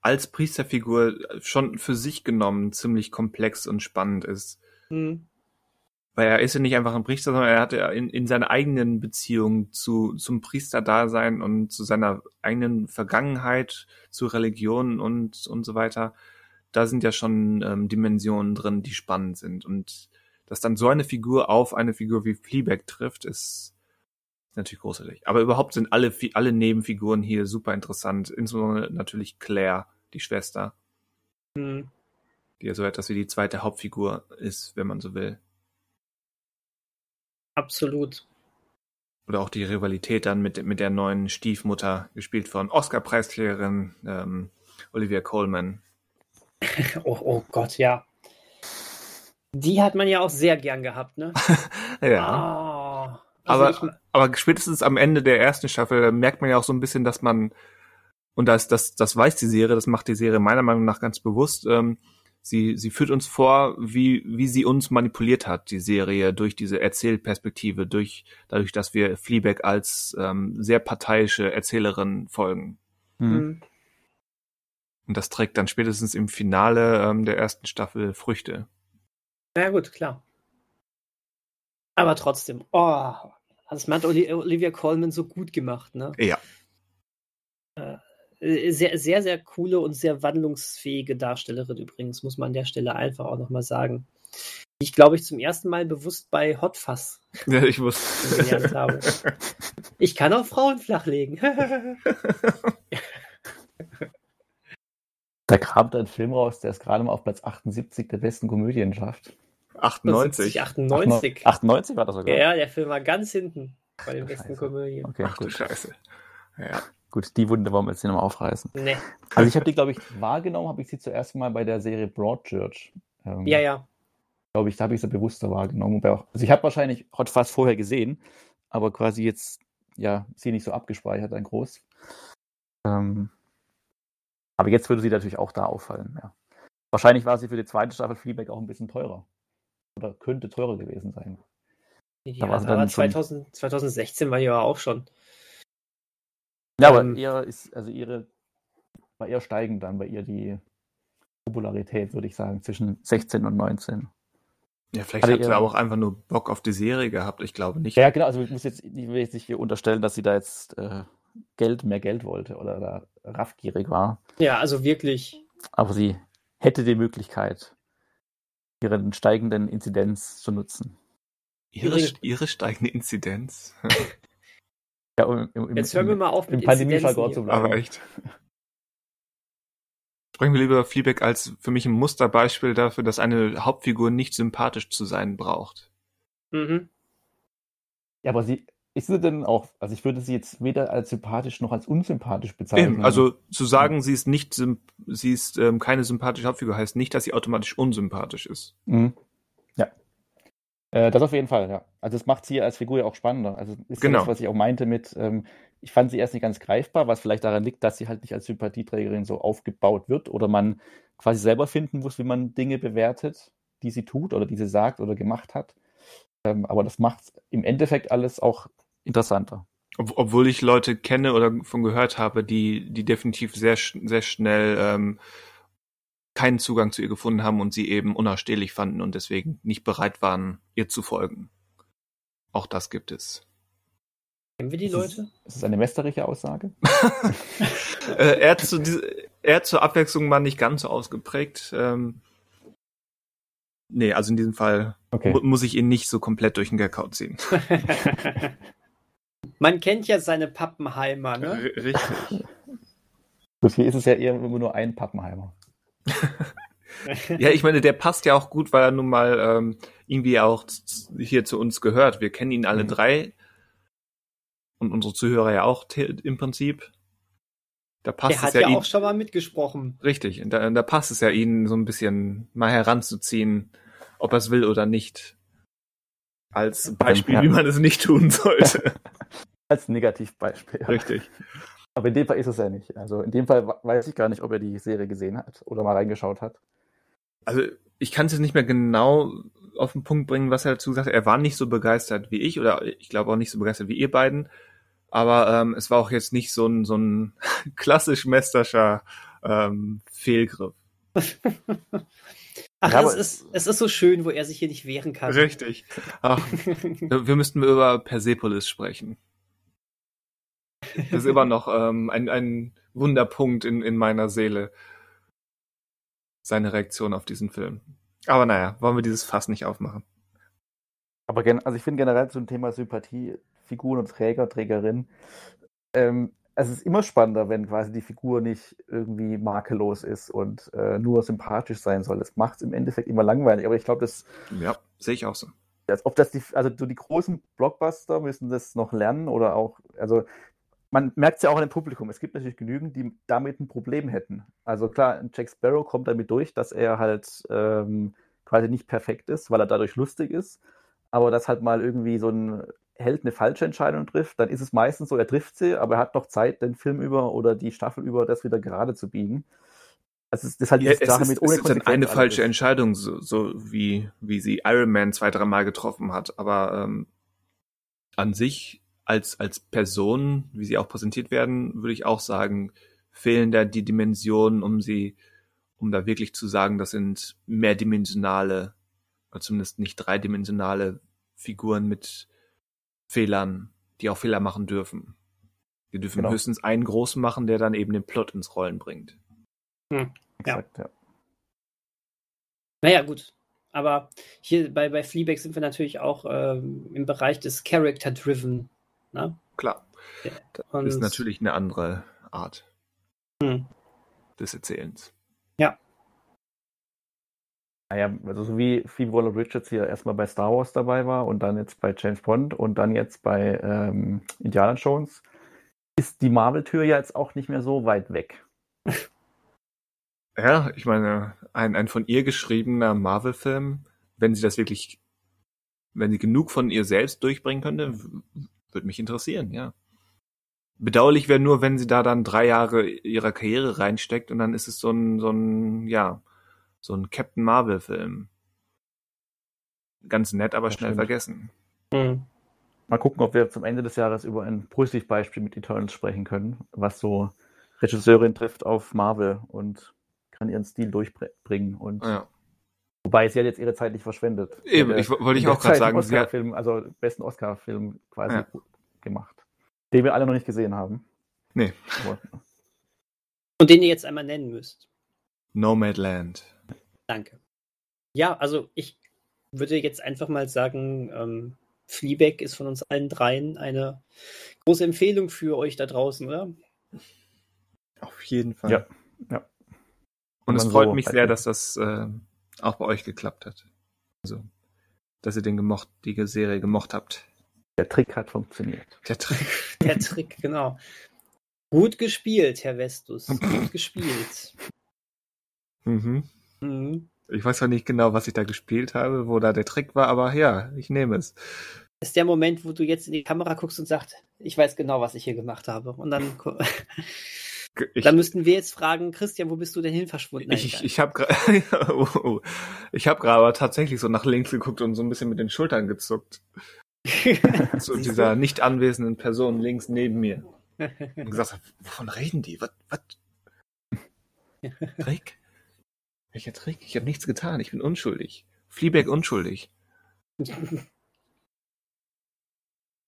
als Priesterfigur schon für sich genommen ziemlich komplex und spannend ist. Hm. Weil er ist ja nicht einfach ein Priester, sondern er hat ja in, in seiner eigenen Beziehung zu, zum Priesterdasein und zu seiner eigenen Vergangenheit, zu Religion und, und so weiter. Da sind ja schon ähm, Dimensionen drin, die spannend sind. Und dass dann so eine Figur auf eine Figur wie Fleabag trifft, ist natürlich großartig. Aber überhaupt sind alle, alle Nebenfiguren hier super interessant. Insbesondere natürlich Claire, die Schwester, Hm. die ja so etwas wie die zweite Hauptfigur ist, wenn man so will. Absolut. Oder auch die Rivalität dann mit, mit der neuen Stiefmutter, gespielt von Oscar-Preisträgerin ähm, Olivia Colman. Oh, oh Gott, ja. Die hat man ja auch sehr gern gehabt, ne? Ja. Ah. Also aber, ich, aber spätestens am Ende der ersten Staffel merkt man ja auch so ein bisschen, dass man, und das, das, das weiß die Serie, das macht die Serie meiner Meinung nach ganz bewusst, ähm, sie, sie führt uns vor, wie, wie sie uns manipuliert hat, die Serie, durch diese Erzählperspektive, durch, dadurch, dass wir Fleabag als ähm, sehr parteiische Erzählerin folgen. hm. hm. Und das trägt dann spätestens im Finale ähm, der ersten Staffel Früchte. Ja, gut, klar. Aber trotzdem, oh, das hat Olivia Colman so gut gemacht, ne? Ja. Äh, sehr, sehr, sehr coole und sehr wandlungsfähige Darstellerin übrigens, muss man an der Stelle einfach auch nochmal sagen. Ich glaube, ich zum ersten Mal bewusst bei Hot Fuzz Ja, ich wusste. gelernt habe. Ich kann auch Frauen flachlegen. Da kam ein Film raus, der es gerade mal auf Platz 78 der besten Komödien schafft. 98. 98. 98 war das sogar. Ja, der Film war ganz hinten bei den besten Scheiße. Komödien. Okay, Ach du gut. Scheiße. Ja. gut, die Wunde wollen wir jetzt hier nochmal aufreißen. Nee. Also ich habe die, glaube ich, wahrgenommen, habe ich sie zuerst mal bei der Serie Broadchurch. Ähm, Ja, ja. glaube ich, da habe ich sie bewusster wahrgenommen. Also ich habe wahrscheinlich Hot Fuzz vorher gesehen, aber quasi jetzt, ja, sie nicht so abgespeichert, ein groß. Ähm, aber jetzt würde sie natürlich auch da auffallen, ja. Wahrscheinlich war sie für die zweite Staffel Fleabag auch ein bisschen teurer. Oder könnte teurer gewesen sein. ja war sie dann aber schon- 2000, 2016 war ja auch schon. Ja, aber Ähm, eher ist, also ihre, war eher steigend dann bei ihr die Popularität, würde ich sagen, zwischen 16 und 19. Ja, vielleicht hat sie ihr- auch einfach nur Bock auf die Serie gehabt. Ich glaube nicht. Ja, genau, also ich muss jetzt, ich will jetzt nicht hier unterstellen, dass sie da jetzt äh, Geld, mehr Geld wollte oder da raffgierig war. Ja, also wirklich. Aber sie hätte die Möglichkeit, ihren steigenden Inzidenz zu nutzen. Ihre, ihre steigende Inzidenz. Ja, um, im, im, Jetzt hören wir mal auf im mit Pandemiejargon Inzidenzen zu bleiben. Aber echt. Sprechen wir lieber über Fleabag als für mich ein Musterbeispiel dafür, dass eine Hauptfigur nicht sympathisch zu sein braucht. Mhm. Ja, aber sie ist sie denn auch, also ich würde sie jetzt weder als sympathisch noch als unsympathisch bezeichnen. Eben, also zu sagen, sie ist nicht, sie ist ähm, keine sympathische Hauptfigur, heißt nicht, dass sie automatisch unsympathisch ist. Mhm. Ja. Äh, das auf jeden Fall, ja. Also es macht sie als Figur ja auch spannender. Also ist Genau. das, was ich auch meinte mit, ähm, ich fand sie erst nicht ganz greifbar, was vielleicht daran liegt, dass sie halt nicht als Sympathieträgerin so aufgebaut wird oder man quasi selber finden muss, wie man Dinge bewertet, die sie tut oder die sie sagt oder gemacht hat. Ähm, aber das macht im Endeffekt alles auch interessanter. Ob, obwohl ich Leute kenne oder von gehört habe, die, die definitiv sehr, sehr schnell ähm, keinen Zugang zu ihr gefunden haben und sie eben unausstehlich fanden und deswegen nicht bereit waren, ihr zu folgen. Auch das gibt es. Kennen wir die Leute? Ist das eine wästerliche Aussage? äh, er, zu diese, er zur Abwechslung war nicht ganz so ausgeprägt. Ähm, nee, also in diesem Fall Okay. mu muss ich ihn nicht so komplett durch den Kakao ziehen. Man kennt ja seine Pappenheimer, ne? R- Richtig. Gut, hier ist es ja eher immer nur ein Pappenheimer. Ja, ich meine, der passt ja auch gut, weil er nun mal ähm, irgendwie auch hier zu uns gehört. Wir kennen ihn alle Mhm. drei und unsere Zuhörer ja auch im Prinzip. Da passt Der es hat ja, ja ihn auch schon mal mitgesprochen. richtig. Und da, da passt es ja ihn so ein bisschen mal heranzuziehen, ob er es will oder nicht. Als Beispiel, wie man es nicht tun sollte. Als Negativbeispiel. richtig. Aber in dem Fall ist es ja nicht. Also in dem Fall weiß ich gar nicht, ob er die Serie gesehen hat oder mal reingeschaut hat. Also ich kann es jetzt nicht mehr genau auf den Punkt bringen, was er dazu gesagt hat. Er war nicht so begeistert wie ich oder ich glaube auch nicht so begeistert wie ihr beiden. Aber ähm, es war auch jetzt nicht so ein, so ein klassisch mesterscher ähm, Fehlgriff. Ach, Ja, es, ist, es ist so schön, wo er sich hier nicht wehren kann. Richtig. Ach, wir müssten über Persepolis sprechen. Das ist immer noch ähm, ein, ein Wunderpunkt in, in meiner Seele. Seine Reaktion auf diesen Film. Aber naja, wollen wir dieses Fass nicht aufmachen. Aber also ich finde generell zum Thema Sympathie, Figuren und Träger, Trägerin, ähm, es ist immer spannender, wenn quasi die Figur nicht irgendwie makellos ist und äh, nur sympathisch sein soll. Das macht es im Endeffekt immer langweilig. Aber ich glaube, das, Ja, sehe ich auch so. als ob das die, also so die großen Blockbuster müssen das noch lernen oder auch, also man merkt es ja auch an dem Publikum. Es gibt natürlich genügend, die damit ein Problem hätten. Also klar, Jack Sparrow kommt damit durch, dass er halt ähm, quasi nicht perfekt ist, weil er dadurch lustig ist. Aber dass halt mal irgendwie so ein Held eine falsche Entscheidung trifft, dann ist es meistens so, er trifft sie, aber er hat noch Zeit, den Film über oder die Staffel über das wieder gerade zu biegen. Also es ist, das ist halt Ja, es Sache ist, mit es ohne ist dann eine falsche ist. Entscheidung, so, so wie, wie sie Iron Man zwei, dreimal getroffen hat. Aber ähm, an sich, als, als Person, wie sie auch präsentiert werden, würde ich auch sagen, fehlen da die Dimensionen, um sie, um da wirklich zu sagen, das sind mehrdimensionale Oder zumindest nicht dreidimensionale Figuren mit Fehlern, die auch Fehler machen dürfen. Die dürfen Genau. höchstens einen großen machen, der dann eben den Plot ins Rollen bringt. Exakt, ja. Naja, gut. Aber hier bei, bei Fleabag sind wir natürlich auch ähm, im Bereich des Character-Driven. Ne? Klar, Und, ist natürlich eine andere Art Hm. des Erzählens. Naja, also so wie Phoebe Waller-Richards hier erstmal bei Star Wars dabei war und dann jetzt bei James Bond und dann jetzt bei ähm, Indiana Jones, ist die Marvel-Tür ja jetzt auch nicht mehr so weit weg. Ja, ich meine, ein, ein von ihr geschriebener Marvel-Film, wenn sie das wirklich, wenn sie genug von ihr selbst durchbringen könnte, würde mich interessieren, ja. Bedauerlich wäre nur, wenn sie da dann drei Jahre ihrer Karriere reinsteckt und dann ist es so ein, so ein, ja, so ein Captain Marvel-Film. Ganz nett, aber Das schnell stimmt. vergessen. Hm. Mal gucken, ob wir zum Ende des Jahres über ein Positivbeispiel mit Eternals sprechen können, was so Regisseurin trifft auf Marvel und kann ihren Stil durchbringen. Und Ja. Wobei sie hat jetzt ihre Zeit nicht verschwendet. Eben, ich wo- wollte ich auch gerade sagen, sie hat, Oscar-Film, also besten Oscar-Film quasi Ja. gemacht, den wir alle noch nicht gesehen haben. Nee. Aber Und den ihr jetzt einmal nennen müsst. Nomadland. Danke. Ja, also ich würde jetzt einfach mal sagen, ähm, Fleabag ist von uns allen dreien eine große Empfehlung für euch da draußen, oder? Auf jeden Fall. Ja, ja. Und Wenn es freut so mich sehr, dass das äh, auch bei euch geklappt hat. Also, dass ihr den gemocht, die Serie gemocht habt. Der Trick hat funktioniert. Der Trick. Der Trick, genau. Gut gespielt, Herr Vestus. Gut gespielt. Mhm. Mhm. Ich weiß zwar nicht genau, was ich da gespielt habe, wo da der Trick war, aber ja, ich nehme es. Das ist der Moment, wo du jetzt in die Kamera guckst und sagst, ich weiß genau, was ich hier gemacht habe. Und dann, Ich, dann müssten wir jetzt fragen, Christian, wo bist du denn hin verschwunden? ich, ich, ich habe gerade oh, oh. ich habe gerade aber tatsächlich so nach links geguckt und so ein bisschen mit den Schultern gezuckt. Zu dieser du? nicht anwesenden Person links neben mir. Und gesagt habe, wovon reden die? Was? was? Trick? Welcher Trick? Ich habe nichts getan. Ich bin unschuldig. Fleabag unschuldig.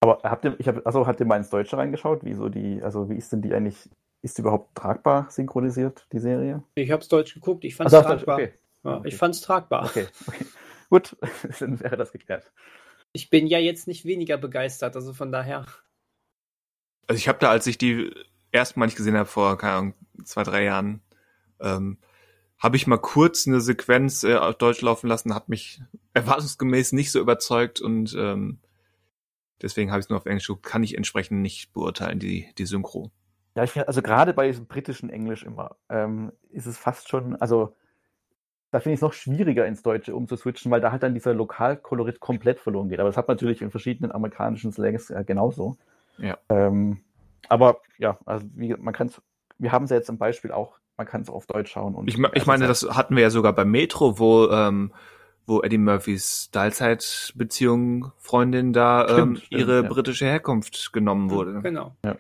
Aber habt ihr, ich hab, also habt ihr mal ins Deutsche reingeschaut? Wie so die, also wie ist denn die eigentlich, ist die überhaupt tragbar synchronisiert, die Serie? Ich hab's Deutsch geguckt, ich fand's Also auf Deutsch, tragbar. okay. Ja, okay. Ich fand's tragbar. Okay, okay. Gut, dann wäre das geklärt. Ich bin ja jetzt nicht weniger begeistert, also von daher. Also ich habe da, als ich die erstmal nicht gesehen habe, vor, keine Ahnung, zwei, drei Jahren, ähm, habe ich mal kurz eine Sequenz äh, auf Deutsch laufen lassen, hat mich erwartungsgemäß nicht so überzeugt und ähm, deswegen habe ich es nur auf Englisch geguckt, kann ich entsprechend nicht beurteilen, die, die Synchro. Ja, ich finde, also gerade bei diesem britischen Englisch immer, ähm, ist es fast schon, also da finde ich es noch schwieriger ins Deutsche umzuswitchen, weil da halt dann dieser Lokalkolorit komplett verloren geht. Aber das hat man natürlich in verschiedenen amerikanischen Slangs äh, genauso. Ja. Ähm, aber ja, also wie, man kann es, wir haben es ja jetzt im Beispiel auch, man kann es auf Deutsch schauen. Und Ich, ich es meine, das hatten wir ja sogar bei Metro, wo ähm, wo Eddie Murphys Teilzeitbeziehung Freundin da Stimmt, ähm, stimmt, ihre ja. britische Herkunft genommen wurde. Genau. halt,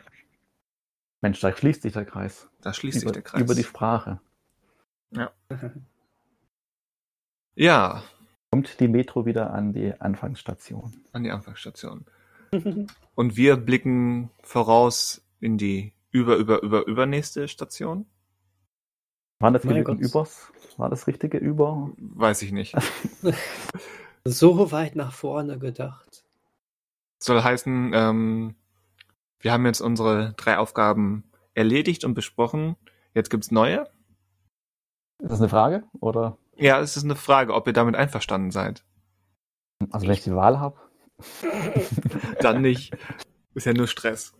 Mensch, da schließt sich der Kreis. Da schließt über, sich der Kreis. über die Sprache. ja, Kommt die Metro wieder an die Anfangsstation. an die Anfangsstation. Und wir blicken voraus in die über, über, über, übernächste Station? Waren das Gott. Übers? War das richtige Über? Weiß ich nicht. so weit nach vorne gedacht. Soll heißen, ähm, wir haben jetzt unsere drei Aufgaben erledigt und besprochen. Jetzt gibt's neue. Ist das eine Frage? Oder Ja, es ist eine Frage, ob ihr damit einverstanden seid. also wenn ich die Wahl habe? Dann nicht. Ist ja nur Stress.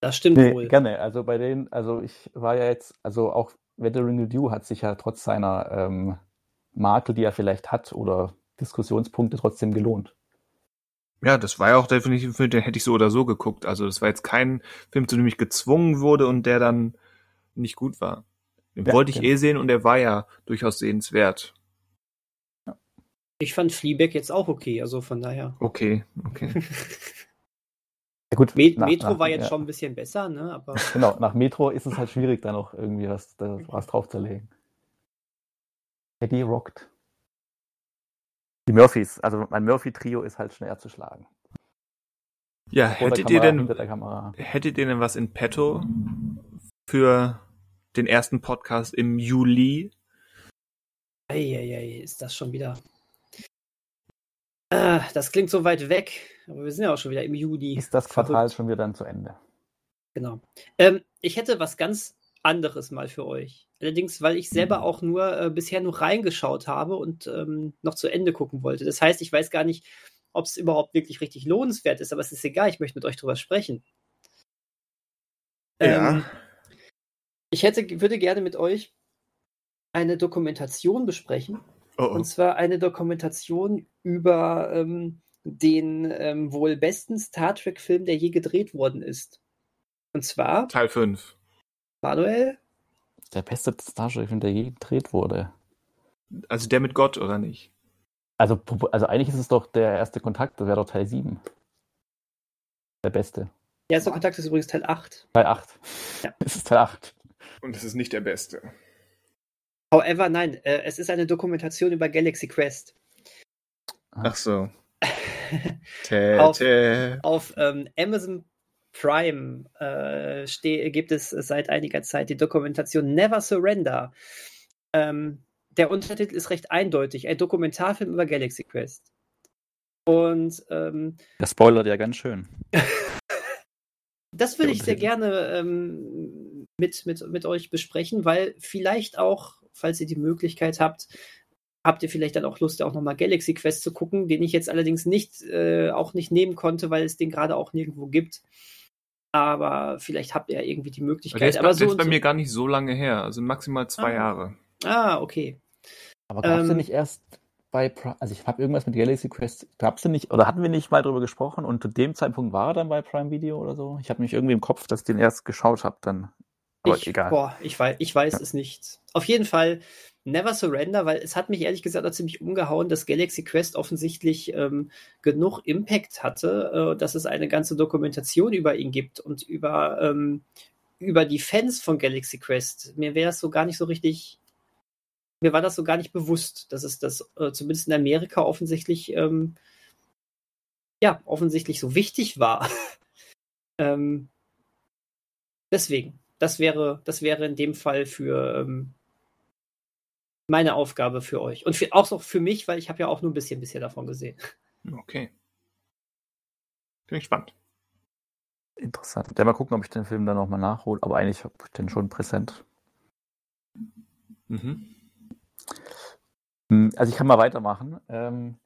Das stimmt Nee, wohl. gerne. Also bei denen, also ich war ja jetzt, also auch Weathering with You hat sich ja trotz seiner ähm, Makel, die er vielleicht hat, oder Diskussionspunkte trotzdem gelohnt. Ja, das war ja auch definitiv ein Film, den hätte ich so oder so geguckt. Also das war jetzt kein Film, zu dem ich gezwungen wurde und der dann nicht gut war. Den Ja, wollte ich genau. eh sehen und der war ja durchaus sehenswert. Ich fand Fleabag jetzt auch okay, also von daher. Okay, okay. Ja, gut, Me nach- Metro nach- war jetzt ja, schon ein bisschen besser, ne? Aber Genau, nach Metro ist es halt schwierig, da noch irgendwie was, was draufzulegen. Eddie rockt. Die Murphys, also mein Murphy-Trio ist halt schwer zu schlagen. Ja, hättet ihr denn, hättet ihr denn was in petto für den ersten Podcast im Juli? Eieiei, ist das schon wieder. Ah, das klingt so weit weg, aber wir sind ja auch schon wieder im Juni. Ist das Quartal Verrückt. schon wieder dann zu Ende? Genau. Ähm, ich hätte was ganz anderes mal für euch. Allerdings, weil ich selber auch nur äh, bisher nur reingeschaut habe und ähm, noch zu Ende gucken wollte. Das heißt, ich weiß gar nicht, ob es überhaupt wirklich richtig lohnenswert ist, aber es ist egal, ich möchte mit euch drüber sprechen. Ja. Ähm, ich hätte, würde gerne mit euch eine Dokumentation besprechen. Oh, oh. Und zwar eine Dokumentation über ähm, den ähm, wohl besten Star Trek-Film, der je gedreht worden ist. Und zwar, Teil 5. Manuel, Der beste Star Trek-Film, der je gedreht wurde. Also der mit Gott, oder nicht? Also, also eigentlich ist es doch der erste Kontakt, das wäre doch Teil 7. Der beste. erster Kontakt ist übrigens Teil 8. Teil 8. Ja. Es ist Teil 8. Und es ist nicht der beste. However, nein, äh, es ist eine Dokumentation über Galaxy Quest. Ach so. Tä, Auf- tä. Auf ähm, Amazon Prime äh, ste- gibt es seit einiger Zeit die Dokumentation Never Surrender. Ähm, der Untertitel ist recht eindeutig, ein Dokumentarfilm über Galaxy Quest. Und ähm, Der spoilert ja ganz schön. Das würde ich sehr gerne ähm, mit, mit, mit euch besprechen, weil vielleicht auch, falls ihr die Möglichkeit habt, habt ihr vielleicht dann auch Lust, auch nochmal Galaxy Quest zu gucken, den ich jetzt allerdings nicht, äh, auch nicht nehmen konnte, weil es den gerade auch nirgendwo gibt. Aber vielleicht habt ihr ja irgendwie die Der Möglichkeit. ist, Aber so der ist bei so. mir gar nicht so lange her, also maximal zwei Ah. Jahre. Ah, okay. Aber gab es Ähm, nicht erst bei Prime, also ich habe irgendwas mit Galaxy Quest, gab es nicht, oder hatten wir nicht mal drüber gesprochen und zu dem Zeitpunkt war er dann bei Prime Video oder so? Ich habe mich irgendwie im Kopf, dass ich den erst geschaut habe dann. Aber ich, egal. Boah, ich weiß, ich weiß Ja. es nicht. Auf jeden Fall Never Surrender, weil es hat mich ehrlich gesagt auch ziemlich umgehauen, dass Galaxy Quest offensichtlich ähm, genug Impact hatte, äh, dass es eine ganze Dokumentation über ihn gibt und über, ähm, über die Fans von Galaxy Quest. Mir wäre es so gar nicht so richtig, mir war das so gar nicht bewusst, dass es das äh, zumindest in Amerika offensichtlich, ähm, ja, offensichtlich so wichtig war. ähm, deswegen, das wäre, das wäre in dem Fall für ähm, meine Aufgabe für euch. Und für, auch noch für mich, weil ich habe ja auch nur ein bisschen bisher davon gesehen. Okay. Bin ich gespannt. Interessant. Ja, mal gucken, ob ich den Film dann nochmal nachhole, aber eigentlich habe ich den schon präsent. Mhm. Hm, Also ich kann mal weitermachen. Ähm,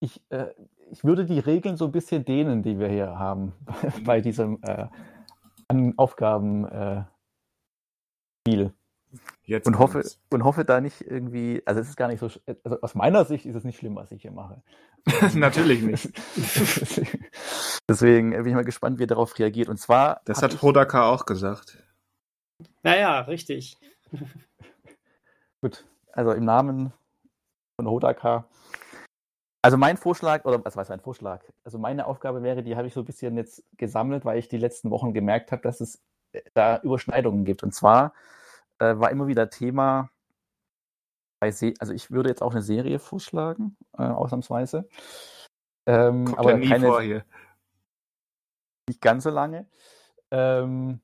ich, äh, ich würde die Regeln so ein bisschen dehnen, die wir hier haben bei diesem äh, an Aufgaben äh, Spiel. Jetzt Und hoffe, kommt's. und hoffe da nicht irgendwie, also es ist gar nicht so, also aus meiner Sicht ist es nicht schlimm, was ich hier mache. Natürlich nicht. Deswegen bin ich mal gespannt, wie er darauf reagiert. Und zwar, Das hat Hodaka auch gesagt. Naja, richtig. Gut, also im Namen von Hodaka. Also mein Vorschlag, oder was war mein Vorschlag? Also meine Aufgabe wäre, die habe ich so ein bisschen jetzt gesammelt, weil ich die letzten Wochen gemerkt habe, dass es äh, da Überschneidungen gibt. Und zwar äh, war immer wieder Thema bei Se also ich würde jetzt auch eine Serie vorschlagen, äh, ausnahmsweise. Ähm, Kommt aber ja nie keine, vor hier. nicht ganz so lange. Ähm,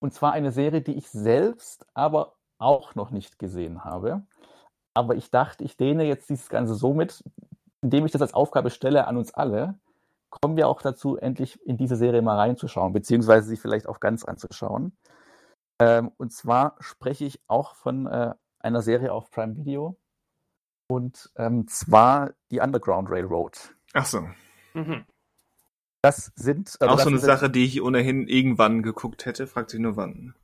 und zwar eine Serie, die ich selbst aber auch noch nicht gesehen habe. Aber ich dachte, ich dehne jetzt dieses Ganze so mit, indem ich das als Aufgabe stelle an uns alle, kommen wir auch dazu, endlich in diese Serie mal reinzuschauen, beziehungsweise sie vielleicht auch ganz anzuschauen. Ähm, und zwar spreche ich auch von äh, einer Serie auf Prime Video. Und ähm, zwar die Underground Railroad. Ach so. Mhm. Das sind also auch das so eine sind- Sache, die ich ohnehin irgendwann geguckt hätte. Fragt sich nur wann.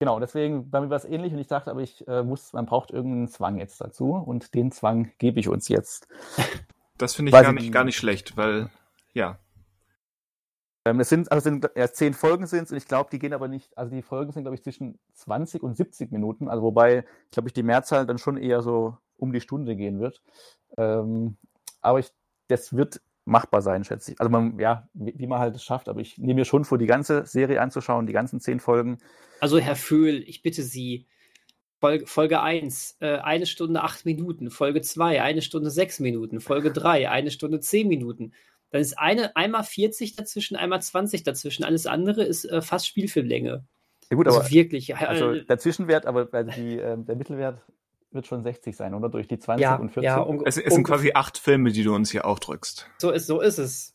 Genau, deswegen bei mir war es ähnlich und ich dachte, aber ich äh, muss, man braucht irgendeinen Zwang jetzt dazu und den Zwang gebe ich uns jetzt. Das finde ich gar ich nicht, gar nicht schlecht, weil, ja. Ähm, es sind, also es sind ja, zehn Folgen sind und ich glaube, die gehen aber nicht, also die Folgen sind, glaube ich, zwischen 20 und 70 Minuten, also wobei, glaube ich, die Mehrzahl dann schon eher so um die Stunde gehen wird. Ähm, aber ich, das wird machbar sein, schätze ich. Also man, ja, wie, wie man halt es schafft, aber ich nehme mir schon vor, die ganze Serie anzuschauen, die ganzen zehn Folgen. Also, Herr Föhl, ich bitte Sie, Folge, Folge 1, äh, eine Stunde acht Minuten. Folge 2, eine Stunde sechs Minuten. Folge 3, eine Stunde zehn Minuten. Dann ist eine, einmal 40 dazwischen, einmal 20 dazwischen. Alles andere ist äh, fast Spielfilmlänge. Ja gut, Also aber wirklich. also äh, der Zwischenwert, aber also die, ähm, der Mittelwert wird schon 60 sein, oder? Durch die 20 ja, und 40. ja, unge- Es, es sind quasi acht Filme, die du uns hier aufdrückst. so ist, so ist es.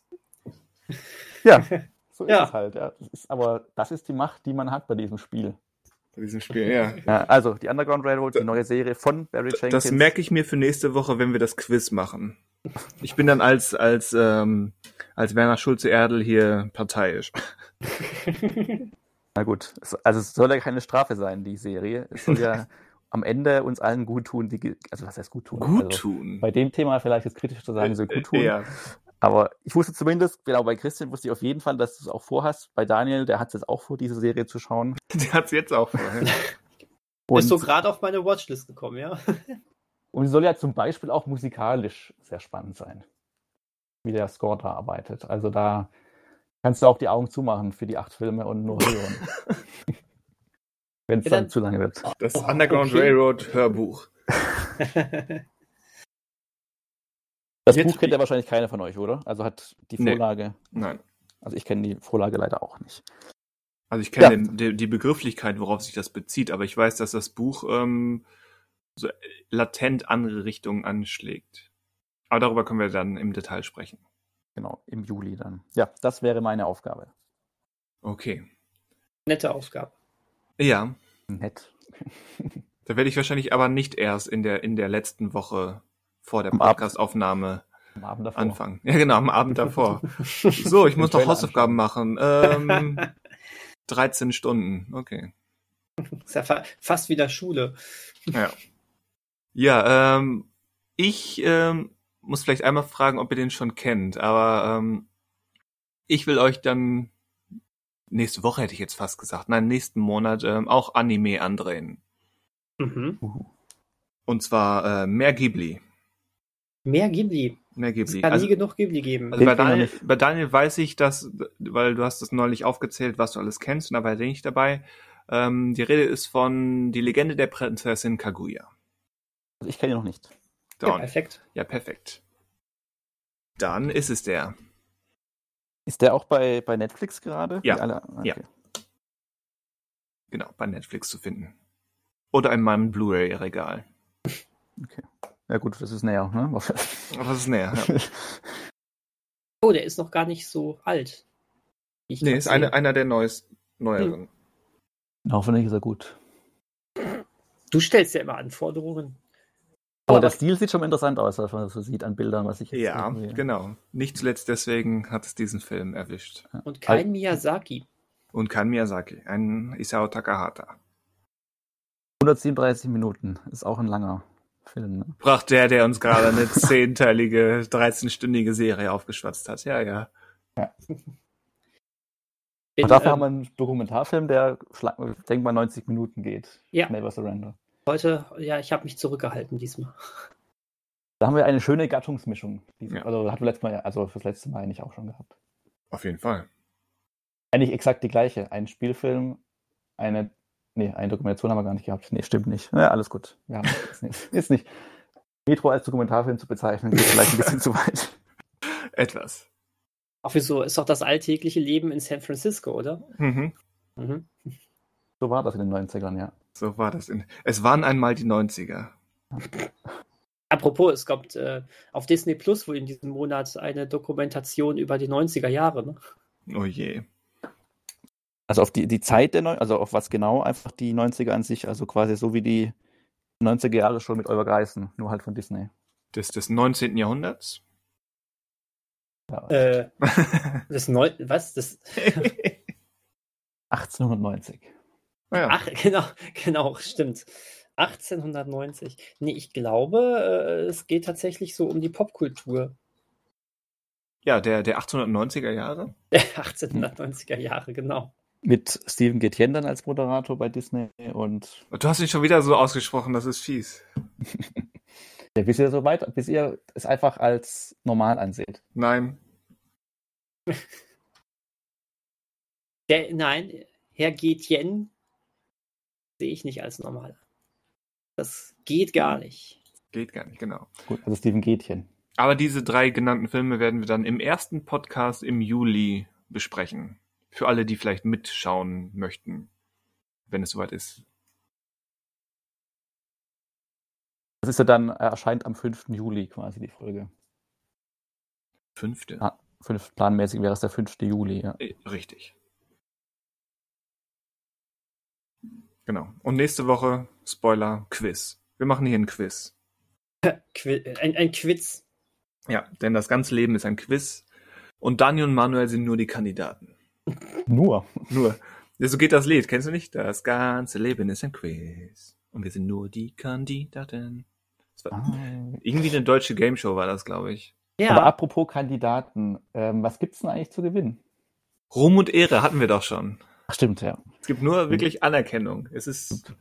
ja, so ist Ja. es halt. Ja. Das ist, aber das ist die Macht, die man hat bei diesem Spiel. Bei diesem Spiel, ja. Ja, also die Underground Railroad, die neue Serie von Barry Jenkins. Das merke ich mir für nächste Woche, wenn wir das Quiz machen. Ich bin dann als, als, ähm, als Werner Schulze-Erdel hier parteiisch. Na gut, also es soll ja keine Strafe sein, die Serie. Es soll ja am Ende uns allen gut tun, die, also was heißt gut tun? Gut also, tun. Bei dem Thema vielleicht jetzt kritisch zu sagen, so gut tun. Ja. Aber ich wusste zumindest, genau bei Christian wusste ich auf jeden Fall, dass du es auch vorhast. Bei Daniel, der hat es jetzt auch vor, diese Serie zu schauen. Der hat's jetzt auch vorher. Und, ist so gerade auf meine Watchlist gekommen, ja. und sie soll ja zum Beispiel auch musikalisch sehr spannend sein, wie der Score da arbeitet. Also da kannst du auch die Augen zumachen für die acht Filme und nur hören. Wenn es Ja, dann, dann- zu lange wird. Das Oh, Underground okay. Railroad Hörbuch. Das Jetzt- Buch kennt ja wahrscheinlich keiner von euch, oder? Also hat die Nee. Vorlage, Nein. also ich kenne die Vorlage leider auch nicht. Also ich kenne Ja. die, die Begrifflichkeit, worauf sich das bezieht, aber ich weiß, dass das Buch ähm, so latent andere Richtungen anschlägt. Aber darüber können wir dann im Detail sprechen. Genau, im Juli dann. Ja, das wäre meine Aufgabe. Okay. Nette Aufgabe. Ja, Nett. da werde ich wahrscheinlich aber nicht erst in der, in der letzten Woche vor der. Podcastaufnahme Am Abend davor. anfangen. Ja, genau, am Abend davor. So, ich muss noch Hausaufgaben machen. Ähm, 13 Stunden, okay. Ist ja fa fast wieder Schule. Ja. Ja, ähm, ich ähm, muss vielleicht einmal fragen, ob ihr den schon kennt, aber ähm, ich will euch dann nächste Woche hätte ich jetzt fast gesagt, nein, nächsten Monat ähm, auch Anime andrehen. Mhm. Uhu. Und zwar äh, mehr Ghibli. Mehr Ghibli. Mehr Es Ghibli. kann Also, nie genug Ghibli geben. also bei, Daniel, bei Daniel weiß ich, dass, weil du hast es neulich aufgezählt, was du alles kennst, und da war er nicht dabei. Ähm, die Rede ist von Die Legende der Prinzessin Kaguya. Also ich kenne ihn noch nicht. ja, Dawn. perfekt. Ja, perfekt. Dann ist es der. Ist der auch bei, bei Netflix gerade? Ja. Okay. Ja. Genau, bei Netflix zu finden. Oder in meinem Blu-ray-Regal. Ja gut, das ist näher. Ne? Das ist näher. Ja. Oh, der ist noch gar nicht so alt. ich Nee, ist eine, einer der neuest, neueren. Hoffentlich ist er gut. Du stellst ja immer Anforderungen. Aber Aber- der Stil sieht schon interessant aus, was man so sieht an Bildern, was ich jetzt Ja, irgendwie- genau. Nicht zuletzt deswegen hat es diesen Film erwischt. Und kein Miyazaki. Und kein Miyazaki, ein Isao Takahata. 137 Minuten. Ist auch ein langer Film. Ne? Bracht der, der uns gerade eine zehnteilige, 13-stündige Serie aufgeschwatzt hat. Ja, ja. Bin, Und dafür ähm, haben wir einen Dokumentarfilm, der, schla- denk mal, 90 Minuten geht. Ja. Never Surrender. Heute, ja, ich habe mich zurückgehalten diesmal. Da haben wir eine schöne Gattungsmischung. Diese, Ja. Also hatten wir letztes Mal, also fürs letzte Mal eigentlich auch schon gehabt. Auf jeden Fall. Eigentlich exakt die gleiche. Ein Spielfilm, eine, nee, eine Dokumentation haben wir gar nicht gehabt. Nee, stimmt nicht. Ja, alles gut. Wir haben, ist, nicht, ist nicht. Metro als Dokumentarfilm zu bezeichnen, geht vielleicht ein bisschen zu weit. Etwas. Auch wieso ist doch das alltägliche Leben in San Francisco, oder? Mhm. Mhm. So war das in den 90ern, ja. So war das. In, es waren einmal die 90er. Apropos, es kommt äh, auf Disney Plus wohl in diesem Monat eine Dokumentation über die 90er Jahre. Ne? Oh je. Also auf die, die Zeit der Neu also auf was genau, einfach die 90er an sich, also quasi so wie die 90er Jahre schon mit Oliver Geissen, nur halt von Disney. Des, des 19. Jahrhunderts? Ja, Äh, das Neu was? Das, 1890. ja. ach, genau, genau, stimmt. 1890. Nee, ich glaube, äh, es geht tatsächlich so um die Popkultur ja, der, der 1890er Jahre. der 1890er Jahre, genau. Mit Steven Gätjen dann als Moderator bei Disney und Du hast ihn schon wieder so ausgesprochen, das ist fies. ja, bis ihr so weit, bis ihr es einfach als normal anseht. Nein. Der, nein, Herr Getjen sehe ich nicht als normal. Das geht gar nicht. Geht gar nicht, genau. Gut, also Steven Gätchen. Aber diese drei genannten Filme werden wir dann im ersten Podcast im Juli besprechen. Für alle, die vielleicht mitschauen möchten, wenn es soweit ist. Das ist ja dann, äh, erscheint am 5. Juli quasi die Folge. Fünfte. Ah. Fünf, planmäßig wäre es der 5. Juli, ja. Äh, Richtig. Genau. Und nächste Woche, Spoiler, Quiz. Wir machen hier ein Quiz. Qui ein, ein Quiz. Ja, denn das ganze Leben ist ein Quiz. Und Daniel und Manuel sind nur die Kandidaten. Nur. Nur. Ja, so geht das Lied, kennst du nicht? Das ganze Leben ist ein Quiz. Und wir sind nur die Kandidaten. Ah. irgendwie eine deutsche Gameshow war das, glaube ich. Ja, Aber apropos Kandidaten, ähm, was gibt's denn eigentlich zu gewinnen? Ruhm und Ehre hatten wir doch schon. Ach, stimmt, ja. Es gibt nur wirklich Anerkennung. Es ist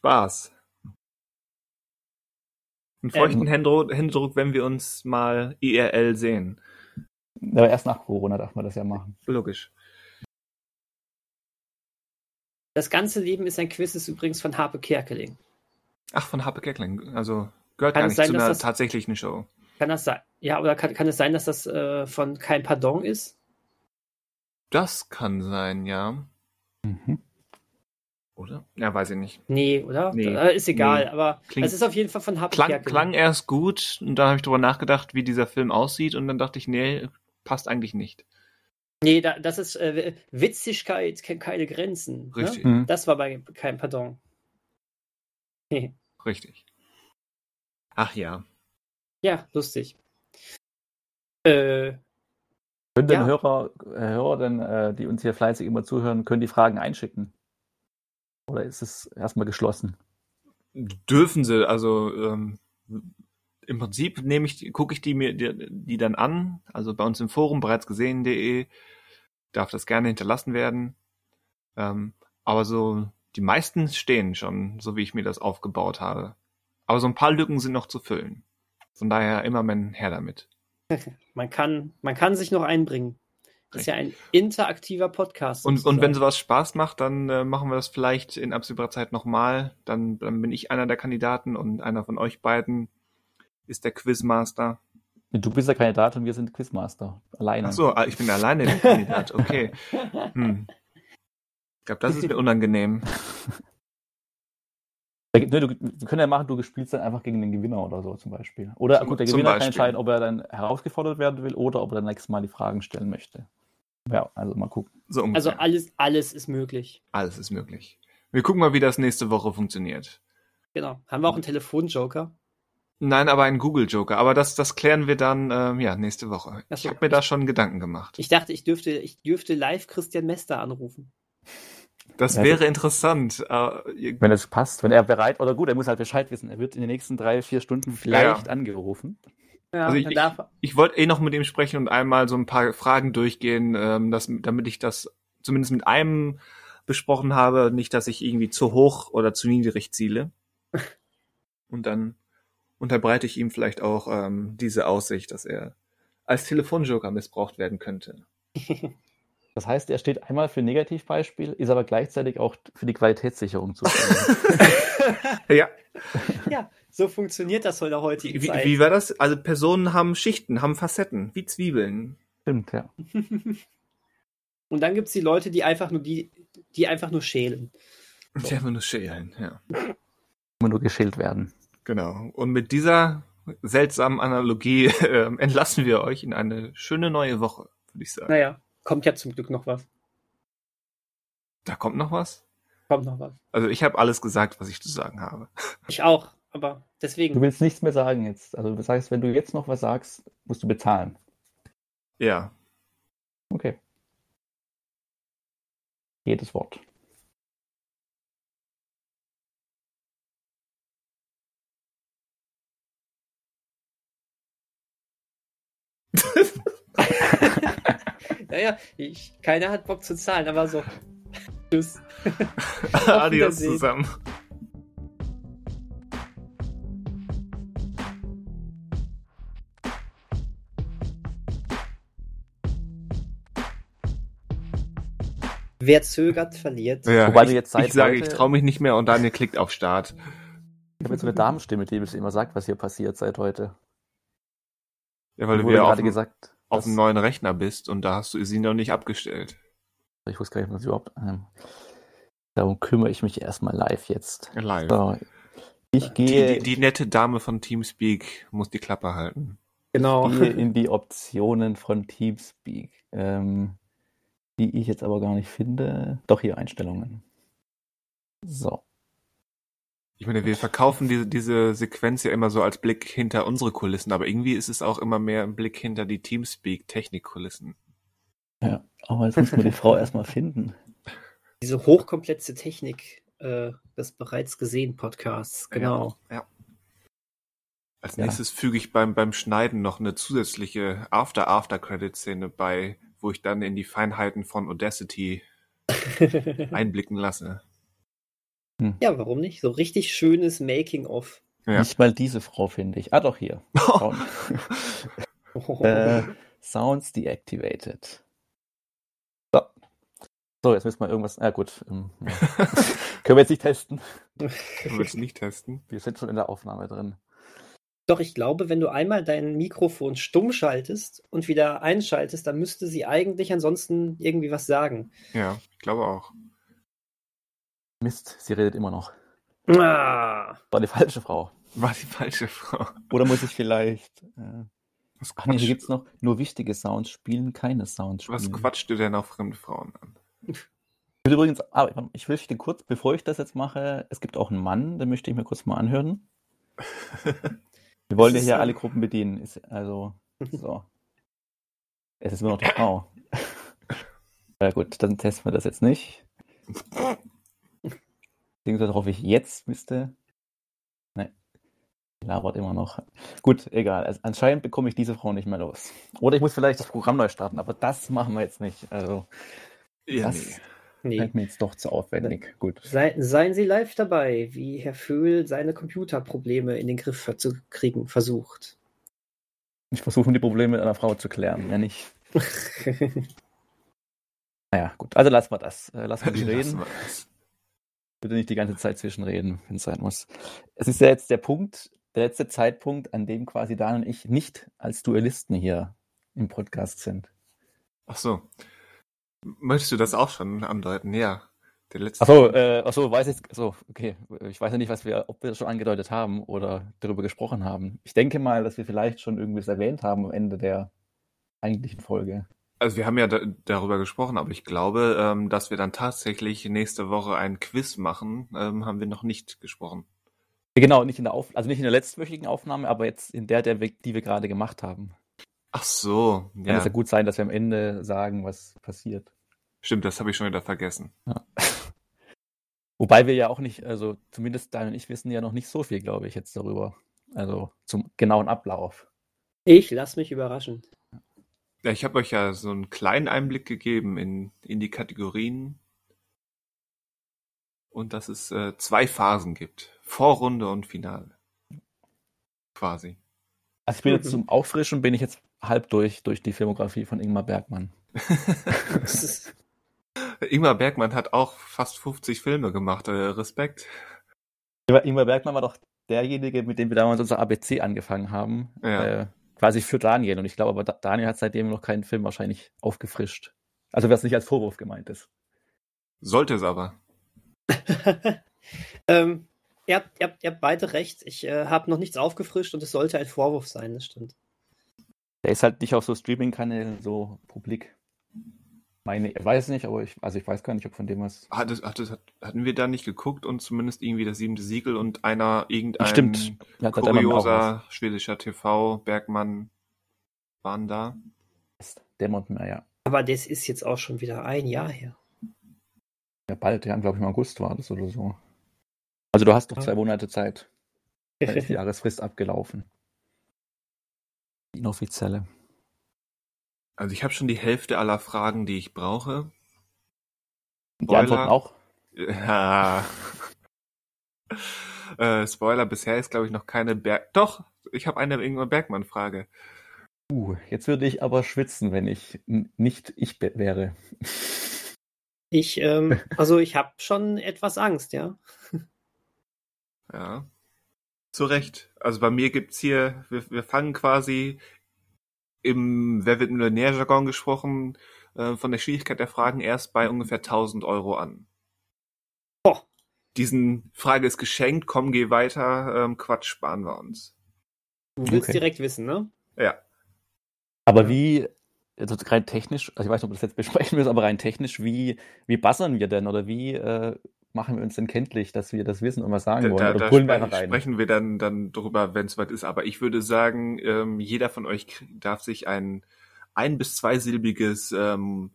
Spaß. Einen feuchten Ähm. Händedruck, Händedruck, wenn wir uns mal IRL sehen. Aber erst nach Corona darf man das ja machen. Logisch. das ganze Leben ist ein Quiz, ist übrigens von Harpe Kerkeling. Ach, von Harpe Kerkeling. Also gehört Kann gar es nicht sein, zu dass einer das- tatsächlichen Show. Kann das sein? Ja, oder kann, kann es sein, dass das äh, von Kein Pardon ist? Das kann sein, ja. Mhm. Oder? Ja, weiß ich nicht. Nee, oder? Nee. Äh, ist egal, Nee. aber Klingt- es ist auf jeden Fall von Harpe Klang, klang erst gut und dann habe ich drüber nachgedacht, wie dieser Film aussieht und dann dachte ich, nee, passt eigentlich nicht. Nee, da, das ist äh, Witzigkeit kennt keine Grenzen. Richtig, Ne? Mhm. Das war bei Kein Pardon. Nee. richtig. Ach ja. Ja, lustig. Äh, Können denn Ja. Hörer, äh, Hörer denn, äh, die uns hier fleißig immer zuhören, können die Fragen einschicken? Oder ist es erstmal geschlossen? Dürfen sie, also ähm, im Prinzip nehme ich, gucke ich die mir die, die dann an, also bei uns im Forum bereits gesehen.de darf das gerne hinterlassen werden. Ähm, aber so die meisten stehen schon, so wie ich mir das aufgebaut habe. Aber so ein paar Lücken sind noch zu füllen. Von daher immer mein Herr damit. man, kann, man kann sich noch einbringen. Das ist ja ein interaktiver Podcast. Und, und wenn sowas Spaß macht, dann äh, machen wir das vielleicht in absehbarer Zeit nochmal. Dann, dann bin ich einer der Kandidaten und einer von euch beiden ist der Quizmaster. Du bist der Kandidat und wir sind Quizmaster. Alleine. Ach so, ah, ich bin alleine der Kandidat. Okay. Hm. Ich glaube, das ist mir unangenehm. Da ne, du, wir können ja machen, du spielst dann einfach gegen den Gewinner oder so zum Beispiel. Oder Zum- gut, der Gewinner kann entscheiden, ob er dann herausgefordert werden will oder ob er dann nächstes Mal die Fragen stellen möchte. Ja, also mal gucken. So. Also alles, alles ist möglich. Alles ist möglich. Wir gucken mal, wie das nächste Woche funktioniert. Genau. Haben wir auch einen Telefonjoker? Nein, aber ein Google-Joker. Aber das, das klären wir dann ähm, ja nächste Woche. Ach Ich so. habe mir da schon Gedanken gemacht. Ich dachte, ich dürfte, ich dürfte live Christian Mester anrufen. Das Ja, wäre interessant. Äh, Wenn es passt, wenn er bereit, oder gut, er muss halt Bescheid wissen. Er wird in den nächsten drei, vier Stunden vielleicht angerufen. Ja, Also ich- er. Ich wollte eh noch mit ihm sprechen und einmal so ein paar Fragen durchgehen, ähm, dass, damit ich das zumindest mit einem besprochen habe, nicht, dass ich irgendwie zu hoch oder zu niedrig ziele. Und dann unterbreite ich ihm vielleicht auch ähm, diese Aussicht, dass er als Telefonjoker missbraucht werden könnte. Das heißt, er steht einmal für Negativbeispiel, ist aber gleichzeitig auch für die Qualitätssicherung zuständig. Ja. Ja, so funktioniert das der heutigen Wie, Zeit. wie war das? Also Personen haben Schichten, haben Facetten, wie Zwiebeln. Stimmt, ja. Und dann gibt's die Leute, die einfach nur die, die einfach nur schälen. Die einfach nur schälen, ja. Immer nur geschält werden. Genau. Und mit dieser seltsamen Analogie äh, entlassen wir euch in eine schöne neue Woche, würde ich sagen. Naja, kommt ja zum Glück noch was. Da kommt noch was? Kommt noch was. Also ich habe alles gesagt, was ich zu sagen habe. Ich auch, aber Du deswegen. willst nichts mehr sagen jetzt. Also das heißt, wenn du jetzt noch was sagst, musst du bezahlen. Ja. Okay. Jedes Wort. Naja, ich, keiner hat Bock zu zahlen, aber so. Tschüss. Adios zusammen. Wer zögert, verliert. Ja, Wobei ich, du jetzt seit ich sage, ich traue mich nicht mehr und Daniel klickt auf Start. Ich habe jetzt so eine Damenstimme, die mir immer sagt, was hier passiert seit heute. Ja, weil du wurde wieder gerade gesagt, auf einem neuen Rechner bist und da hast du sie noch nicht abgestellt. Ich wusste gar nicht, was überhaupt. Ähm, darum kümmere ich mich erstmal live jetzt. Live. So, ich Die, gehe, die, die nette Dame von Teamspeak muss die Klappe halten. Genau. gehe in die Optionen von Teamspeak, ähm, die ich jetzt aber gar nicht finde. Doch hier Einstellungen. So. Ich meine, wir verkaufen diese, diese Sequenz ja immer so als Blick hinter unsere Kulissen, aber irgendwie ist es auch immer mehr ein Blick hinter die Teamspeak-Technikkulissen. Ja, aber jetzt müssen wir die Frau erstmal finden. Diese hochkomplexe Technik äh, des bereits gesehen Podcasts. Genau. Als Ja. nächstes füge ich beim, beim Schneiden noch eine zusätzliche After-After-Credit-Szene bei, wo ich dann in die Feinheiten von Audacity einblicken lasse. Ja, warum nicht? So richtig schönes Making-of. Ja. Nicht mal diese Frau finde ich. Ah, doch hier. Sound, äh, Sounds deactivated. So. So, jetzt müssen wir irgendwas. Ah, gut. Ähm, ja. Können wir jetzt nicht testen. Können wir es nicht testen? Wir sind schon in der Aufnahme drin. Doch, ich glaube, wenn du einmal dein Mikrofon stumm schaltest und wieder einschaltest, dann müsste sie eigentlich ansonsten irgendwie was sagen. Ja, ich glaube auch. Mist, sie redet immer noch. Ah, War die falsche Frau. War die falsche Frau. Oder muss ich vielleicht. Äh, Was ach nee, hier quatscht, gibt es noch nur wichtige Sounds spielen, keine Sounds spielen. was quatscht du denn auf fremde Frauen an? Ich will übrigens, ah, ich will den kurz, bevor ich das jetzt mache, es gibt auch einen Mann, den möchte ich mir kurz mal anhören. Wir wollen ja hier so. alle Gruppen bedienen. Ist, also, so. Es ist nur noch die Frau. Ja gut, dann testen wir das jetzt nicht. Beziehungsweise hoffe ich, jetzt müsste. Nein. Labert immer noch. Gut, egal. Also, anscheinend bekomme ich diese Frau nicht mehr los. Oder ich muss vielleicht das Programm neu starten, aber das machen wir jetzt nicht. Also, Ja, das nee. nee. mir jetzt doch zu aufwendig. Gut. Sei, seien Sie live dabei, wie Herr Föhl seine Computerprobleme in den Griff zu kriegen versucht. Ich versuche die Probleme mit einer Frau zu klären, ja nicht. Naja, gut. Also lassen wir das. Äh, Lassen wir die Lassen reden. wir das. Bitte nicht die ganze Zeit zwischenreden, wenn es sein muss. Es ist ja jetzt der Punkt, der letzte Zeitpunkt, an dem quasi Dan und ich nicht als Duellisten hier im Podcast sind. Ach so. Möchtest du das auch schon andeuten? Ja. Der letzte. Achso, äh, achso, weiß ich, so, okay. Ich weiß ja nicht, was wir, ob wir das schon angedeutet haben oder darüber gesprochen haben. Ich denke mal, dass wir vielleicht schon irgendwie es erwähnt haben am Ende der eigentlichen Folge. Also wir haben ja da, darüber gesprochen, aber ich glaube, ähm, dass wir dann tatsächlich nächste Woche ein Quiz machen, ähm, haben wir noch nicht gesprochen. Genau, nicht in der Auf also nicht in der letztwöchigen Aufnahme, aber jetzt in der, der wir, die wir gerade gemacht haben. Ach so, Kann ja. es ja gut sein, dass wir am Ende sagen, was passiert. Stimmt, das habe ich schon wieder vergessen. Wobei wir ja auch nicht, also zumindest Dan und ich wissen ja noch nicht so viel, glaube ich, jetzt darüber. Also zum genauen Ablauf. Ich lasse mich überraschen. Ja, ich habe euch ja so einen kleinen Einblick gegeben in, in die Kategorien und dass es äh, zwei Phasen gibt. Vorrunde und Finale. Quasi. Also ich bin jetzt zum Auffrischen, bin ich jetzt halb durch, durch die Filmografie von Ingmar Bergmann. Ingmar Bergmann hat auch fast 50 Filme gemacht. Äh, Respekt. Ingmar Ingmar Bergmann war doch derjenige, mit dem wir damals unser ABC angefangen haben. Ja. Äh, quasi für Daniel. Und ich glaube aber, Da- Daniel hat seitdem noch keinen Film wahrscheinlich aufgefrischt. Also was nicht als Vorwurf gemeint ist. Sollte es aber. ähm, ihr, habt, ihr, habt, ihr habt beide recht. Ich äh, habe noch nichts aufgefrischt und es sollte ein Vorwurf sein, das stimmt. Der ist halt nicht auf so Streaming-Kanälen so publik. Meine, ich weiß nicht, aber ich, also ich weiß gar nicht, ob von dem was. Hat hat hat, hatten wir da nicht geguckt und zumindest irgendwie das siebente Siegel und einer, irgendein Stimmt. Ja, da er kurioser schwedischer TV, Bergmann waren da. Dämmert mir, ja. Aber das ist jetzt auch schon wieder ein Jahr her. Ja, bald, ja, glaube ich, im August war das oder so. Also du hast doch Ja. zwei Monate Zeit. Dann ist die Jahresfrist abgelaufen. Die inoffizielle. Also ich habe schon die Hälfte aller Fragen, die ich brauche. Und die Spoiler. Antworten auch? Ja. äh, Spoiler, bisher ist glaube ich noch keine Berg... Doch, ich habe eine Ingmar Bergmann-Frage. Uh, jetzt würde ich aber schwitzen, wenn ich nicht ich wäre. Ich, ähm, also ich habe schon etwas Angst, ja. Ja. zu Recht. Also bei mir gibt's hier, wir, wir fangen quasi im Wer wird Millionär-Jargon gesprochen, äh, von der Schwierigkeit der Fragen erst bei ungefähr 1000 Euro an. Boah. Diesen Frage ist geschenkt, komm, geh weiter, ähm, Quatsch sparen wir uns. Du willst Okay. direkt wissen, ne? Ja. Aber wie, also rein technisch, also ich weiß nicht, ob wir das jetzt besprechen müssen, aber rein technisch, wie, wie buzzern wir denn oder wie äh, machen wir uns denn kenntlich, dass wir das wissen und was sagen Da, wollen? da, Oder da brüllen wir rein? sprechen wir dann, dann drüber, wenn es soweit ist. Aber ich würde sagen, ähm, jeder von euch darf sich ein ein- bis zweisilbiges ähm,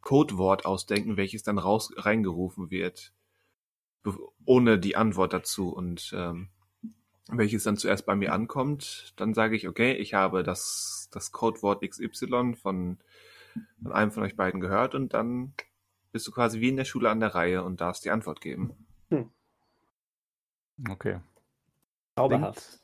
Codewort ausdenken, welches dann raus reingerufen wird, ohne die Antwort dazu. Und ähm, welches dann zuerst bei mir ankommt, dann sage ich, okay, ich habe das, das Codewort XY von, von einem von euch beiden gehört und dann bist du quasi wie in der Schule an der Reihe und darfst die Antwort geben. Okay. Zauberhaft.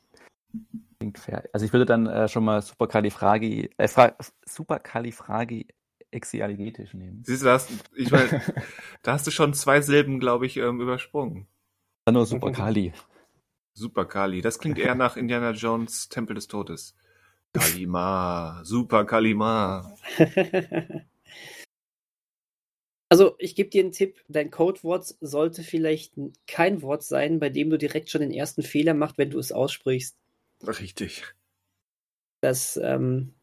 Klingt, klingt fair. Also ich würde dann äh, schon mal Supercalifragi, äh, Fra Supercalifragi exealigetisch nehmen. Siehst du, da hast, ich meine, da hast du schon zwei Silben, glaube ich, ähm, übersprungen. Dann nur Supercali. Super Kali. Das klingt eher nach Indiana Jones Tempel des Todes. Kalima, Super Kalima. Also, ich gebe dir einen Tipp. Dein Codewort sollte vielleicht kein Wort sein, bei dem du direkt schon den ersten Fehler machst, wenn du es aussprichst. Richtig. Das, ähm,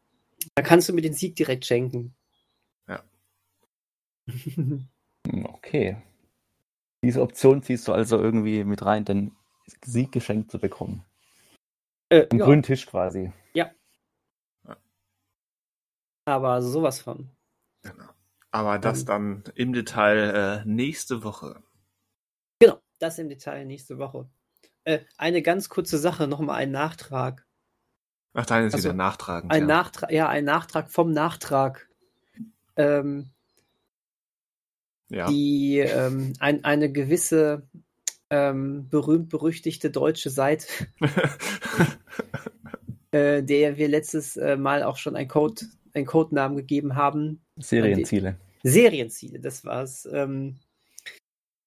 da kannst du mir den Sieg direkt schenken. Ja. Okay. Diese Option ziehst du also irgendwie mit rein, den Sieg geschenkt zu bekommen. äh, Am ja, grünen Tisch quasi. aber sowas von. Genau. Aber das dann im Detail äh, nächste Woche. Genau, das im Detail nächste Woche. Äh, eine ganz kurze Sache, nochmal ein Nachtrag. Ach, deine ist Also, wieder nachtragend. Ein ja. Nachtrag, ja, ein Nachtrag vom Nachtrag. Ähm, ja. die ähm, ein, eine gewisse ähm, berühmt-berüchtigte deutsche Seite, äh, der wir letztes äh, Mal auch schon ein Code, einen Codenamen gegeben haben. Serienziele. Serienziele, das war's. Ähm,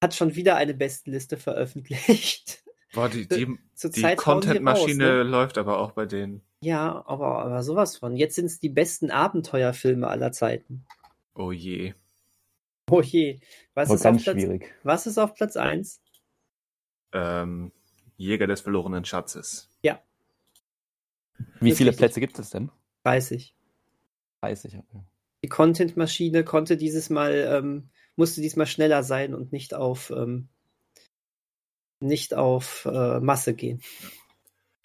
hat schon wieder eine Bestenliste veröffentlicht. Boah, die, die, die Content-Maschine ne? läuft aber auch bei denen. Ja, aber, aber sowas von. Jetzt sind es die besten Abenteuerfilme aller Zeiten. Oh je. Oh je. Was, Aber ist auf, Platz, schwierig. was ist auf Platz 1? Ähm, Jäger des verlorenen Schatzes. Wie ist viele richtig. Plätze gibt es denn? 30. 30. Okay. Die Content-Maschine konnte dieses Mal, ähm, musste diesmal schneller sein und nicht auf, ähm, nicht auf äh, Masse gehen.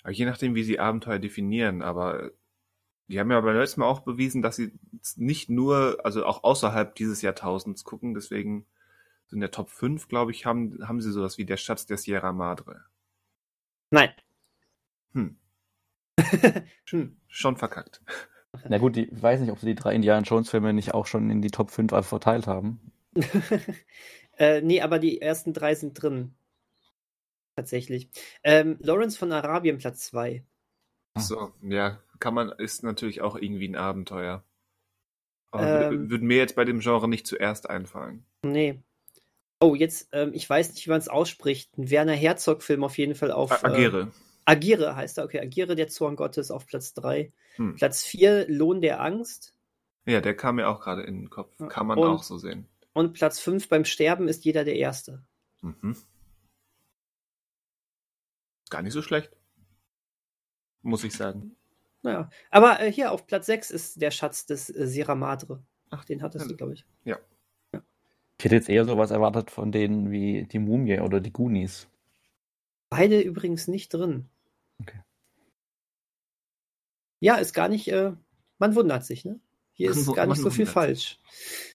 Aber je nachdem, wie sie Abenteuer definieren, aber die haben ja beim letzten Mal auch bewiesen, dass sie nicht nur, also auch außerhalb dieses Jahrtausends gucken, deswegen so in der Top 5, glaube ich, haben, haben sie sowas wie der Schatz der Sierra Madre. Nein. Hm, hm. schon verkackt. Na gut, die, ich weiß nicht, ob sie die drei Indiana Jones Filme nicht auch schon in die Top 5 einfach verteilt haben. äh, nee, aber die ersten drei sind drin. Tatsächlich. Ähm, Lawrence von Arabien, Platz 2. Ah. So, ja, kann man, ist natürlich auch irgendwie ein Abenteuer. Aber Ähm. würde, mir jetzt bei dem Genre nicht zuerst einfallen. Nee. Oh, jetzt, ähm, ich weiß nicht, wie man es ausspricht. Ein Werner Herzog-Film auf jeden Fall auf. Agere. Äh, Agire heißt er, okay. Agire, der Zorn Gottes auf Platz 3. Hm. Platz 4, Lohn der Angst. Ja, der kam mir auch gerade in den Kopf. Ja, Kann man und- auch so sehen. Und Platz 5 beim Sterben ist jeder der Erste. Mhm. Gar nicht so schlecht. Muss ich sagen. Naja. Aber äh, hier auf Platz 6 ist der Schatz des äh, Sierra Madre. Ach, den hattest Ja. du, glaube ich. Ich hätte jetzt eher sowas erwartet von denen wie die Mumie oder die Goonies. Beide übrigens nicht drin. Okay. Ja, ist gar nicht, äh, man wundert sich, ne? Hier ist gar nicht so viel falsch.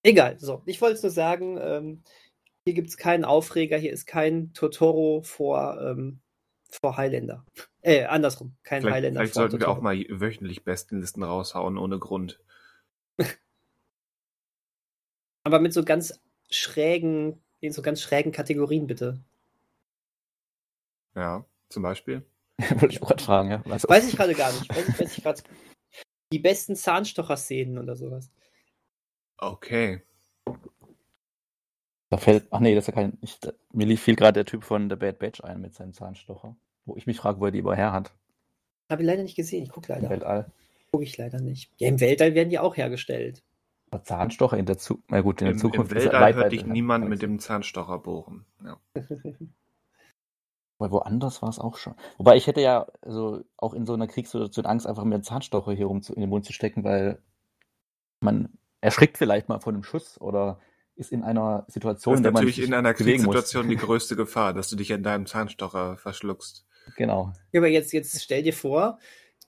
Egal, so. Ich wollte es nur sagen, ähm, hier gibt es keinen Aufreger, hier ist kein Totoro vor, ähm, vor Highlander. Äh, andersrum, kein Vielleicht, Highlander vielleicht vor sollten wir Totoro. auch mal wöchentlich Bestenlisten raushauen, ohne Grund. Aber mit so ganz schrägen, in so ganz schrägen Kategorien bitte. Ja, zum Beispiel. Wollte ich auch gerade fragen, ja. Was Weiß ich gerade gar nicht. Weiß ich, weiß ich grad. Die besten Zahnstocher-Szenen oder sowas. Okay. Da fällt, ach nee, das ist ja kein, ich, da, mir lief viel gerade der Typ von The Bad Batch ein mit seinem Zahnstocher. Wo ich mich frage, wo er die über her hat. Habe ich leider nicht gesehen. Ich gucke Im leider. Weltall. Gucke ich leider nicht. Ja, im Weltall werden die auch hergestellt. Aber Zahnstocher in der Zukunft. Na gut, in der Im, Zukunft im Weltall hört dich niemand mit dem Zahnstocher bohren. Ja. Weil woanders war es auch schon. Wobei ich hätte ja also auch in so einer Kriegssituation Angst, einfach mir einen Zahnstocher hier rum zu, in den Mund zu stecken, weil man erschrickt vielleicht mal von einem Schuss oder ist in einer Situation, Das ist in der man natürlich sich in einer. Kriegssituation die größte Gefahr, dass du dich in deinem Zahnstocher verschluckst. Genau. Ja, aber jetzt, jetzt stell dir vor,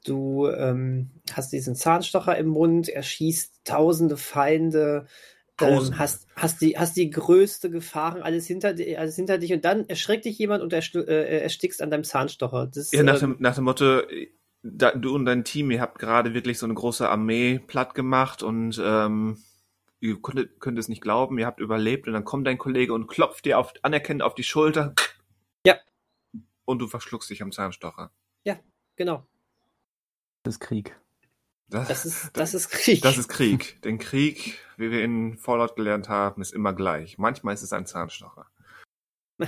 du ähm, hast diesen Zahnstocher im Mund, erschießt tausende Feinde. Ähm, hast, hast, die, hast die größte Gefahren, alles hinter, alles hinter dich und dann erschreckt dich jemand und äh, erstickst an deinem Zahnstocher. Das, Ja, nach, ähm, dem, nach dem Motto, da, du und dein Team, ihr habt gerade wirklich so eine große Armee platt gemacht und ähm, ihr konntet, könnt es nicht glauben, ihr habt überlebt und dann kommt dein Kollege und klopft dir auf, anerkennend auf die Schulter. Ja. Und du verschluckst dich am Zahnstocher. genau. Das ist Krieg. Das ist, das ist Krieg. Das ist Krieg. Denn Krieg, wie wir in Fallout gelernt haben, ist immer gleich. Manchmal ist es ein Zahnstocher.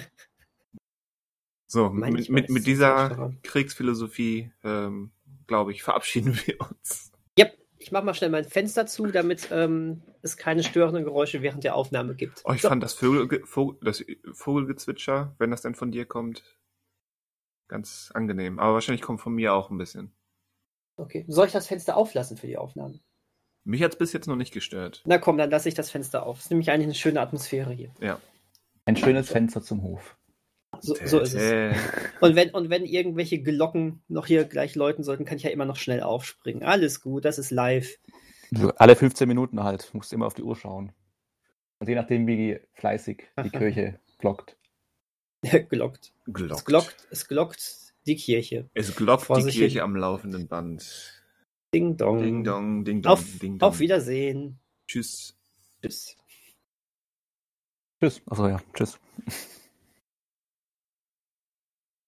So, mit, mit, mit dieser. Kriegsphilosophie, ähm, glaube ich, verabschieden wir uns. Yep. Ich mach mal schnell mein Fenster zu, damit ähm, es keine störenden Geräusche während der Aufnahme gibt. Oh, ich So. fand das, Vögel, Vogel, das Vogelgezwitscher, wenn das denn von dir kommt, ganz angenehm. Aber wahrscheinlich kommt von mir auch ein bisschen. Okay. Soll ich das Fenster auflassen für die Aufnahme? Mich hat's bis jetzt noch nicht gestört. Na komm, dann lasse ich das Fenster auf. ist nämlich eigentlich eine schöne Atmosphäre hier. Ja. Ein schönes Fenster zum Hof. So, so ist es. Und wenn, und wenn irgendwelche Glocken noch hier gleich läuten sollten, kann ich ja immer noch schnell aufspringen. Alles gut, das ist live. So, alle 15 Minuten halt. Musst immer auf die Uhr schauen. Und je nachdem, wie fleißig die Kirche glockt. Glockt. Glockt. Es glockt, es glockt die Kirche. Es glockt Vor die sich Kirche hin. am laufenden Band. Ding dong. Ding dong, ding dong, Auf, ding dong. auf Wiedersehen. Tschüss. Tschüss. Tschüss. Achso, ja. Tschüss.